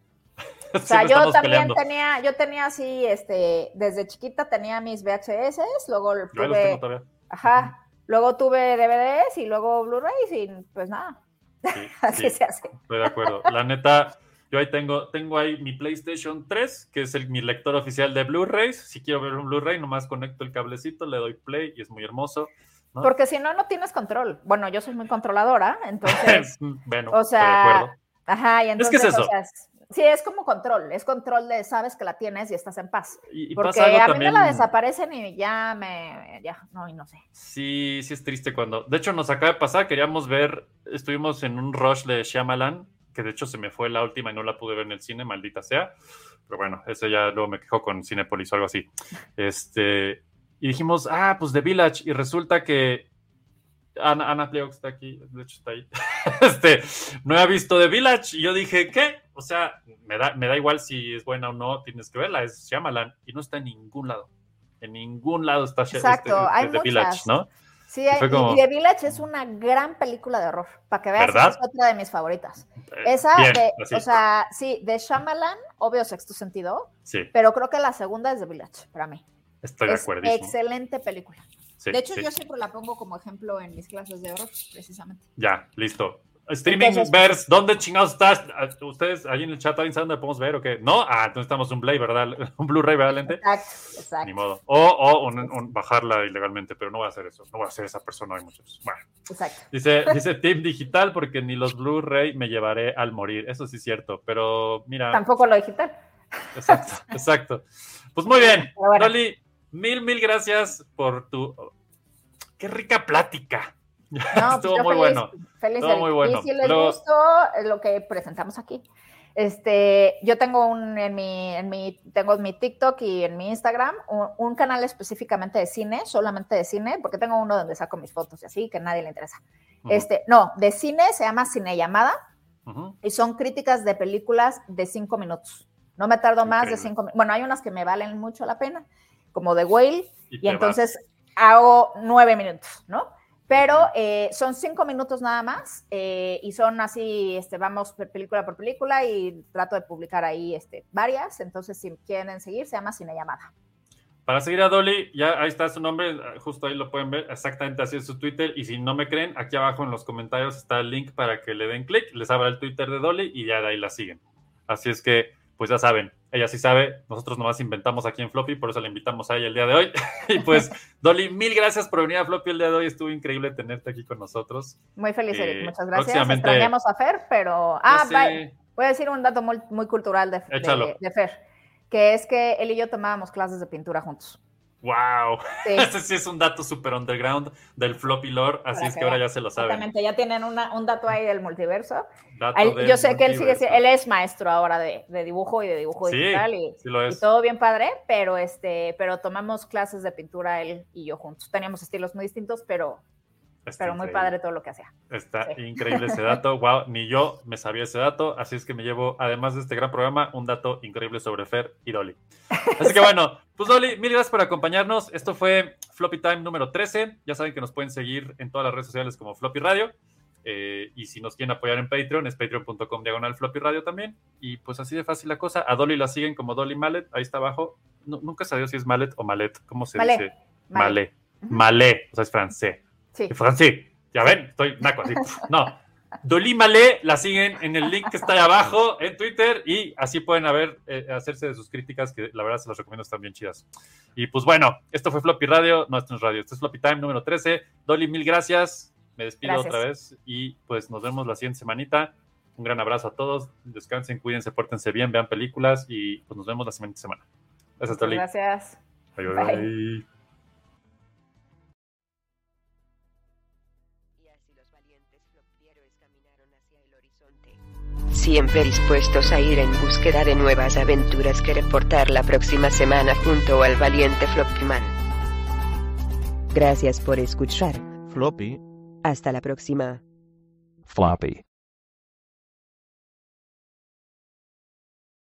O sea, yo también peleando. tenía, yo tenía así, este, desde chiquita tenía mis VHS, luego ahí los tengo tuve, todavía. ajá, luego tuve DVDs y luego Blu-rays y pues nada, Sí, así sí. se hace. Estoy de acuerdo. La neta, yo ahí tengo, tengo ahí mi PlayStation 3, que es el, mi lector oficial de Blu-rays. Si quiero ver un Blu-ray, nomás conecto el cablecito, le doy play y es muy hermoso. ¿no? Porque si no, no tienes control. Bueno, yo soy muy controladora, entonces, bueno, o estoy de sea, acuerdo. ajá, y Es entonces, que es o sea, es- sí, es como control, es control de sabes que la tienes y estás en paz. Y, y Porque a mí también. me la desaparecen y ya me, ya, no, y no sé. Sí, sí es triste cuando. De hecho, nos acaba de pasar, queríamos ver, estuvimos en un rush de Shyamalan, que de hecho se me fue la última y no la pude ver en el cine, maldita sea. Pero bueno, eso ya luego me quejó con Cinepolis o algo así. Este, y dijimos, ah, pues The Village, y resulta que Ana, Ana Pleox está aquí, de hecho está ahí. este, no he visto The Village, y yo dije, ¿qué? O sea, me da, me da igual si es buena o no, tienes que verla, es Shyamalan, y no está en ningún lado. En ningún lado está Sh- Exacto, este, hay The Village, muchas. ¿no? Sí, Y como- y The Village es una gran película de horror, para que veas, ¿Verdad? es otra de mis favoritas. Eh, Esa bien, de, o sea, sí, de Shyamalan, obvio sexto sentido, sí, pero creo que la segunda es The Village, para mí. estoy de acuerdo. excelente película. Sí, de hecho, sí. yo siempre la pongo como ejemplo en mis clases de horror, precisamente. Ya, listo. Streaming Verse, ¿dónde chingados estás? Ah, ¿Ustedes ahí en el chat alguien sabe dónde podemos ver o qué? ¿No? Ah, entonces estamos un Blu-ray, ¿verdad? Un Blu-ray, ¿verdad, Lente? Exacto, Ni exacto, modo. O, o un- un- bajarla ilegalmente, pero no voy a hacer eso. No voy a ser esa persona hoy, muchachos. Bueno, exacto. dice, dice Team Digital porque ni los Blu-ray me llevaré al morir. Eso sí es cierto, pero mira. Tampoco lo digital. Exacto, exacto. Pues muy bien. Bueno. Dolly, mil, mil gracias por tu. Qué rica plática. No, Estuvo yo muy feliz, bueno. Feliz Estuvo muy bueno. Y si les Luego- gustó eh, lo que presentamos aquí, este, yo tengo un en mi, en mi, tengo en mi TikTok y en mi Instagram un, un canal específicamente de cine, solamente de cine, porque tengo uno donde saco mis fotos y así, que a nadie le interesa. Ujú, Este, no, de cine se llama Cine Llamada ujú. y son críticas de películas de cinco minutos. No me tardo más de cinco minutos. Bueno, hay unas que me valen mucho la pena, como The Whale, Y y entonces hago nueve minutos, ¿no? Pero eh, son cinco minutos nada más eh, y son así, este, vamos pe- película por película y trato de publicar ahí este, varias. Entonces, si quieren seguir, se llama Cine Llamada. Para seguir a Dolly, ya ahí está su nombre, justo ahí lo pueden ver, exactamente así es su Twitter. Y si no me creen, aquí abajo en los comentarios está el link para que le den clic, les abra el Twitter de Dolly y ya de ahí la siguen. Así es que, pues ya saben, ella sí sabe, nosotros nomás inventamos aquí en Floppy, por eso la invitamos a ella el día de hoy. y pues, Dolly, mil gracias por venir a Floppy el día de hoy, estuvo increíble tenerte aquí con nosotros. Muy feliz, Eh, Eric. Muchas gracias. Extrañamos a Fer, pero... Ah, bye. voy a decir un dato muy, muy cultural de, de- de Fer, que es que él y yo tomábamos clases de pintura juntos. ¡Wow! Sí. Este sí es un dato súper underground del Floppy Lore, así Para es que ahora ya se lo saben. Exactamente, ya tienen una- un dato ahí del multiverso. Del yo sé que él sigue, multiverso. él es maestro ahora de, de dibujo y de dibujo Sí, digital y, sí lo y todo bien padre, pero este, pero tomamos clases de pintura él y yo juntos. Teníamos estilos muy distintos, pero, Está pero muy padre todo lo que hacía. Está Sí. increíble ese dato. Wow, ni yo me sabía ese dato. Así es que me llevo, además de este gran programa, un dato increíble sobre Fer y Dolly. Así que bueno, pues Dolly, mil gracias por acompañarnos. Esto fue Floppy Time número 13. Ya saben que nos pueden seguir en todas las redes sociales como Floppy Radio. Eh, y si nos quieren apoyar en Patreon, es patreon.com diagonal Floppy Radio también. Y pues así de fácil la cosa. A Dolly la siguen como Dolly Mallet. Ahí está abajo. No- nunca sabía si es Mallet o Mallet. ¿Cómo se dice? Mallet. Mallet. O sea, es francés. Sí. Y francés. Ya ven, estoy naco así. No. Dolly Malé la siguen en el link que está ahí abajo en Twitter y así pueden haber, eh, hacerse de sus críticas que la verdad se las recomiendo, están bien chidas. Y pues bueno, esto fue Floppy Radio, no, esto no es radio, esto es Floppy Time número 13. Dolly, mil gracias, me despido Gracias. otra vez y pues nos vemos la siguiente semanita. Un gran abrazo a todos, descansen, cuídense, pórtense bien, vean películas y pues nos vemos la siguiente semana. Gracias, Dolly. gracias. Bye, bye, Bye. Siempre dispuestos a ir en búsqueda de nuevas aventuras que reportar la próxima semana junto al valiente Flopman. Gracias por escuchar. Floppy Hasta la próxima. floppy.